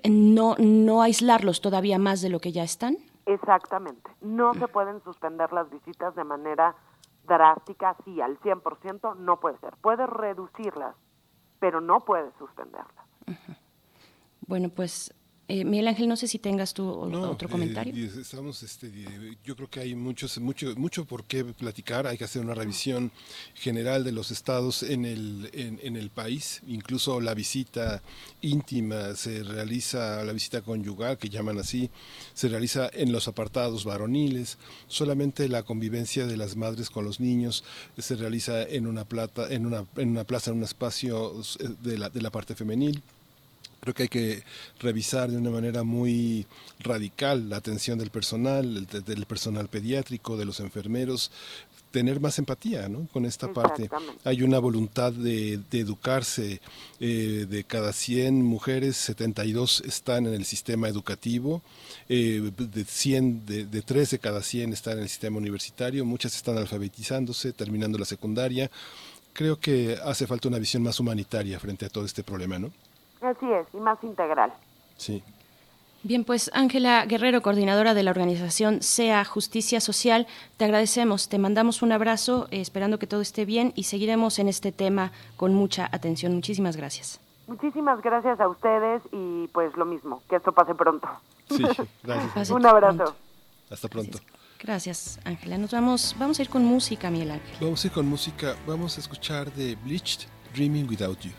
no, no aislarlos todavía más de lo que ya están. Exactamente, no se pueden suspender las visitas de manera drástica, sí, al 100%, no puede ser. Puede reducirlas, pero no puede suspenderlas. Bueno, pues eh, Miguel Ángel, no sé si tengas tú otro comentario. estamos, este, yo creo que hay muchos, mucho, mucho por qué platicar. Hay que hacer una revisión general de los estados en el, en, el país. Incluso la visita íntima se realiza, la visita conyugal, que llaman así, se realiza en los apartados varoniles. Solamente la convivencia de las madres con los niños se realiza en una, plata, en una, en una plaza, en un espacio eh, de la, de la parte femenil. Creo que hay que revisar de una manera muy radical la atención del personal, del personal pediátrico, de los enfermeros, tener más empatía ¿no? con esta parte. Hay una voluntad de, educarse. Eh, de cada 100 mujeres, 72 están en el sistema educativo. Eh, de, 100, de, de 3 de cada 100 están en el sistema universitario. Muchas están alfabetizándose, terminando la secundaria. Creo que hace falta una visión más humanitaria frente a todo este problema, ¿no? Así es, y más integral. Sí. Bien, pues Ángela Guerrero, coordinadora de la organización SEA Justicia Social, te agradecemos, te mandamos un abrazo, eh, esperando que todo esté bien y seguiremos en este tema con mucha atención. Muchísimas gracias. Muchísimas gracias a ustedes y pues lo mismo, que esto pase pronto. Sí, gracias. un abrazo. Hasta pronto. Gracias, Ángela. Nos vamos, vamos a ir con música, Miguel Ángel. Vamos a ir con música, vamos a escuchar de Bleached, Dreaming Without You.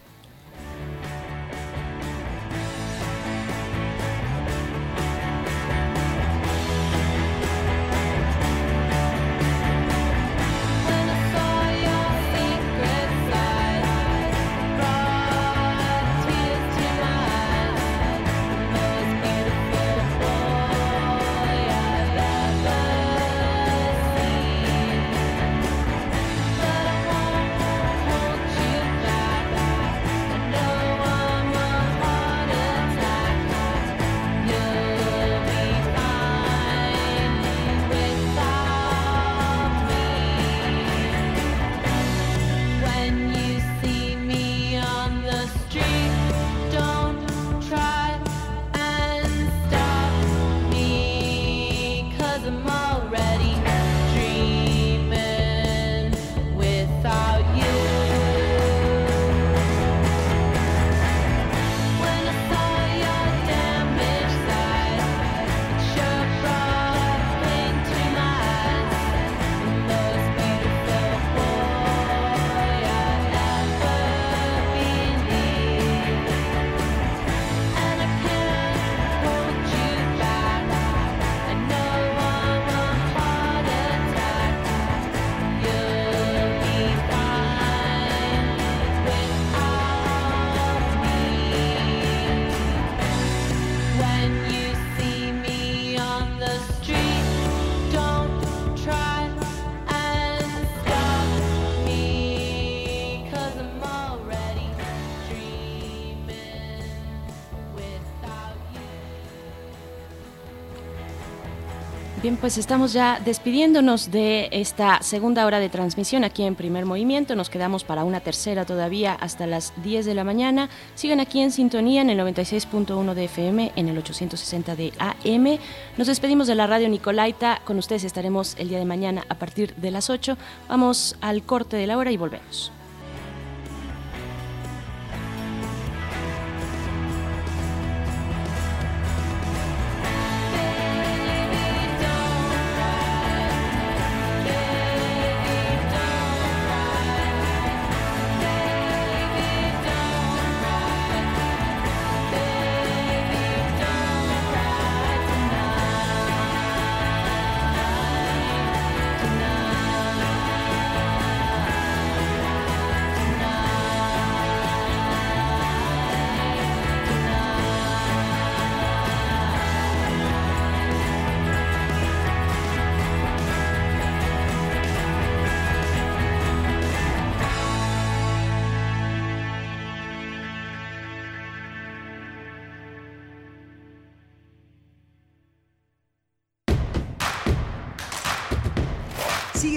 Pues estamos ya despidiéndonos de esta segunda hora de transmisión aquí en Primer Movimiento. Nos quedamos para una tercera todavía hasta las 10 de la mañana. Sigan aquí en sintonía en el 96.1 de FM, en el 860 de AM. Nos despedimos de la radio Nicolaita. Con ustedes estaremos el día de mañana a partir de las 8. Vamos al corte de la hora y volvemos.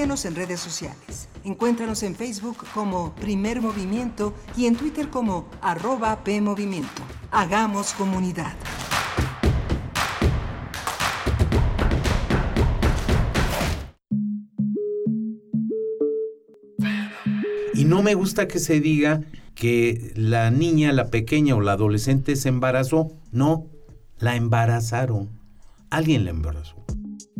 En redes sociales. Encuéntranos en Facebook como Primer Movimiento y en Twitter como arroba PMovimiento. Hagamos comunidad. Y no me gusta que se diga que la niña, la pequeña o la adolescente se embarazó. No, la embarazaron. Alguien la embarazó.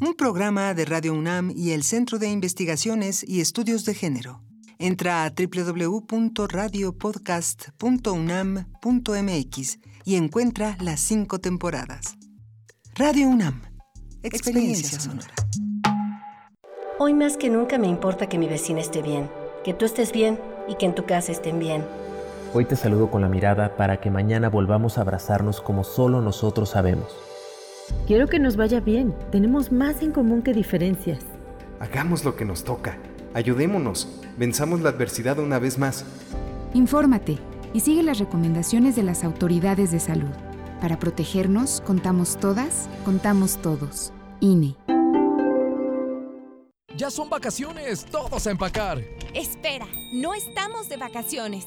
un programa de Radio UNAM y el Centro de Investigaciones y Estudios de Género. Entra a www.radiopodcast.unam.mx y encuentra las cinco temporadas. Radio UNAM, experiencia sonora. Hoy más que nunca me importa que mi vecina esté bien, que tú estés bien y que en tu casa estén bien. Hoy te saludo con la mirada para que mañana volvamos a abrazarnos como solo nosotros sabemos. Quiero que nos vaya bien. Tenemos más en común que diferencias. Hagamos lo que nos toca. Ayudémonos. Venzamos la adversidad una vez más. Infórmate y sigue las recomendaciones de las autoridades de salud. Para protegernos, contamos todas, contamos todos. INE. Ya son vacaciones, todos a empacar. Espera, no estamos de vacaciones.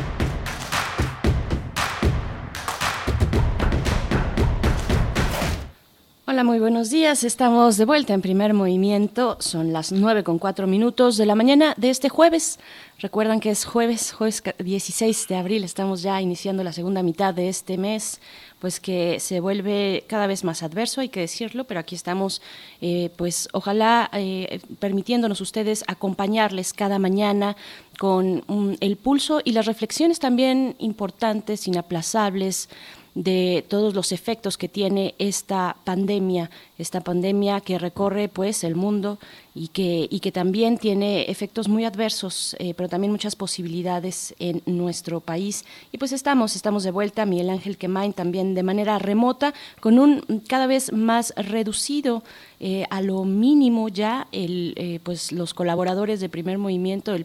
Hola, muy buenos días. Estamos de vuelta en primer movimiento. Son las 9 con 4 minutos de la mañana de este jueves. Recuerdan que es jueves, jueves 16 de abril. Estamos ya iniciando la segunda mitad de este mes pues que se vuelve cada vez más adverso, hay que decirlo, pero aquí estamos, eh, pues ojalá eh, permitiéndonos ustedes acompañarles cada mañana con el pulso y las reflexiones también importantes, inaplazables, de todos los efectos que tiene esta pandemia, esta pandemia que recorre pues el mundo y que, y que también tiene efectos muy adversos, eh, pero también muchas posibilidades en nuestro país. Y pues estamos, estamos de vuelta, Miguel Ángel Quemain también de manera remota, con un cada vez más reducido eh, a lo mínimo ya el, eh, pues los colaboradores de primer movimiento,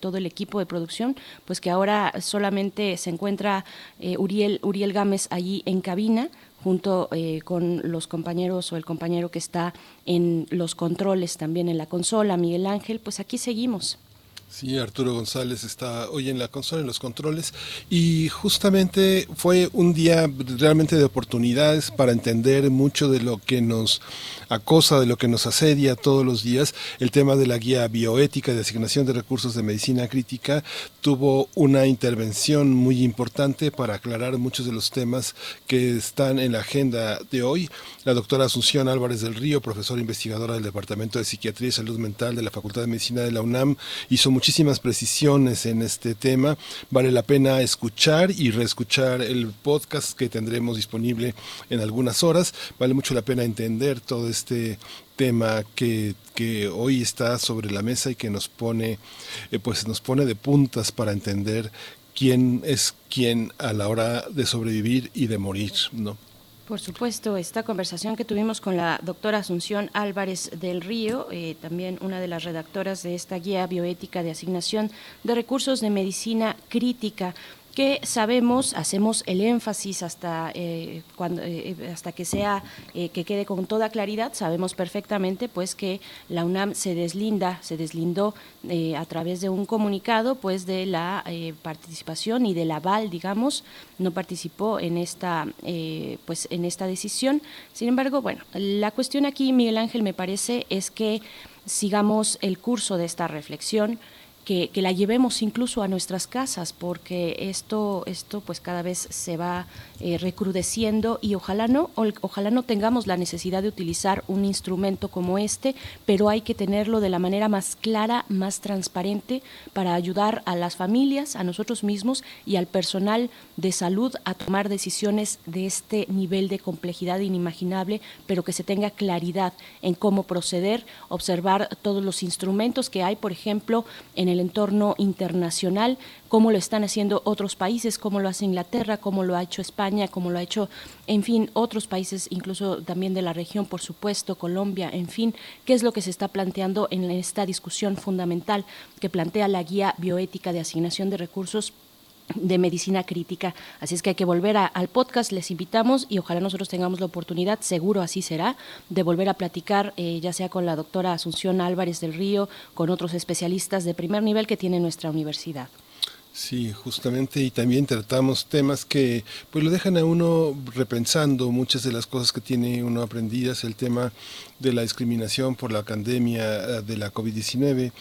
todo el equipo de producción, pues que ahora solamente se encuentra Uriel, Uriel Gámez allí en cabina junto eh, con los compañeros o el compañero que está en los controles también en la consola, Miguel Ángel, pues aquí seguimos. Sí, Arturo González está hoy en la consola, en los controles, y justamente fue un día realmente de oportunidades para entender mucho de lo que nos acosa, de lo que nos asedia todos los días. El tema de la guía bioética de asignación de recursos de medicina crítica tuvo una intervención muy importante para aclarar muchos de los temas que están en la agenda de hoy. La doctora Asunción Álvarez del Río, profesora investigadora del Departamento de Psiquiatría y Salud Mental de la Facultad de Medicina de la UNAM, hizo muchísimas precisiones en este tema. Vale la pena escuchar y reescuchar el podcast que tendremos disponible en algunas horas. Vale mucho la pena entender todo este tema que, que, hoy está sobre la mesa y que nos pone, eh, pues nos pone de puntas para entender quién es quién a la hora de sobrevivir y de morir, ¿no? Por supuesto, esta conversación que tuvimos con la doctora Asunción Álvarez del Río, eh, también una de las redactoras de esta guía bioética de asignación de recursos de medicina crítica, que sabemos, hacemos el énfasis hasta, eh, cuando, eh, hasta que sea, eh, que quede con toda claridad, sabemos perfectamente pues que la UNAM se deslinda, se deslindó a través de un comunicado pues de la participación y del aval, digamos, no participó en esta, pues en esta decisión. Sin embargo, bueno, la cuestión aquí, Miguel Ángel, me parece es que sigamos el curso de esta reflexión, que, la llevemos incluso a nuestras casas, porque esto, esto pues cada vez se va eh, recrudeciendo y ojalá no, ojalá no tengamos la necesidad de utilizar un instrumento como este, pero hay que tenerlo de la manera más clara, más transparente, para ayudar a las familias, a nosotros mismos y al personal de salud a tomar decisiones de este nivel de complejidad inimaginable, pero que se tenga claridad en cómo proceder, observar todos los instrumentos que hay, por ejemplo, en el entorno internacional, cómo lo están haciendo otros países, cómo lo hace Inglaterra, cómo lo ha hecho España, cómo lo ha hecho, en fin, otros países, incluso también de la región, por supuesto, Colombia, en fin, qué es lo que se está planteando en esta discusión fundamental que plantea la guía bioética de asignación de recursos de medicina crítica. Así es que hay que volver al podcast, les invitamos y ojalá nosotros tengamos la oportunidad, seguro así será, de volver a platicar, eh, ya sea con la doctora Asunción Álvarez del Río, con otros especialistas de primer nivel que tiene nuestra universidad. Sí, justamente, y también tratamos temas que pues lo dejan a uno repensando muchas de las cosas que tiene uno aprendidas, el tema de la discriminación por la pandemia eh, de la COVID-19,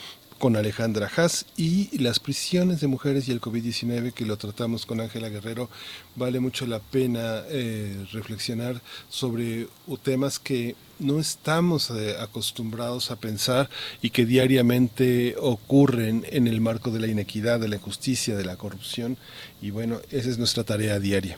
con Alejandra Haas y las prisiones de mujeres y el COVID-19 que lo tratamos con Ángela Guerrero. Vale mucho la pena eh, reflexionar sobre temas que no estamos eh, acostumbrados a pensar y que diariamente ocurren en el marco de la inequidad, de la injusticia, de la corrupción. Y bueno, esa es nuestra tarea diaria.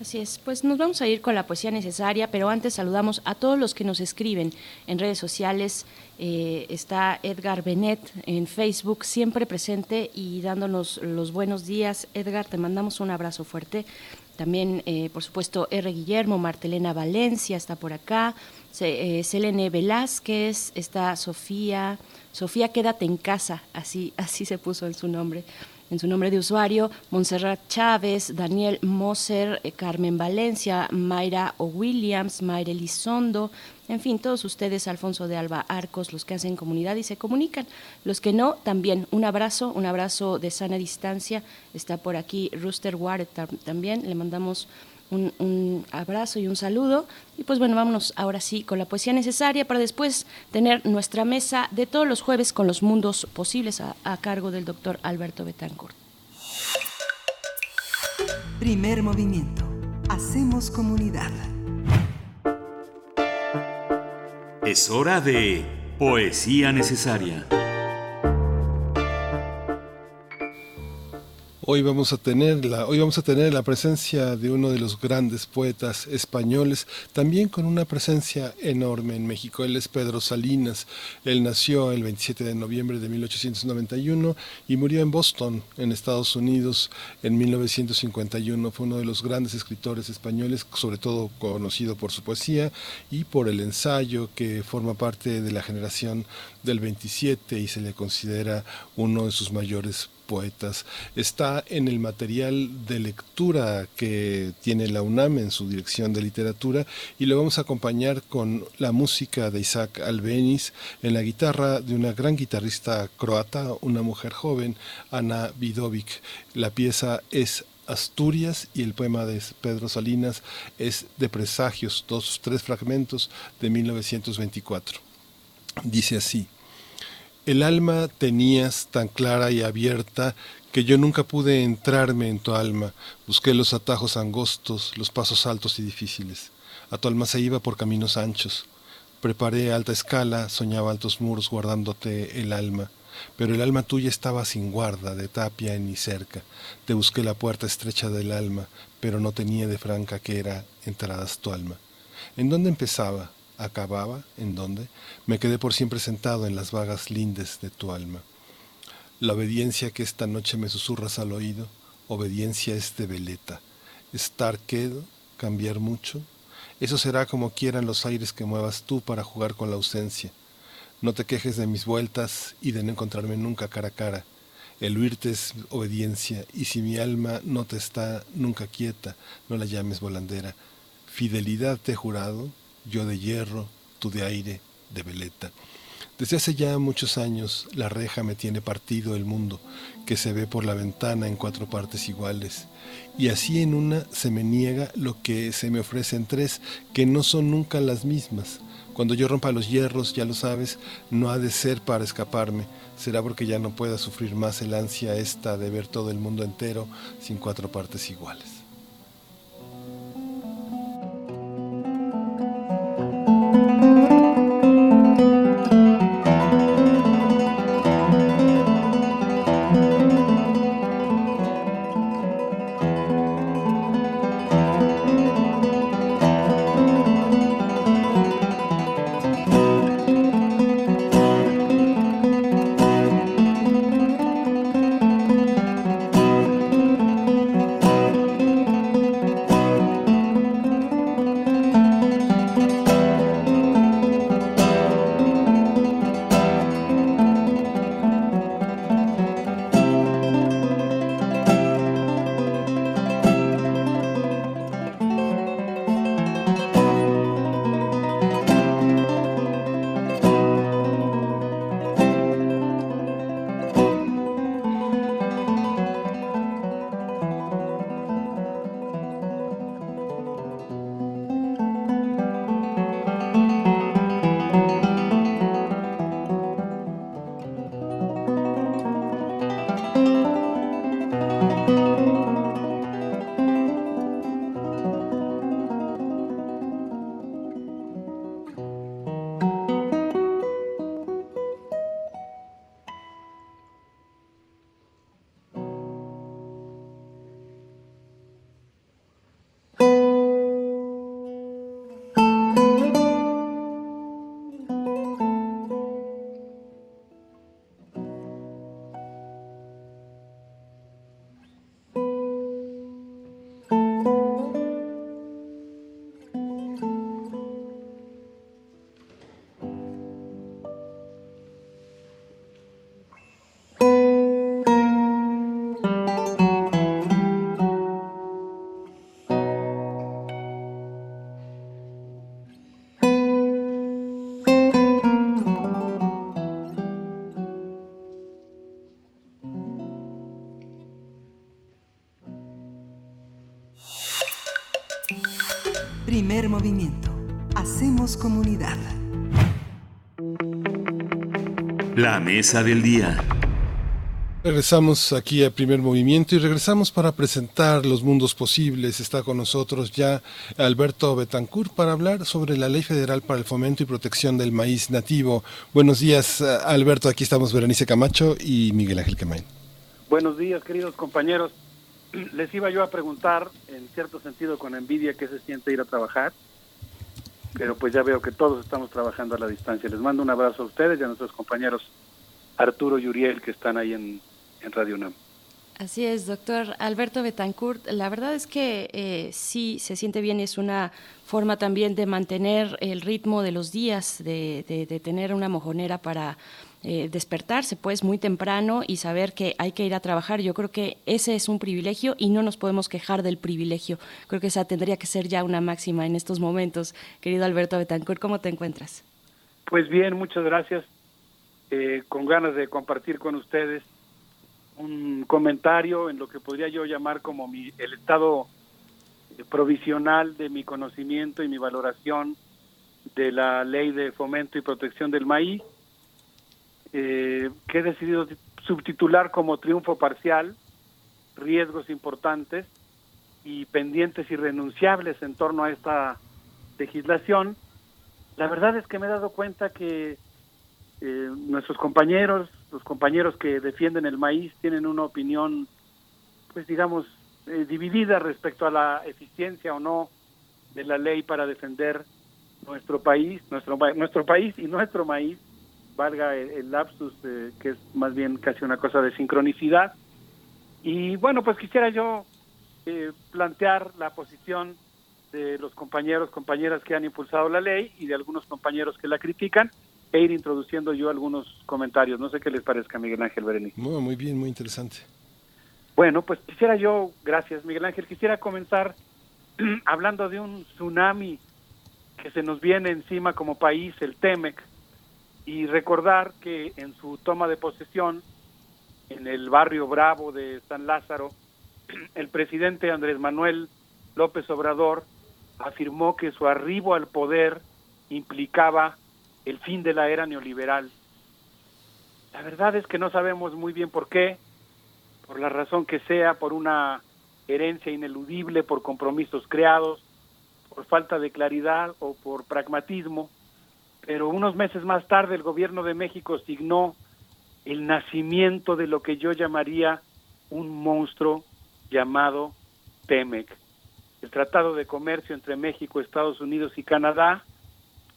Así es, pues nos vamos a ir con la poesía necesaria, pero antes saludamos a todos los que nos escriben en redes sociales. Eh, está Edgar Benet en Facebook, siempre presente y dándonos los buenos días. Edgar, te mandamos un abrazo fuerte. También, eh, por supuesto, R. Guillermo, Martelena Valencia está por acá, eh, Selene Velázquez, está Sofía, Sofía, quédate en casa, así, así se puso en su nombre en su nombre de usuario, Montserrat Chávez, Daniel Moser, eh, Carmen Valencia, Mayra O'Williams, Mayra Elizondo, en fin, todos ustedes, Alfonso de Alba Arcos, los que hacen comunidad y se comunican. Los que no, también un abrazo, un abrazo de sana distancia. Está por aquí Rooster Ward también, le mandamos un, abrazo y un saludo. Y pues bueno, vámonos ahora sí con la poesía necesaria para después tener nuestra mesa de todos los jueves con los mundos posibles a, a cargo del doctor Alberto Betancourt. Primer movimiento. Hacemos comunidad. Es hora de poesía necesaria. Hoy vamos a tener la, hoy vamos a tener la presencia de uno de los grandes poetas españoles, también con una presencia enorme en México. Él es Pedro Salinas. Él nació el 27 de noviembre de 1891 y murió en Boston, en Estados Unidos, en 1951. Fue uno de los grandes escritores españoles, sobre todo conocido por su poesía y por el ensayo que forma parte de la generación del 27 y se le considera uno de sus mayores poetas. Está en el material de lectura que tiene la UNAM en su dirección de literatura y lo vamos a acompañar con la música de Isaac Albeniz en la guitarra de una gran guitarrista croata, una mujer joven, Ana Vidovic. La pieza es Asturias y el poema de Pedro Salinas es de Presagios, dos, tres fragmentos de 1924. Dice así. El alma tenías tan clara y abierta que yo nunca pude entrarme en tu alma. Busqué los atajos angostos, los pasos altos y difíciles. A tu alma se iba por caminos anchos. Preparé alta escala, soñaba altos muros guardándote el alma. pero el alma tuya estaba sin guarda, de tapia ni cerca. Te busqué la puerta estrecha del alma, pero no tenía de franca que era entradas tu alma. ¿En dónde empezaba? ¿Acababa? ¿En dónde? Me quedé por siempre sentado en las vagas lindes de tu alma. La obediencia que esta noche me susurras al oído, obediencia es de veleta. Estar quedo, cambiar mucho, eso será como quieran los aires que muevas tú para jugar con la ausencia. No te quejes de mis vueltas y de no encontrarme nunca cara a cara. El huirte es obediencia, y si mi alma no te está nunca quieta, no la llames volandera. Fidelidad te he jurado, yo de hierro, tú de aire, de veleta. Desde hace ya muchos años la reja me tiene partido el mundo, que se ve por la ventana en cuatro partes iguales, y así en una se me niega lo que se me ofrece en tres, que no son nunca las mismas. Cuando yo rompa los hierros, ya lo sabes, no ha de ser para escaparme, será porque ya no pueda sufrir más el ansia esta de ver todo el mundo entero sin cuatro partes iguales. Mesa del día. Regresamos aquí a primer movimiento y regresamos para presentar los mundos posibles. Está con nosotros ya Alberto Betancourt para hablar sobre la Ley Federal para el Fomento y Protección del Maíz Nativo. Buenos días, Alberto. Aquí estamos Berenice Camacho y Miguel Ángel Quemain. Buenos días, queridos compañeros. Les iba yo a preguntar, en cierto sentido con envidia, qué se siente ir a trabajar, pero pues ya veo que todos estamos trabajando a la distancia. Les mando un abrazo a ustedes y a nuestros compañeros Arturo y Uriel que están ahí en, en Radio UNAM. Así es, doctor Alberto Betancourt. La verdad es que eh, sí se siente bien, es una forma también de mantener el ritmo de los días, de, de, tener una mojonera para eh, despertarse pues muy temprano y saber que hay que ir a trabajar. Yo creo que ese es un privilegio y no nos podemos quejar del privilegio. Creo que esa tendría que ser ya una máxima en estos momentos. Querido Alberto Betancourt, ¿cómo te encuentras? Pues bien, muchas gracias. Eh, con ganas de compartir con ustedes un comentario en lo que podría yo llamar como mi, el estado provisional de mi conocimiento y mi valoración de la ley de fomento y protección del maíz, eh, que he decidido subtitular como triunfo parcial, riesgos importantes y pendientes irrenunciables en torno a esta legislación. La verdad es que me he dado cuenta que eh, nuestros compañeros los compañeros que defienden el maíz tienen una opinión, pues digamos, eh, dividida respecto a la eficiencia o no de la ley para defender nuestro país, nuestro nuestro país y nuestro maíz, valga el, lapsus, eh, que es más bien casi una cosa de sincronicidad. Y bueno, pues quisiera yo eh, plantear la posición de los compañeros, compañeras que han impulsado la ley y de algunos compañeros que la critican e ir introduciendo yo algunos comentarios. No sé qué les parezca, Miguel Ángel Berenice. Muy, muy bien, muy interesante. Bueno, pues quisiera yo, gracias Miguel Ángel, quisiera comenzar hablando de un tsunami que se nos viene encima como país, el TEMEC, y recordar que en su toma de posesión en el barrio Bravo de San Lázaro, el presidente Andrés Manuel López Obrador afirmó que su arribo al poder implicaba el fin de la era neoliberal. La verdad es que no sabemos muy bien por qué, por la razón que sea, por una herencia ineludible, por compromisos creados, por falta de claridad o por pragmatismo, pero unos meses más tarde el gobierno de México signó el nacimiento de lo que yo llamaría un monstruo llamado TEMEC, el Tratado de Comercio entre México, Estados Unidos y Canadá,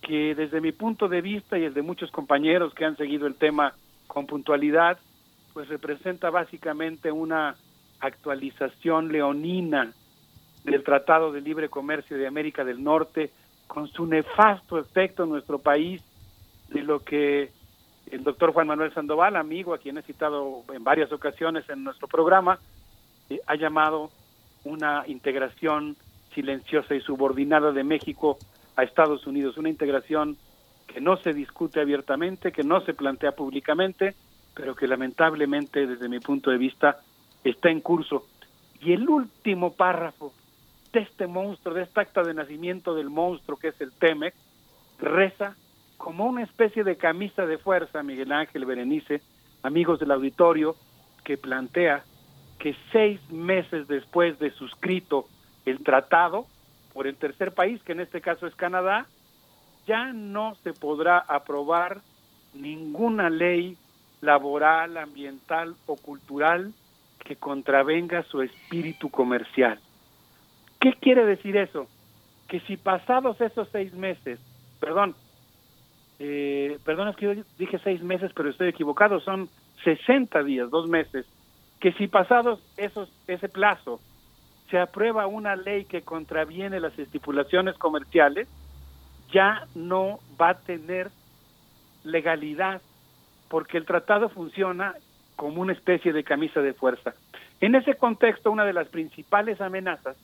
que desde mi punto de vista y el de muchos compañeros que han seguido el tema con puntualidad, pues representa básicamente una actualización leonina del Tratado de Libre Comercio de América del Norte, con su nefasto efecto en nuestro país, de lo que el doctor Juan Manuel Sandoval, amigo a quien he citado en varias ocasiones en nuestro programa, eh, ha llamado una integración silenciosa y subordinada de México a Estados Unidos, una integración que no se discute abiertamente, que no se plantea públicamente, pero que lamentablemente desde mi punto de vista está en curso. Y el último párrafo de este monstruo, de esta acta de nacimiento del monstruo que es el TEMEC, reza como una especie de camisa de fuerza, Miguel Ángel Berenice, amigos del auditorio, que plantea que seis meses después de suscrito el tratado por el tercer país, que en este caso es Canadá, ya no se podrá aprobar ninguna ley laboral, ambiental o cultural que contravenga su espíritu comercial. ¿Qué quiere decir eso? Que si pasados esos seis meses, perdón, eh, perdón es que yo dije seis meses, pero estoy equivocado, son 60 días, dos meses, que si pasados esos, ese plazo se aprueba una ley que contraviene las estipulaciones comerciales, ya no va a tener legalidad, porque el tratado funciona como una especie de camisa de fuerza. En ese contexto, una de las principales amenazas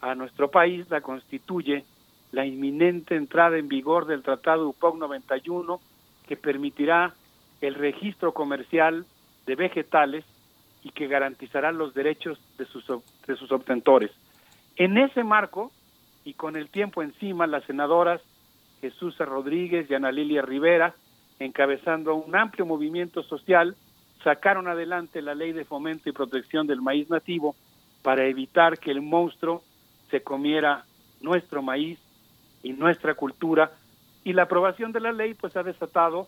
a nuestro país la constituye la inminente entrada en vigor del Tratado UPOC 91, que permitirá el registro comercial de vegetales y que garantizará los derechos de sus, de sus obtentores. En ese marco, y con el tiempo encima, las senadoras Jesús Rodríguez y Ana Lilia Rivera, encabezando un amplio movimiento social, sacaron adelante la ley de fomento y protección del maíz nativo para evitar que el monstruo se comiera nuestro maíz y nuestra cultura y la aprobación de la ley pues ha desatado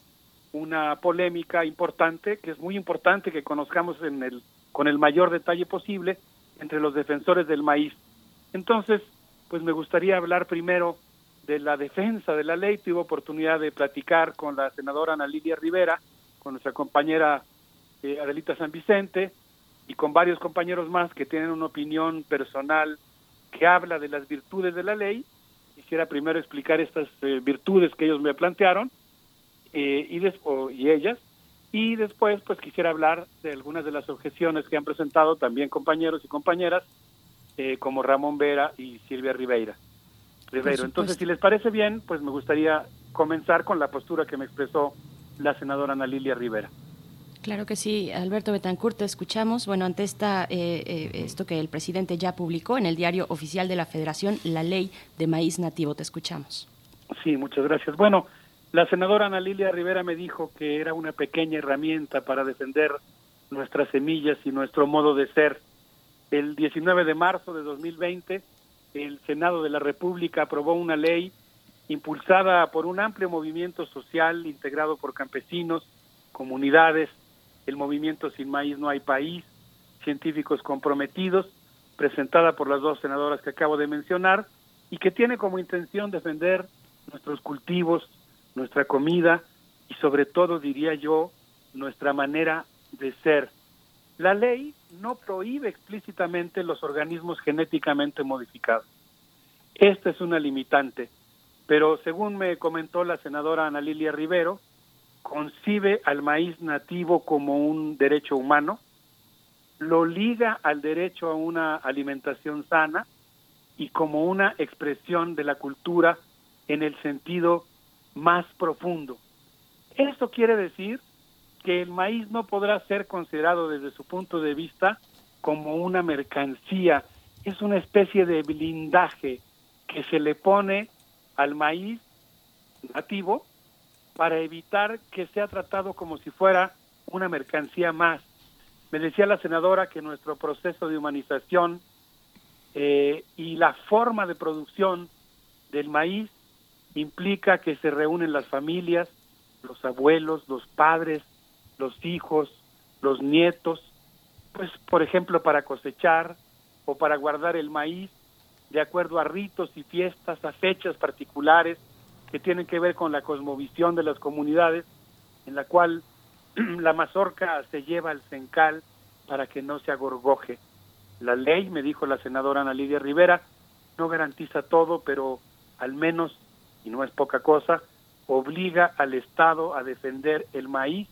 una polémica importante que es muy importante que conozcamos en el con el mayor detalle posible entre los defensores del maíz. Entonces, pues me gustaría hablar primero de la defensa de la ley. Tuve oportunidad de platicar con la senadora Ana Lidia Rivera, con nuestra compañera eh, Adelita San Vicente y con varios compañeros más que tienen una opinión personal que habla de las virtudes de la ley quisiera primero explicar estas eh, virtudes que ellos me plantearon eh, y, y ellas, y después pues quisiera hablar de algunas de las objeciones que han presentado también compañeros y compañeras eh, como Ramón Vera y Silvia Ribeira. Rivero. Entonces, si les parece bien, pues me gustaría comenzar con la postura que me expresó la senadora Ana Lilia Rivera. Claro que sí, Alberto Betancourt, te escuchamos. Bueno, ante esta, eh, eh, esto que el presidente ya publicó en el diario oficial de la Federación, la ley de maíz nativo, te escuchamos. Sí, muchas gracias. Bueno, la senadora Ana Lilia Rivera me dijo que era una pequeña herramienta para defender nuestras semillas y nuestro modo de ser. El 19 de marzo de 2020, el Senado de la República aprobó una ley impulsada por un amplio movimiento social integrado por campesinos, comunidades, el movimiento Sin Maíz No Hay País, científicos comprometidos, presentada por las dos senadoras que acabo de mencionar, y que tiene como intención defender nuestros cultivos, nuestra comida y sobre todo, diría yo, nuestra manera de ser. La ley no prohíbe explícitamente los organismos genéticamente modificados. Esta es una limitante, pero según me comentó la senadora Ana Lilia Rivero, concibe al maíz nativo como un derecho humano, lo liga al derecho a una alimentación sana y como una expresión de la cultura en el sentido más profundo. Esto quiere decir que el maíz no podrá ser considerado desde su punto de vista como una mercancía, es una especie de blindaje que se le pone al maíz nativo para evitar que sea tratado como si fuera una mercancía más. Me decía la senadora que nuestro proceso de humanización eh, y la forma de producción del maíz implica que se reúnen las familias, los abuelos, los padres, los hijos, los nietos, pues por ejemplo para cosechar o para guardar el maíz de acuerdo a ritos y fiestas, a fechas particulares que tienen que ver con la cosmovisión de las comunidades, en la cual la mazorca se lleva al cencal para que no se agorgoje. La ley, me dijo la senadora Ana Lidia Rivera, no garantiza todo, pero al menos, y no es poca cosa, obliga al Estado a defender el maíz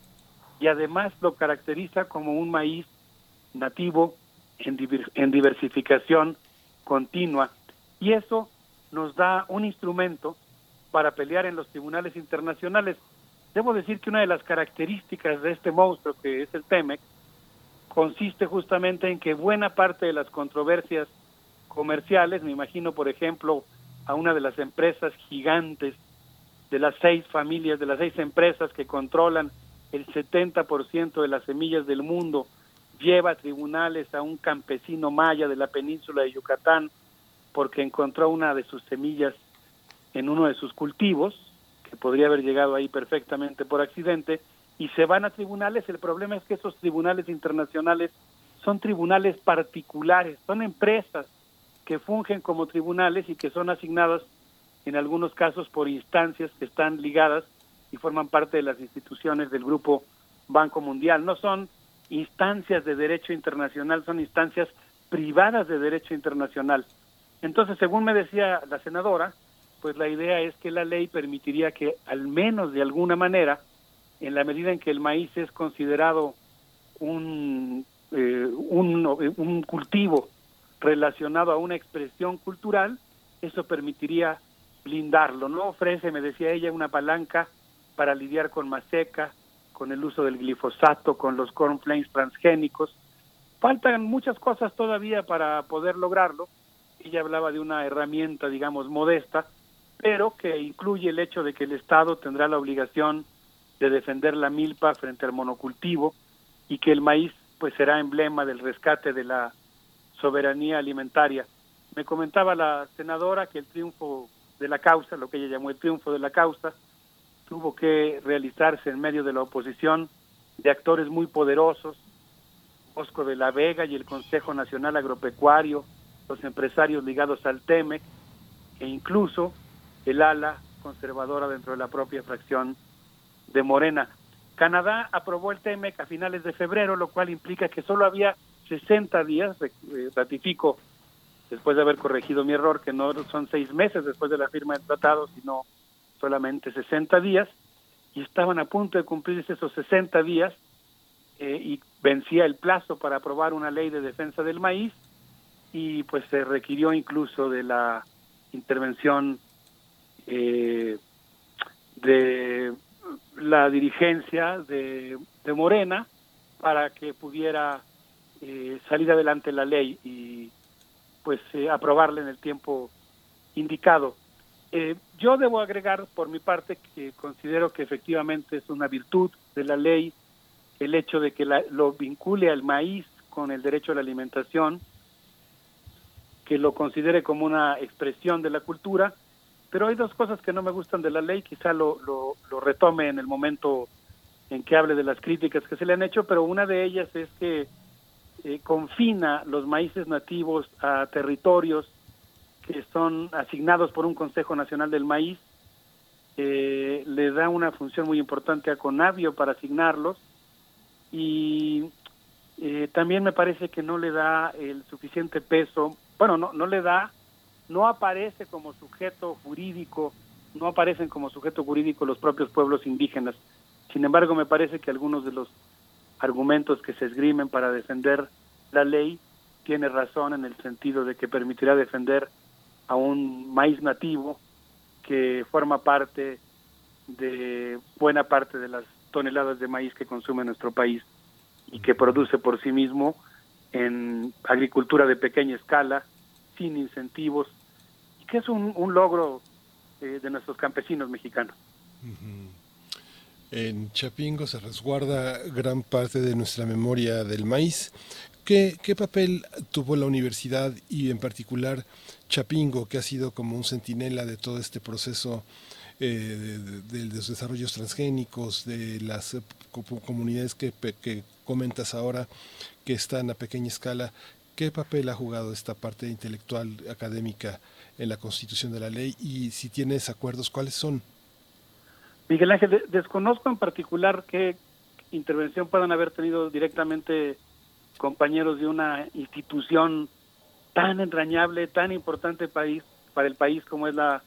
y además lo caracteriza como un maíz nativo en, diversificación continua. Y eso nos da un instrumento para pelear en los tribunales internacionales. Debo decir que una de las características de este monstruo que es el TEMEC consiste justamente en que buena parte de las controversias comerciales, me imagino por ejemplo a una de las empresas gigantes de las seis familias, de las seis empresas que controlan el 70% de las semillas del mundo, lleva a tribunales a un campesino maya de la península de Yucatán porque encontró una de sus semillas en uno de sus cultivos, que podría haber llegado ahí perfectamente por accidente, y se van a tribunales. El problema es que esos tribunales internacionales son tribunales particulares, son empresas que fungen como tribunales y que son asignadas en algunos casos por instancias que están ligadas y forman parte de las instituciones del Grupo Banco Mundial. No son instancias de derecho internacional, son instancias privadas de derecho internacional. Entonces, según me decía la senadora, pues la idea es que la ley permitiría que al menos de alguna manera, en la medida en que el maíz es considerado un, eh, un, un cultivo relacionado a una expresión cultural, eso permitiría blindarlo. No ofrece, me decía ella, una palanca para lidiar con maseca, con el uso del glifosato, con los cornflames transgénicos. Faltan muchas cosas todavía para poder lograrlo, ella hablaba de una herramienta, digamos, modesta, pero que incluye el hecho de que el Estado tendrá la obligación de defender la milpa frente al monocultivo y que el maíz pues será emblema del rescate de la soberanía alimentaria. Me comentaba la senadora que el triunfo de la causa, lo que ella llamó el triunfo de la causa, tuvo que realizarse en medio de la oposición de actores muy poderosos, Bosco de la Vega y el Consejo Nacional Agropecuario, los empresarios ligados al TEMEC e incluso el ala conservadora dentro de la propia fracción de Morena. Canadá aprobó el TEMEC a finales de febrero, lo cual implica que solo había 60 días, eh, ratifico después de haber corregido mi error, que no son seis meses después de la firma del tratado, sino solamente 60 días, y estaban a punto de cumplirse esos 60 días eh, y vencía el plazo para aprobar una ley de defensa del maíz, y pues se requirió incluso de la intervención eh, de la dirigencia de, Morena para que pudiera eh, salir adelante la ley y pues eh, aprobarla en el tiempo indicado. yo debo agregar por mi parte que considero que efectivamente es una virtud de la ley el hecho de que lo vincule al maíz con el derecho a la alimentación, que lo considere como una expresión de la cultura, pero hay dos cosas que no me gustan de la ley, quizá lo, lo, retome en el momento en que hable de las críticas que se le han hecho, pero una de ellas es que eh, confina los maíces nativos a territorios que son asignados por un Consejo Nacional del Maíz, eh, le da una función muy importante a Conavio para asignarlos y eh, también me parece que no le da el suficiente peso, bueno, no, no le da, no aparece como sujeto jurídico, no aparecen como sujeto jurídico los propios pueblos indígenas. Sin embargo, me parece que algunos de los argumentos que se esgrimen para defender la ley tiene razón en el sentido de que permitirá defender a un maíz nativo que forma parte de buena parte de las toneladas de maíz que consume nuestro país y que produce por sí mismo en agricultura de pequeña escala, sin incentivos, y que es un, logro eh, de nuestros campesinos mexicanos. En Chapingo se resguarda gran parte de nuestra memoria del maíz. ¿Qué, ¿Qué, papel tuvo la universidad y en particular Chapingo, que ha sido como un centinela de todo este proceso eh, de, los desarrollos transgénicos, de las eh, comunidades que, que comentas ahora que están a pequeña escala, ¿qué papel ha jugado esta parte intelectual académica en la constitución de la ley y si tienes acuerdos, cuáles son? Miguel Ángel, desconozco en particular qué intervención puedan haber tenido directamente compañeros de una institución tan entrañable, tan importante país, para el país como es la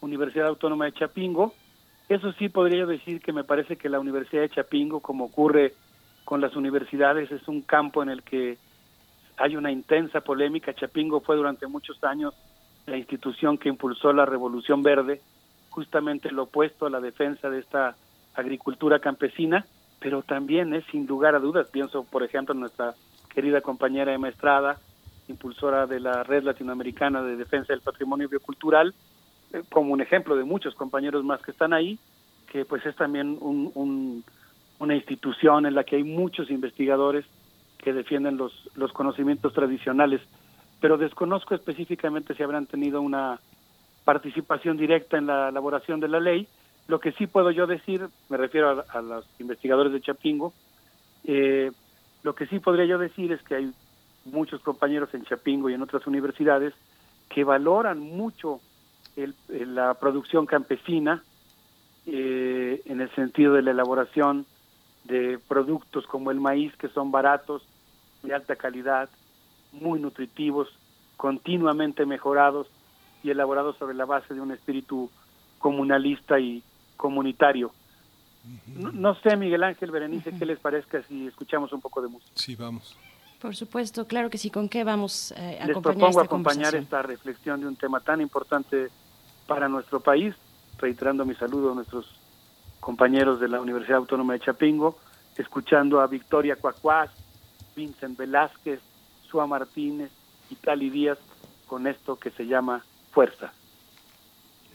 Universidad Autónoma de Chapingo. Eso sí podría decir que me parece que la Universidad de Chapingo, como ocurre con las universidades, es un campo en el que hay una intensa polémica. Chapingo fue durante muchos años la institución que impulsó la Revolución Verde, justamente lo opuesto a la defensa de esta agricultura campesina, pero también es sin lugar a dudas, pienso por ejemplo en nuestra querida compañera Emma Estrada, impulsora de la Red Latinoamericana de Defensa del Patrimonio Biocultural, eh, como un ejemplo de muchos compañeros más que están ahí, que pues es también una institución en la que hay muchos investigadores que defienden los, los conocimientos tradicionales, pero desconozco específicamente si habrán tenido una participación directa en la elaboración de la ley. Lo que sí puedo yo decir, me refiero a, los investigadores de Chapingo, eh, lo que sí podría yo decir es que hay muchos compañeros en Chapingo y en otras universidades que valoran mucho la producción campesina eh, en el sentido de la elaboración de productos como el maíz que son baratos, de alta calidad, muy nutritivos, continuamente mejorados y elaborados sobre la base de un espíritu comunalista y comunitario. No, no sé, Miguel Ángel, Berenice, qué les parezca si escuchamos un poco de música. Sí, vamos. Por supuesto, claro que sí. ¿Con qué vamos eh, a Les propongo acompañar esta reflexión de un tema tan importante para nuestro país, reiterando mi saludo a nuestros compañeros de la Universidad Autónoma de Chapingo, escuchando a Victoria Cuacuás, Vincent Velázquez, Sua Martínez y Tali Díaz con esto que se llama Fuerza.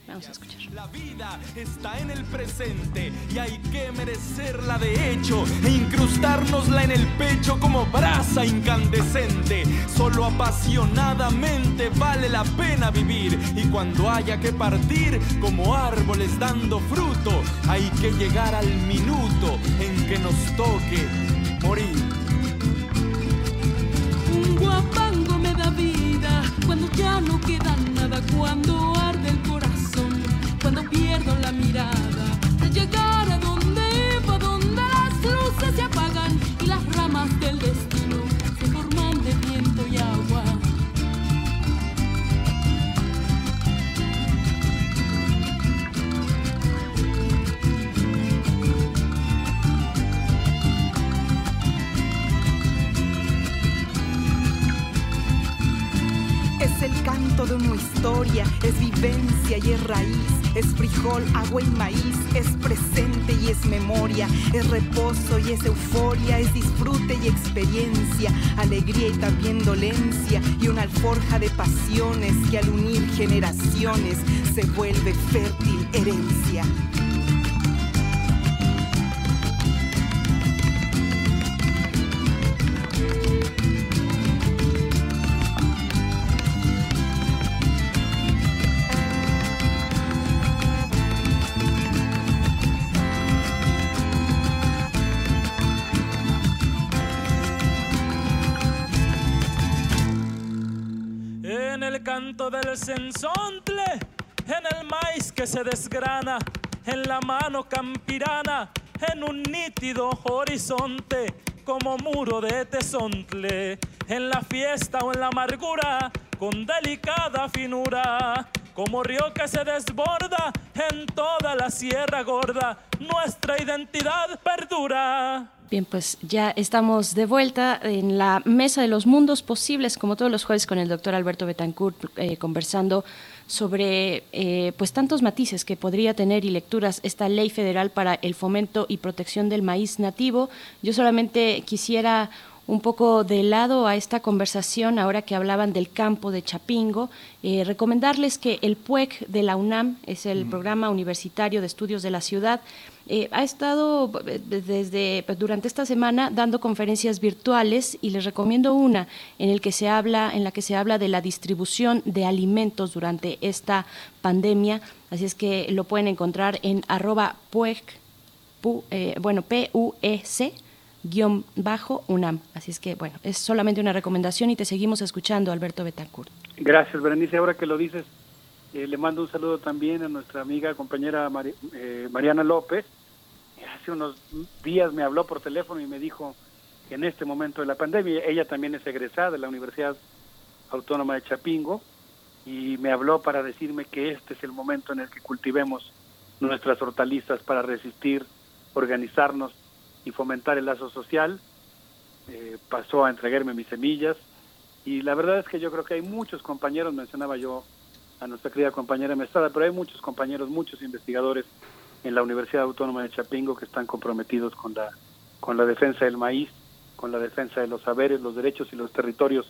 Vamos a escuchar. La vida está en el presente y hay que merecerla de hecho e incrustárnosla en el pecho como brasa incandescente. Solo apasionadamente vale la pena vivir y cuando haya que partir como árboles dando fruto, hay que llegar al minuto en que nos toque morir. Un guapango me da vida cuando ya no queda nada, cuando arde el cuando pierdo la mirada, de llegar a donde de una historia, es vivencia y es raíz es frijol, agua y maíz, es presente y es memoria, es reposo y es euforia, es disfrute y experiencia, alegría y también dolencia, y una alforja de pasiones que al unir generaciones se vuelve fértil herencia. Del sensontle, en el maíz que se desgrana, en la mano campirana, en un nítido horizonte, como muro de tesontle, en la fiesta o en la amargura, con delicada finura, como río que se desborda en toda la sierra gorda, nuestra identidad perdura. Bien, pues ya estamos de vuelta en la mesa de los mundos posibles, como todos los jueves, con el doctor Alberto Betancourt, eh, conversando sobre eh, pues tantos matices que podría tener y lecturas esta ley federal para el fomento y protección del maíz nativo. Yo solamente quisiera un poco de lado a esta conversación, ahora que hablaban del campo de Chapingo, eh, recomendarles que el PUEC de la UNAM, es el Programa Universitario de Estudios de la Ciudad, eh, ha estado eh, desde durante esta semana dando conferencias virtuales y les recomiendo una en el que se habla en la que se habla de la distribución de alimentos durante esta pandemia así es que lo pueden encontrar en arroba puec bueno p u e c guion bajo UNAM. Así es que, bueno, es solamente una recomendación y te seguimos escuchando, Alberto Betancourt. Gracias, Berenice. Ahora que lo dices, eh, le mando un saludo también a nuestra amiga, compañera eh, Mariana López. Hace unos días me habló por teléfono y me dijo que en este momento de la pandemia, ella también es egresada de la Universidad Autónoma de Chapingo y me habló para decirme que este es el momento en el que cultivemos nuestras hortalizas para resistir, organizarnos y fomentar el lazo social. Eh, pasó a entregarme mis semillas y la verdad es que yo creo que hay muchos compañeros, mencionaba yo a nuestra querida compañera Mesada, pero hay muchos compañeros, muchos investigadores en la Universidad Autónoma de Chapingo que están comprometidos con la, con la defensa del maíz, con la defensa de los saberes, los derechos y los territorios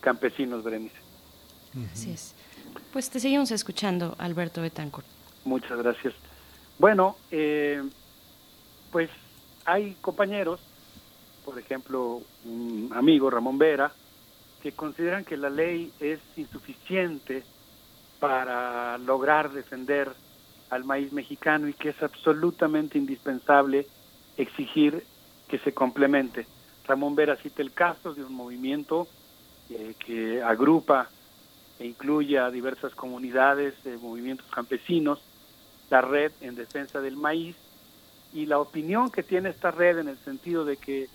campesinos, Berenice. Así es. Pues te seguimos escuchando, Alberto Betancourt. Muchas gracias. Bueno, eh, pues hay compañeros, por ejemplo, un amigo, Ramón Vera, que consideran que la ley es insuficiente para lograr defender al maíz mexicano y que es absolutamente indispensable exigir que se complemente. Ramón Vera cita el caso de un movimiento eh, que agrupa e incluye a diversas comunidades, de movimientos campesinos, la red en defensa del maíz, y la opinión que tiene esta red en el sentido de que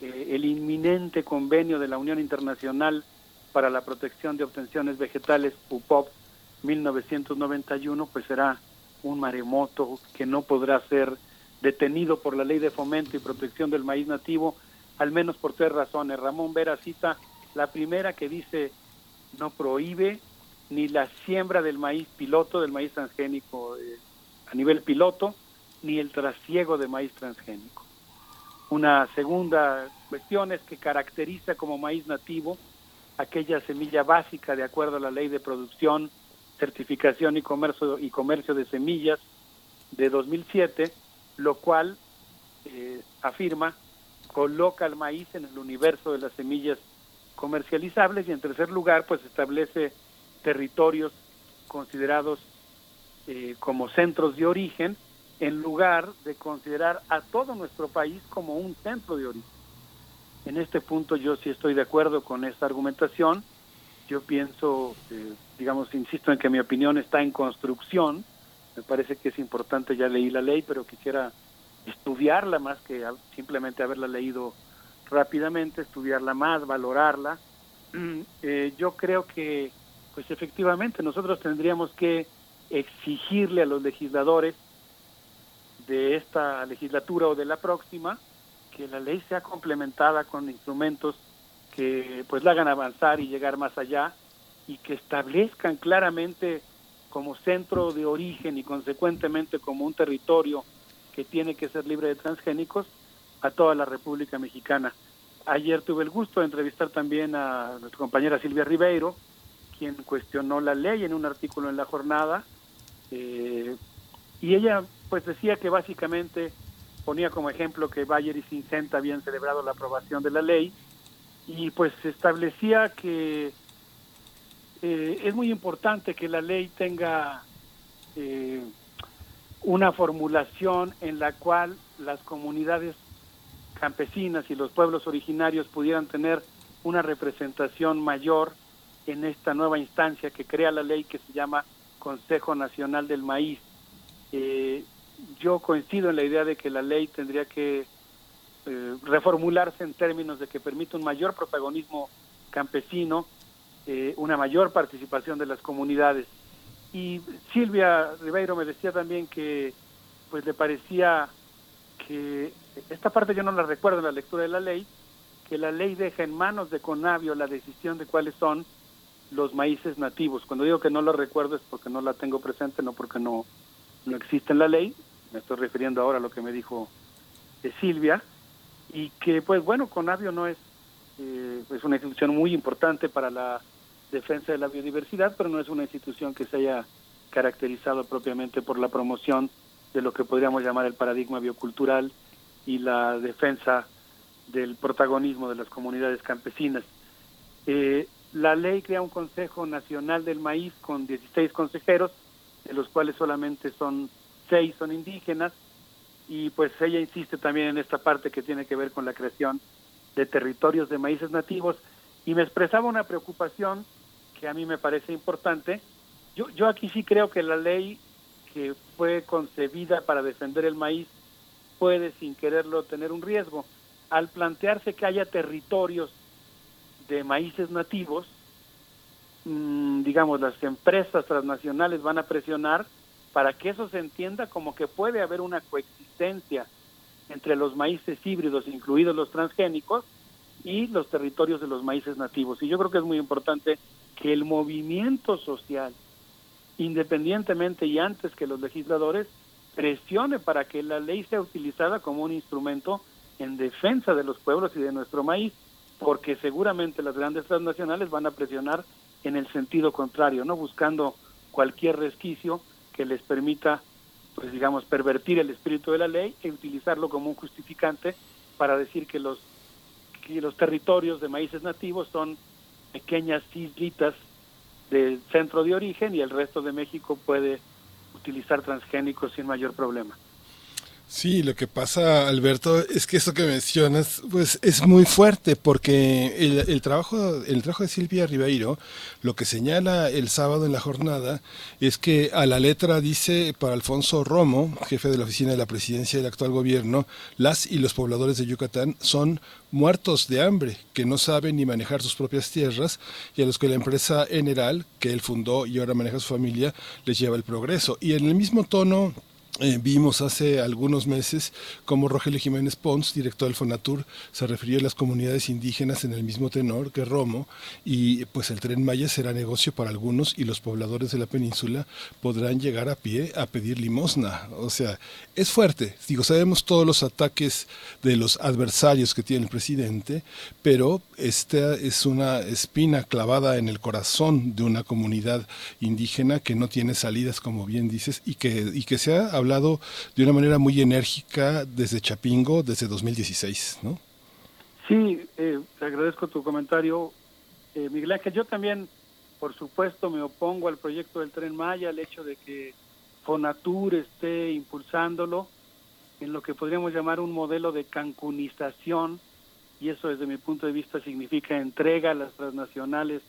eh, el inminente convenio de la Unión Internacional para la Protección de Obtenciones Vegetales, UPOP 1991, pues será un maremoto que no podrá ser detenido por la Ley de Fomento y Protección del Maíz Nativo, al menos por tres razones. Ramón Vera cita la primera que dice no prohíbe ni la siembra del maíz piloto, del maíz transgénico eh, a nivel piloto, ni el trasiego de maíz transgénico. Una segunda cuestión es que caracteriza como maíz nativo aquella semilla básica de acuerdo a la ley de producción, certificación y comercio, y comercio de semillas de 2007, lo cual eh, afirma coloca el maíz en el universo de las semillas comercializables y en tercer lugar pues establece territorios considerados eh, como centros de origen en lugar de considerar a todo nuestro país como un centro de origen. En este punto yo sí estoy de acuerdo con esta argumentación. Yo pienso, eh, digamos, insisto en que mi opinión está en construcción. Me parece que es importante, ya leí la ley, pero quisiera estudiarla más que simplemente haberla leído rápidamente, estudiarla más, valorarla. Eh, yo creo que, pues efectivamente, nosotros tendríamos que exigirle a los legisladores de esta legislatura o de la próxima, que la ley sea complementada con instrumentos que pues la hagan avanzar y llegar más allá y que establezcan claramente como centro de origen y consecuentemente como un territorio que tiene que ser libre de transgénicos a toda la República Mexicana. Ayer tuve el gusto de entrevistar también a nuestra compañera Silvia Ribeiro, quien cuestionó la ley en un artículo en la jornada, eh, y ella pues decía que básicamente ponía como ejemplo que Bayer y Syngenta habían celebrado la aprobación de la ley y pues establecía que eh, es muy importante que la ley tenga eh, una formulación en la cual las comunidades campesinas y los pueblos originarios pudieran tener una representación mayor en esta nueva instancia que crea la ley que se llama Consejo Nacional del Maíz. Eh, yo coincido en la idea de que la ley tendría que eh, reformularse en términos de que permita un mayor protagonismo campesino, eh, una mayor participación de las comunidades. Y Silvia Ribeiro me decía también que pues le parecía que esta parte yo no la recuerdo en la lectura de la ley, que la ley deja en manos de Conavio la decisión de cuáles son los maíces nativos. Cuando digo que no lo recuerdo es porque no la tengo presente, no porque no, no existe en la ley. Me estoy refiriendo ahora a lo que me dijo eh, Silvia. Y que, pues bueno, Conavio no es, eh, es una institución muy importante para la defensa de la biodiversidad, pero no es una institución que se haya caracterizado propiamente por la promoción de lo que podríamos llamar el paradigma biocultural y la defensa del protagonismo de las comunidades campesinas. Eh, la ley crea un Consejo Nacional del Maíz con 16 consejeros, de los cuales solamente son seis son indígenas, y pues ella insiste también en esta parte que tiene que ver con la creación de territorios de maíces nativos, y me expresaba una preocupación que a mí me parece importante. Yo, yo aquí sí creo que la ley que fue concebida para defender el maíz puede sin quererlo tener un riesgo. Al plantearse que haya territorios de maíces nativos, mm, digamos, las empresas transnacionales van a presionar para que eso se entienda como que puede haber una coexistencia entre los maíces híbridos, incluidos los transgénicos, y los territorios de los maíces nativos. Y yo creo que es muy importante que el movimiento social, independientemente y antes que los legisladores, presione para que la ley sea utilizada como un instrumento en defensa de los pueblos y de nuestro maíz porque seguramente las grandes transnacionales van a presionar en el sentido contrario, no buscando cualquier resquicio que les permita, pues digamos, pervertir el espíritu de la ley e utilizarlo como un justificante para decir que los que los territorios de maíces nativos son pequeñas islitas del centro de origen y el resto de México puede utilizar transgénicos sin mayor problema. Sí, lo que pasa, Alberto, es que eso que mencionas, pues es muy fuerte, porque el, trabajo, el trabajo de Silvia Ribeiro, lo que señala el sábado en la jornada, es que a la letra dice para Alfonso Romo, jefe de la oficina de la presidencia del actual gobierno, las y los pobladores de Yucatán son muertos de hambre, que no saben ni manejar sus propias tierras y a los que la empresa General, que él fundó y ahora maneja su familia, les lleva el progreso. Y en el mismo tono eh, vimos hace algunos meses cómo Rogelio Jiménez Pons, director del Fonatur, se refirió a las comunidades indígenas en el mismo tenor que Romo y pues el tren Maya será negocio para algunos y los pobladores de la península podrán llegar a pie a pedir limosna. O sea, es fuerte. Digo, sabemos todos los ataques de los adversarios que tiene el presidente, pero esta es una espina clavada en el corazón de una comunidad indígena que no tiene salidas, como bien dices, y que, y que se ha hablado de una manera muy enérgica desde Chapingo, desde 2016, ¿no? Sí, eh, te agradezco tu comentario, eh, Miguel Ángel. Yo también, por supuesto, me opongo al proyecto del Tren Maya, al hecho de que Fonatur esté impulsándolo en lo que podríamos llamar un modelo de cancunización, y eso desde mi punto de vista significa entrega a las transnacionales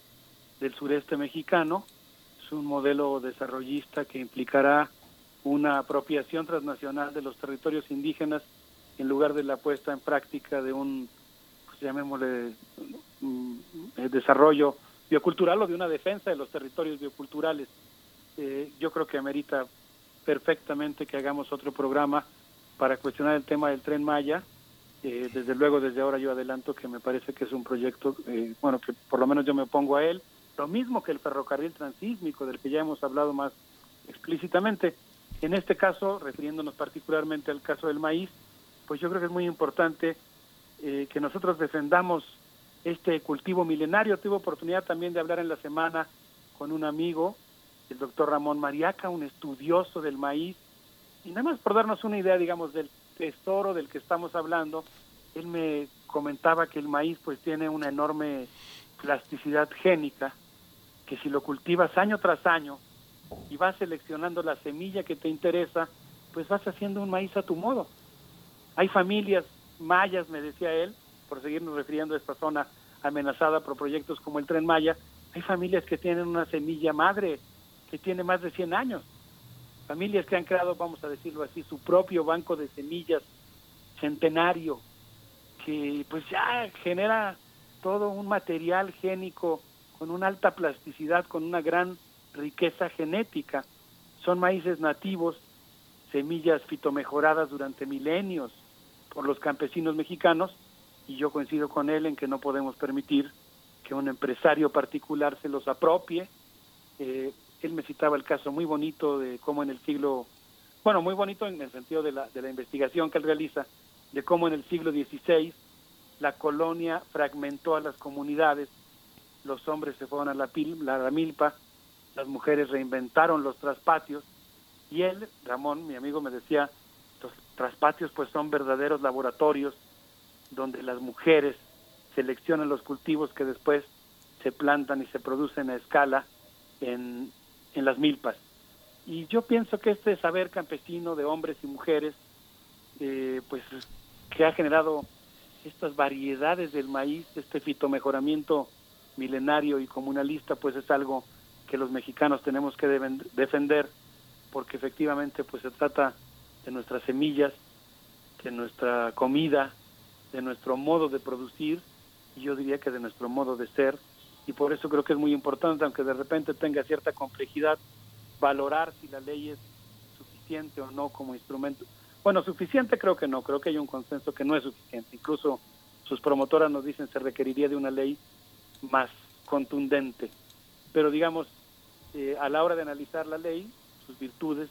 del sureste mexicano. Es un modelo desarrollista que implicará una apropiación transnacional de los territorios indígenas en lugar de la puesta en práctica de un, pues llamémosle, um, desarrollo biocultural o de una defensa de los territorios bioculturales. Eh, yo creo que amerita perfectamente que hagamos otro programa para cuestionar el tema del tren Maya. Eh, desde luego, desde ahora yo adelanto que me parece que es un proyecto, eh, bueno, que por lo menos yo me opongo a él, lo mismo que el ferrocarril transísmico, del que ya hemos hablado más explícitamente. En este caso, refiriéndonos particularmente al caso del maíz, pues yo creo que es muy importante eh, que nosotros defendamos este cultivo milenario. Tuve oportunidad también de hablar en la semana con un amigo, el doctor Ramón Mariaca, un estudioso del maíz, y nada más por darnos una idea, digamos, del tesoro del que estamos hablando, él me comentaba que el maíz pues tiene una enorme plasticidad génica, que si lo cultivas año tras año, y vas seleccionando la semilla que te interesa, pues vas haciendo un maíz a tu modo. Hay familias mayas, me decía él, por seguirnos refiriendo a esta zona amenazada por proyectos como el Tren Maya, Hay familias que tienen una semilla madre que tiene más de 100 años. Familias que han creado, vamos a decirlo así, su propio banco de semillas centenario, que pues ya genera todo un material génico con una alta plasticidad, con una gran riqueza genética. Son maíces nativos, semillas fitomejoradas durante milenios por los campesinos mexicanos y yo coincido con él en que no podemos permitir que un empresario particular se los apropie. Eh, él me citaba el caso muy bonito de cómo en el siglo, bueno, muy bonito en el sentido de la, de la investigación que él realiza, de cómo en el siglo XVI la colonia fragmentó a las comunidades, los hombres se fueron a la, pil, la, la milpa, las mujeres reinventaron los traspatios y él, Ramón, mi amigo, me decía, los traspatios pues son verdaderos laboratorios donde las mujeres seleccionan los cultivos que después se plantan y se producen a escala en, en las milpas. Y yo pienso que este saber campesino de hombres y mujeres, eh, pues que ha generado estas variedades del maíz, este fitomejoramiento milenario y comunalista, pues es algo que los mexicanos tenemos que deben- defender, porque efectivamente pues se trata de nuestras semillas, de nuestra comida, de nuestro modo de producir, y yo diría que de nuestro modo de ser, y por eso creo que es muy importante, aunque de repente tenga cierta complejidad, valorar si la ley es suficiente o no como instrumento. Bueno, suficiente creo que no, creo que hay un consenso que no es suficiente. Incluso sus promotoras nos dicen se requeriría de una ley más contundente. Pero digamos, eh, a la hora de analizar la ley, sus virtudes,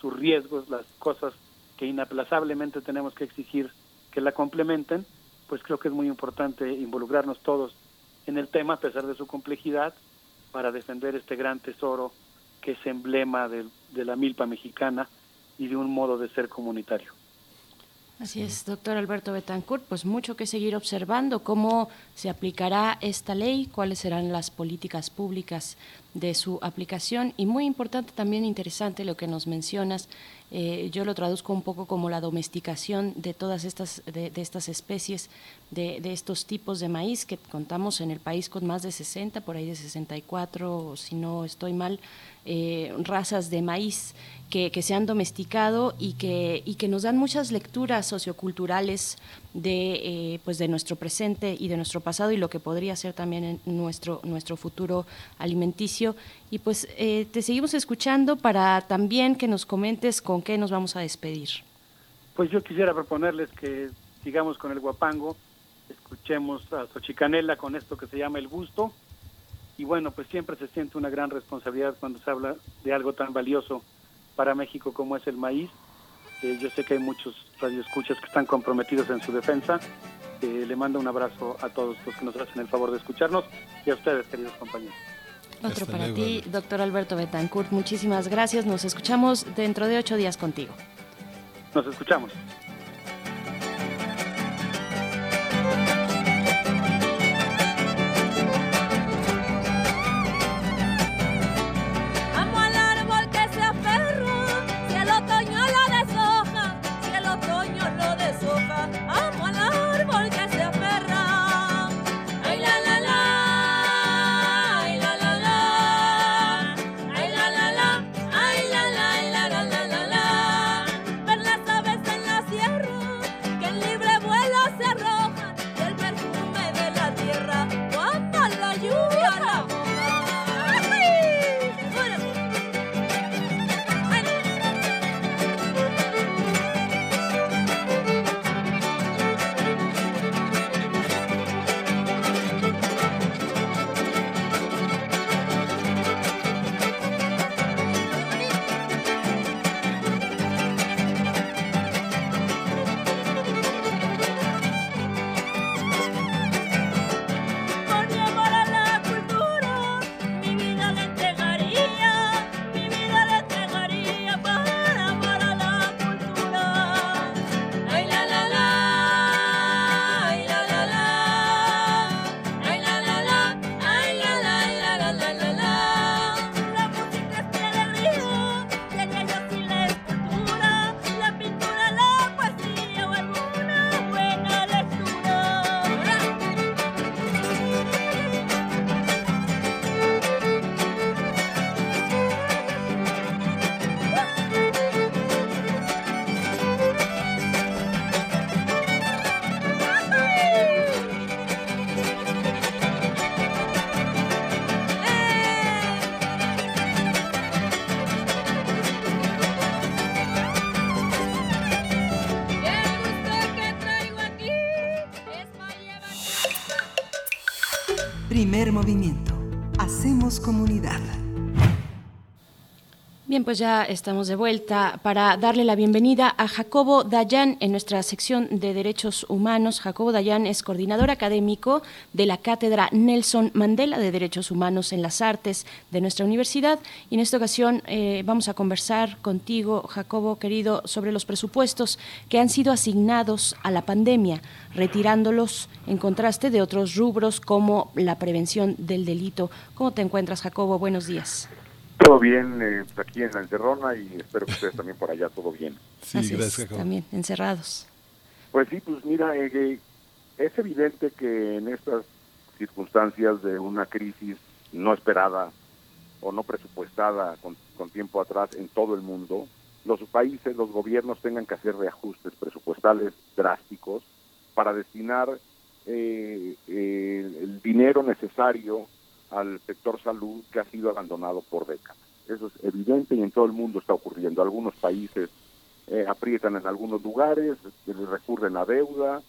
sus riesgos, las cosas que inaplazablemente tenemos que exigir que la complementen, pues creo que es muy importante involucrarnos todos en el tema, a pesar de su complejidad, para defender este gran tesoro que es emblema del- de la milpa mexicana y de un modo de ser comunitario. Así es, doctor Alberto Betancourt, pues mucho que seguir observando cómo se aplicará esta ley, cuáles serán las políticas públicas de su aplicación y muy importante también interesante lo que nos mencionas, eh, yo lo traduzco un poco como la domesticación de todas estas de, de estas especies, de, de estos tipos de maíz que contamos en el país con más de 60, por ahí de 64, o si no estoy mal, eh, razas de maíz que, que se han domesticado y que, y que nos dan muchas lecturas socioculturales de, eh, pues de nuestro presente y de nuestro pasado y lo que podría ser también en nuestro, nuestro futuro alimenticio. Y pues eh, te seguimos escuchando para también que nos comentes con qué nos vamos a despedir. Pues yo quisiera proponerles que sigamos con el guapango, escuchemos a Xochicanela con esto que se llama el gusto. Y bueno, pues siempre se siente una gran responsabilidad cuando se habla de algo tan valioso para México como es el maíz. Eh, yo sé que hay muchos radioescuchas que están comprometidos en su defensa. Eh, le mando un abrazo a todos los que nos hacen el favor de escucharnos y a ustedes, queridos compañeros. Otro para ti, doctor Alberto Betancourt. Muchísimas gracias. Nos escuchamos dentro de ocho días contigo. Nos escuchamos. Bien, pues ya estamos de vuelta para darle la bienvenida a Jacobo Dayan en nuestra sección de Derechos Humanos. Jacobo Dayan es coordinador académico de la Cátedra Nelson Mandela de Derechos Humanos en las Artes de nuestra universidad. Y en esta ocasión eh, vamos a conversar contigo, Jacobo, querido, sobre los presupuestos que han sido asignados a la pandemia, retirándolos en contraste de otros rubros como la prevención del delito. ¿Cómo te encuentras, Jacobo? Buenos días. Todo bien eh, aquí en la encerrona y espero que ustedes también por allá todo bien. Sí, Así gracias, es, también encerrados. Pues sí, pues mira, eh, es evidente que en estas circunstancias de una crisis no esperada o no presupuestada con, con tiempo atrás en todo el mundo, los países, los gobiernos tengan que hacer reajustes presupuestales drásticos para destinar eh, el dinero necesario al sector salud que ha sido abandonado por décadas. Eso es evidente y en todo el mundo está ocurriendo. Algunos países eh, aprietan en algunos lugares, recurren a deuda.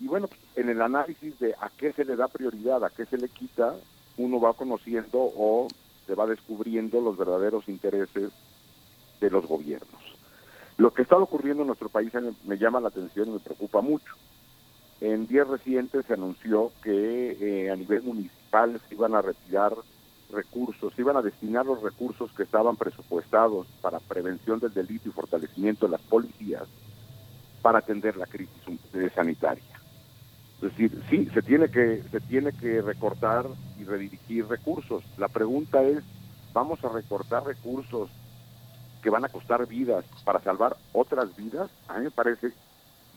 Y bueno, en el análisis de a qué se le da prioridad, a qué se le quita, uno va conociendo o se va descubriendo los verdaderos intereses de los gobiernos. Lo que está ocurriendo en nuestro país me llama la atención y me preocupa mucho. En días recientes se anunció que eh, a nivel municipal se iban a retirar recursos, iban a destinar los recursos que estaban presupuestados para prevención del delito y fortalecimiento de las policías para atender la crisis sanitaria. Es decir, sí, se tiene que se tiene que recortar y redirigir recursos. La pregunta es, ¿vamos a recortar recursos que van a costar vidas para salvar otras vidas? A mí me parece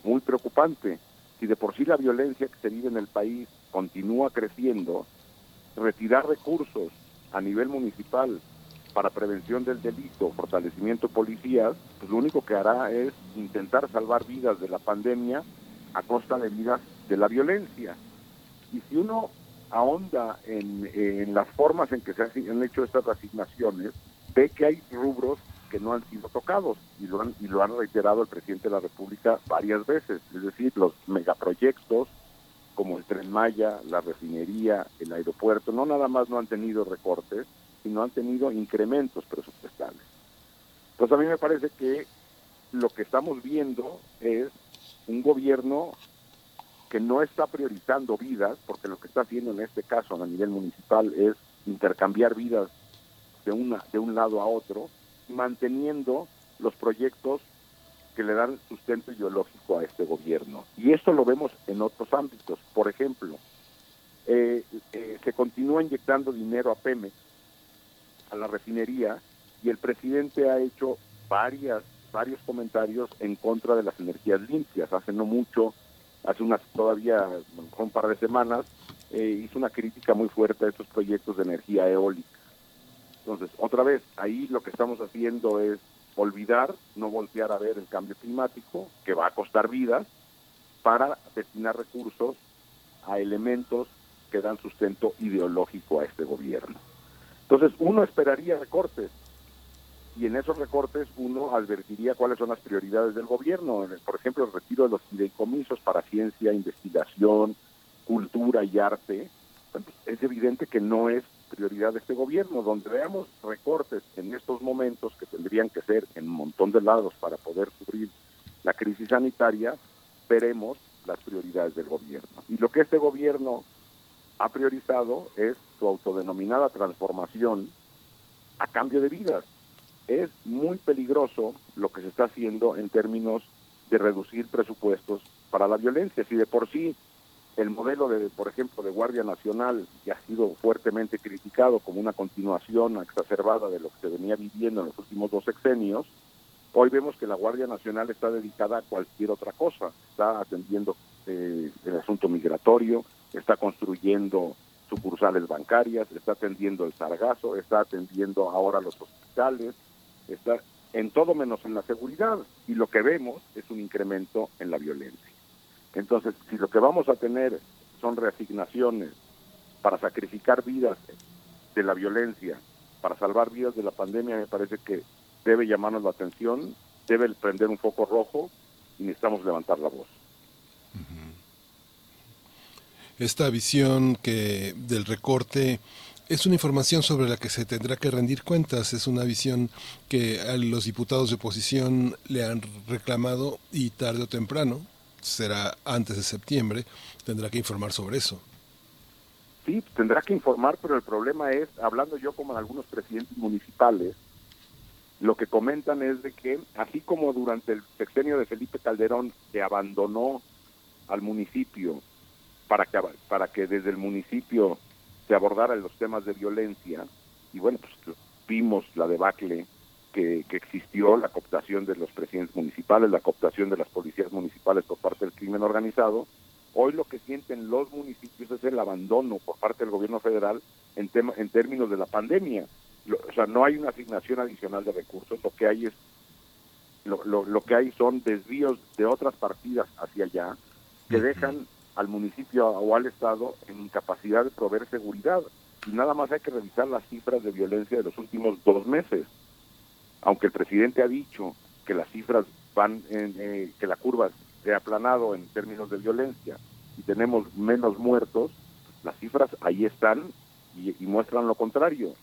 muy preocupante si de por sí la violencia que se vive en el país continúa creciendo, retirar recursos a nivel municipal para prevención del delito, fortalecimiento policías, pues lo único que hará es intentar salvar vidas de la pandemia a costa de vidas de la violencia. Y si uno ahonda en, en las formas en que se han hecho estas asignaciones, ve que hay rubros que no han sido tocados y lo han, y lo han reiterado el presidente de la República varias veces, es decir, los megaproyectos como el Tren Maya, la refinería, el aeropuerto, no nada más no han tenido recortes, sino han tenido incrementos presupuestales. Entonces a mí me parece que lo que estamos viendo es un gobierno que no está priorizando vidas, porque lo que está haciendo en este caso a nivel municipal es intercambiar vidas de, una, de un lado a otro, manteniendo los proyectos que le dan sustento ideológico a este gobierno. Y esto lo vemos en otros ámbitos. Por ejemplo, eh, eh, se continúa inyectando dinero a Pemex, a la refinería, y el presidente ha hecho varias, varios comentarios en contra de las energías limpias. Hace no mucho, hace unas todavía un par de semanas, eh, hizo una crítica muy fuerte a estos proyectos de energía eólica. Entonces, otra vez, ahí lo que estamos haciendo es olvidar, no voltear a ver el cambio climático, que va a costar vidas, para destinar recursos a elementos que dan sustento ideológico a este gobierno. Entonces, uno esperaría recortes, y en esos recortes uno advertiría cuáles son las prioridades del gobierno. Por ejemplo, el retiro de los fideicomisos para ciencia, investigación, cultura y arte. es evidente que no es prioridad de este gobierno, donde veamos recortes en estos momentos que tendrían que ser en un montón de lados para poder cubrir la crisis sanitaria, veremos las prioridades del gobierno. Y lo que este gobierno ha priorizado es su autodenominada transformación a cambio de vidas. Es muy peligroso lo que se está haciendo en términos de reducir presupuestos para la violencia. Si de por sí el modelo de, por ejemplo, de Guardia Nacional, que ha sido fuertemente criticado como una continuación exacerbada de lo que se venía viviendo en los últimos dos sexenios, hoy vemos que la Guardia Nacional está dedicada a cualquier otra cosa. Está atendiendo eh, el asunto migratorio, está construyendo sucursales bancarias, está atendiendo el sargazo, está atendiendo ahora los hospitales, está en todo menos en la seguridad. Y lo que vemos es un incremento en la violencia. Entonces, si lo que vamos a tener son reasignaciones para sacrificar vidas de la violencia, para salvar vidas de la pandemia, me parece que debe llamarnos la atención, debe prender un foco rojo y necesitamos levantar la voz. esta visión que del recorte es una información sobre la que se tendrá que rendir cuentas, es una visión que a los diputados de oposición le han reclamado y tarde o temprano, será antes de septiembre, tendrá que informar sobre eso. Sí, tendrá que informar, pero el problema es, hablando yo como algunos presidentes municipales, lo que comentan es de que, así como durante el sexenio de Felipe Calderón se abandonó al municipio para que, para que desde el municipio se abordara los temas de violencia, y bueno, pues vimos la debacle que, que existió, la cooptación de los presidentes municipales, la cooptación de las policías municipales por parte del crimen organizado, Hoy lo que sienten los municipios es el abandono por parte del gobierno federal en, tema, en términos de la pandemia. o sea, no hay una asignación adicional de recursos, lo que hay es lo, lo, lo que hay son desvíos de otras partidas hacia allá que dejan al municipio o al Estado en incapacidad de proveer seguridad. Y nada más hay que revisar las cifras de violencia de los últimos dos meses. Aunque el presidente ha dicho que las cifras van, en, eh, que la curva se ha aplanado en términos de violencia y tenemos menos muertos, las cifras ahí están y, muestran lo contrario.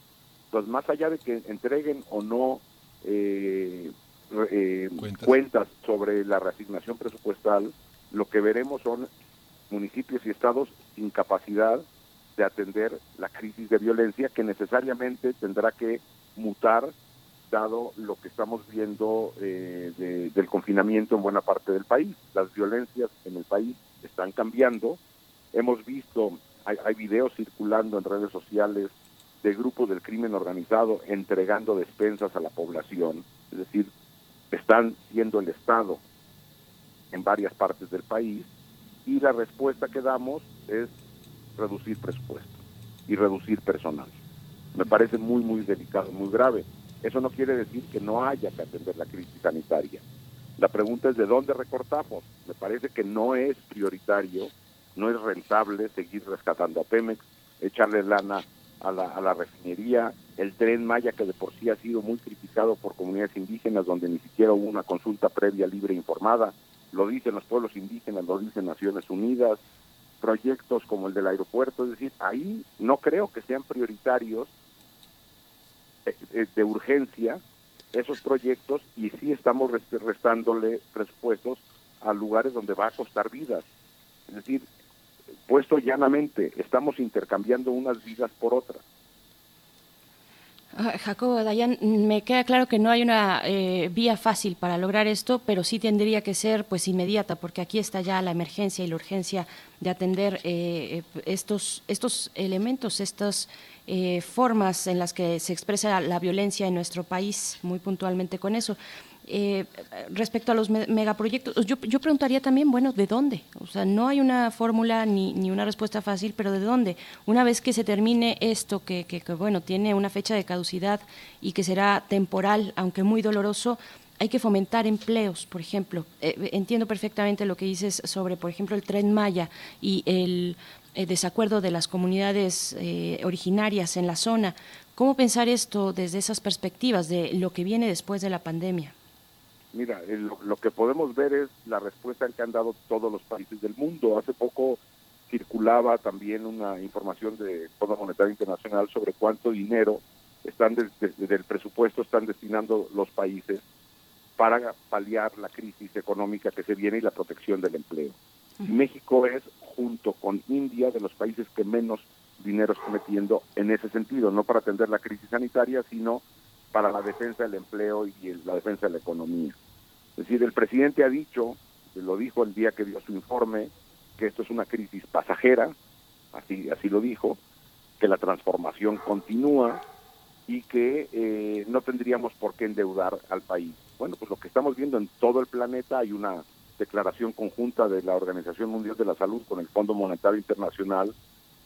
Entonces, más allá de que entreguen o no eh, eh, cuentas. sobre la reasignación presupuestal, lo que veremos son municipios y estados sin capacidad de atender la crisis de violencia que necesariamente tendrá que mutar lo que estamos viendo eh, del confinamiento en buena parte del país. Las violencias en el país están cambiando. Hemos visto, hay, hay videos circulando en redes sociales de grupos del crimen organizado entregando despensas a la población, es decir, están siendo el Estado en varias partes del país y la respuesta que damos es reducir presupuesto y reducir personal. Me parece muy, muy delicado, muy grave. Eso no quiere decir que no haya que atender la crisis sanitaria. La pregunta es de dónde recortamos. Me parece que no es prioritario, no es rentable seguir rescatando a Pemex, echarle lana a la, a la refinería, el tren Maya que de por sí ha sido muy criticado por comunidades indígenas donde ni siquiera hubo una consulta previa libre e informada, lo dicen los pueblos indígenas, lo dicen Naciones Unidas, proyectos como el del aeropuerto, es decir, ahí no creo que sean prioritarios de urgencia esos proyectos y sí estamos restándole presupuestos a lugares donde va a costar vidas. Es decir, puesto llanamente, estamos intercambiando unas vidas por otras. Ah, Jacobo, Dayan, me queda claro que no hay una eh, vía fácil para lograr esto, pero sí tendría que ser pues inmediata, porque aquí está ya la emergencia y la urgencia de atender eh, estos, estos elementos, estas eh, formas en las que se expresa la violencia en nuestro país, muy puntualmente con eso. Eh, respecto a los megaproyectos, yo, yo, preguntaría también, bueno, ¿de dónde? O sea, no hay una fórmula ni, ni, una respuesta fácil, pero ¿de dónde? Una vez que se termine esto, que, que, bueno, tiene una fecha de caducidad y que será temporal, aunque muy doloroso, hay que fomentar empleos, por ejemplo. Eh, entiendo perfectamente lo que dices sobre, por ejemplo, el tren Maya y el, el desacuerdo de las comunidades eh, originarias en la zona. ¿Cómo pensar esto desde esas perspectivas de lo que viene después de la pandemia? Mira, lo, que podemos ver es la respuesta que han dado todos los países del mundo. Hace poco circulaba también una información de Fondo Monetario Internacional sobre cuánto dinero están desde el presupuesto están destinando los países para paliar la crisis económica que se viene y la protección del empleo. México es, junto con India, de los países que menos dinero está metiendo en ese sentido, no para atender la crisis sanitaria, sino para la defensa del empleo y la defensa de la economía. Es decir, el presidente ha dicho, lo dijo el día que dio su informe, que esto es una crisis pasajera, así, así lo dijo, que la transformación continúa y que eh, no tendríamos por qué endeudar al país. Bueno, pues lo que estamos viendo en todo el planeta hay una declaración conjunta de la Organización Mundial de la Salud con el Fondo Monetario Internacional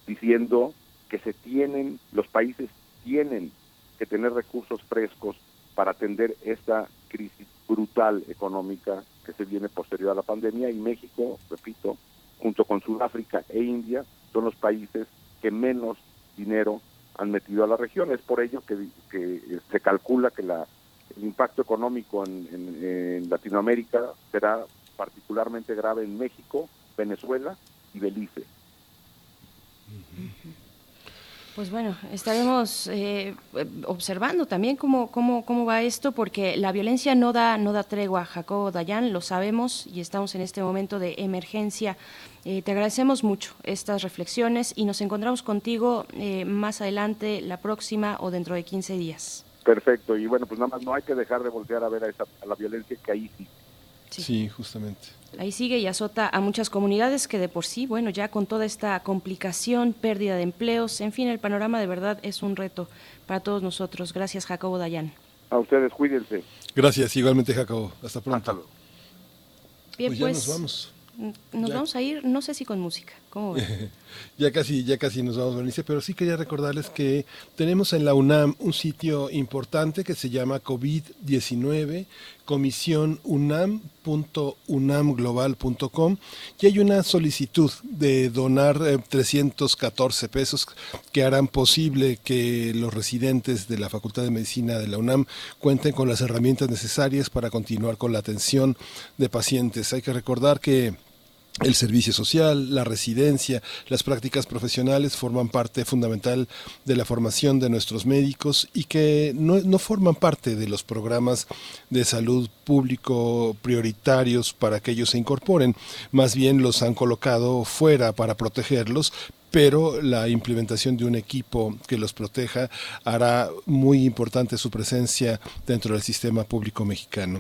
diciendo que se tienen, los países tienen que tener recursos frescos para atender esta crisis brutal económica que se viene posterior a la pandemia y México, repito, junto con Sudáfrica e India, son los países que menos dinero han metido a la región. Es por ello que, se calcula que la, el impacto económico en Latinoamérica será particularmente grave en México, Venezuela y Belice. Pues bueno, estaremos eh, observando también cómo, cómo, cómo va esto, porque la violencia no da, no da tregua. Jacobo Dayan, lo sabemos y estamos en este momento de emergencia. Eh, te agradecemos mucho estas reflexiones y nos encontramos contigo eh, más adelante, la próxima o dentro de 15 días. Perfecto, y bueno, pues nada más no hay que dejar de voltear a ver a, esa, a la violencia que ahí sí. Sí. Sí, justamente. Ahí sigue y azota a muchas comunidades que de por sí, bueno, ya con toda esta complicación, pérdida de empleos, en fin, el panorama de verdad es un reto para todos nosotros. Gracias, Jacobo Dayan. A ustedes, cuídense. Gracias, igualmente Jacobo. Hasta pronto. Bien, Pues pues, ya nos vamos. nos Ya. vamos a ir, no sé si con música. Ya casi, ya casi nos vamos, Berenice, pero sí quería recordarles que tenemos en la UNAM un sitio importante que se llama COVID-19, comisionunam.unamglobal.com y hay una solicitud de donar eh, 314 pesos que harán posible que los residentes de la Facultad de Medicina de la UNAM cuenten con las herramientas necesarias para continuar con la atención de pacientes. Hay que recordar que el servicio social, la residencia, las prácticas profesionales forman parte fundamental de la formación de nuestros médicos y que no, no forman parte de los programas de salud público prioritarios para que ellos se incorporen. Más bien los han colocado fuera para protegerlos, pero la implementación de un equipo que los proteja hará muy importante su presencia dentro del sistema público mexicano.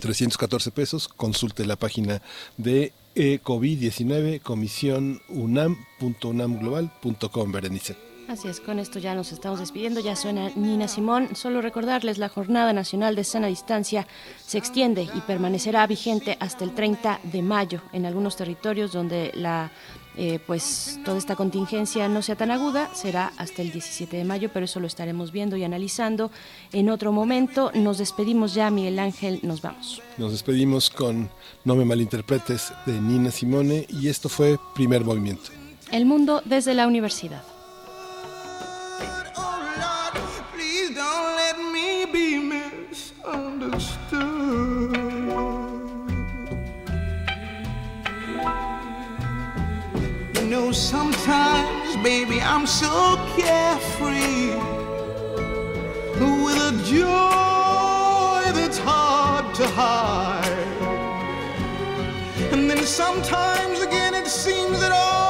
314 pesos, consulte la página de eh, COVID-19 comisionunam.unamglobal.com, Berenice. Así es, con esto ya nos estamos despidiendo, ya suena Nina Simón. Solo recordarles, la Jornada Nacional de Sana Distancia se extiende y permanecerá vigente hasta el 30 de mayo en algunos territorios donde la eh, pues toda esta contingencia no sea tan aguda, será hasta el 17 de mayo, pero eso lo estaremos viendo y analizando en otro momento. Nos despedimos ya, Miguel Ángel, nos vamos. Nos despedimos con No me malinterpretes de Nina Simone y esto fue Primer Movimiento. El mundo desde la universidad. Please know, sometimes, baby, I'm so carefree with a joy that's hard to hide. And then sometimes again, it seems that all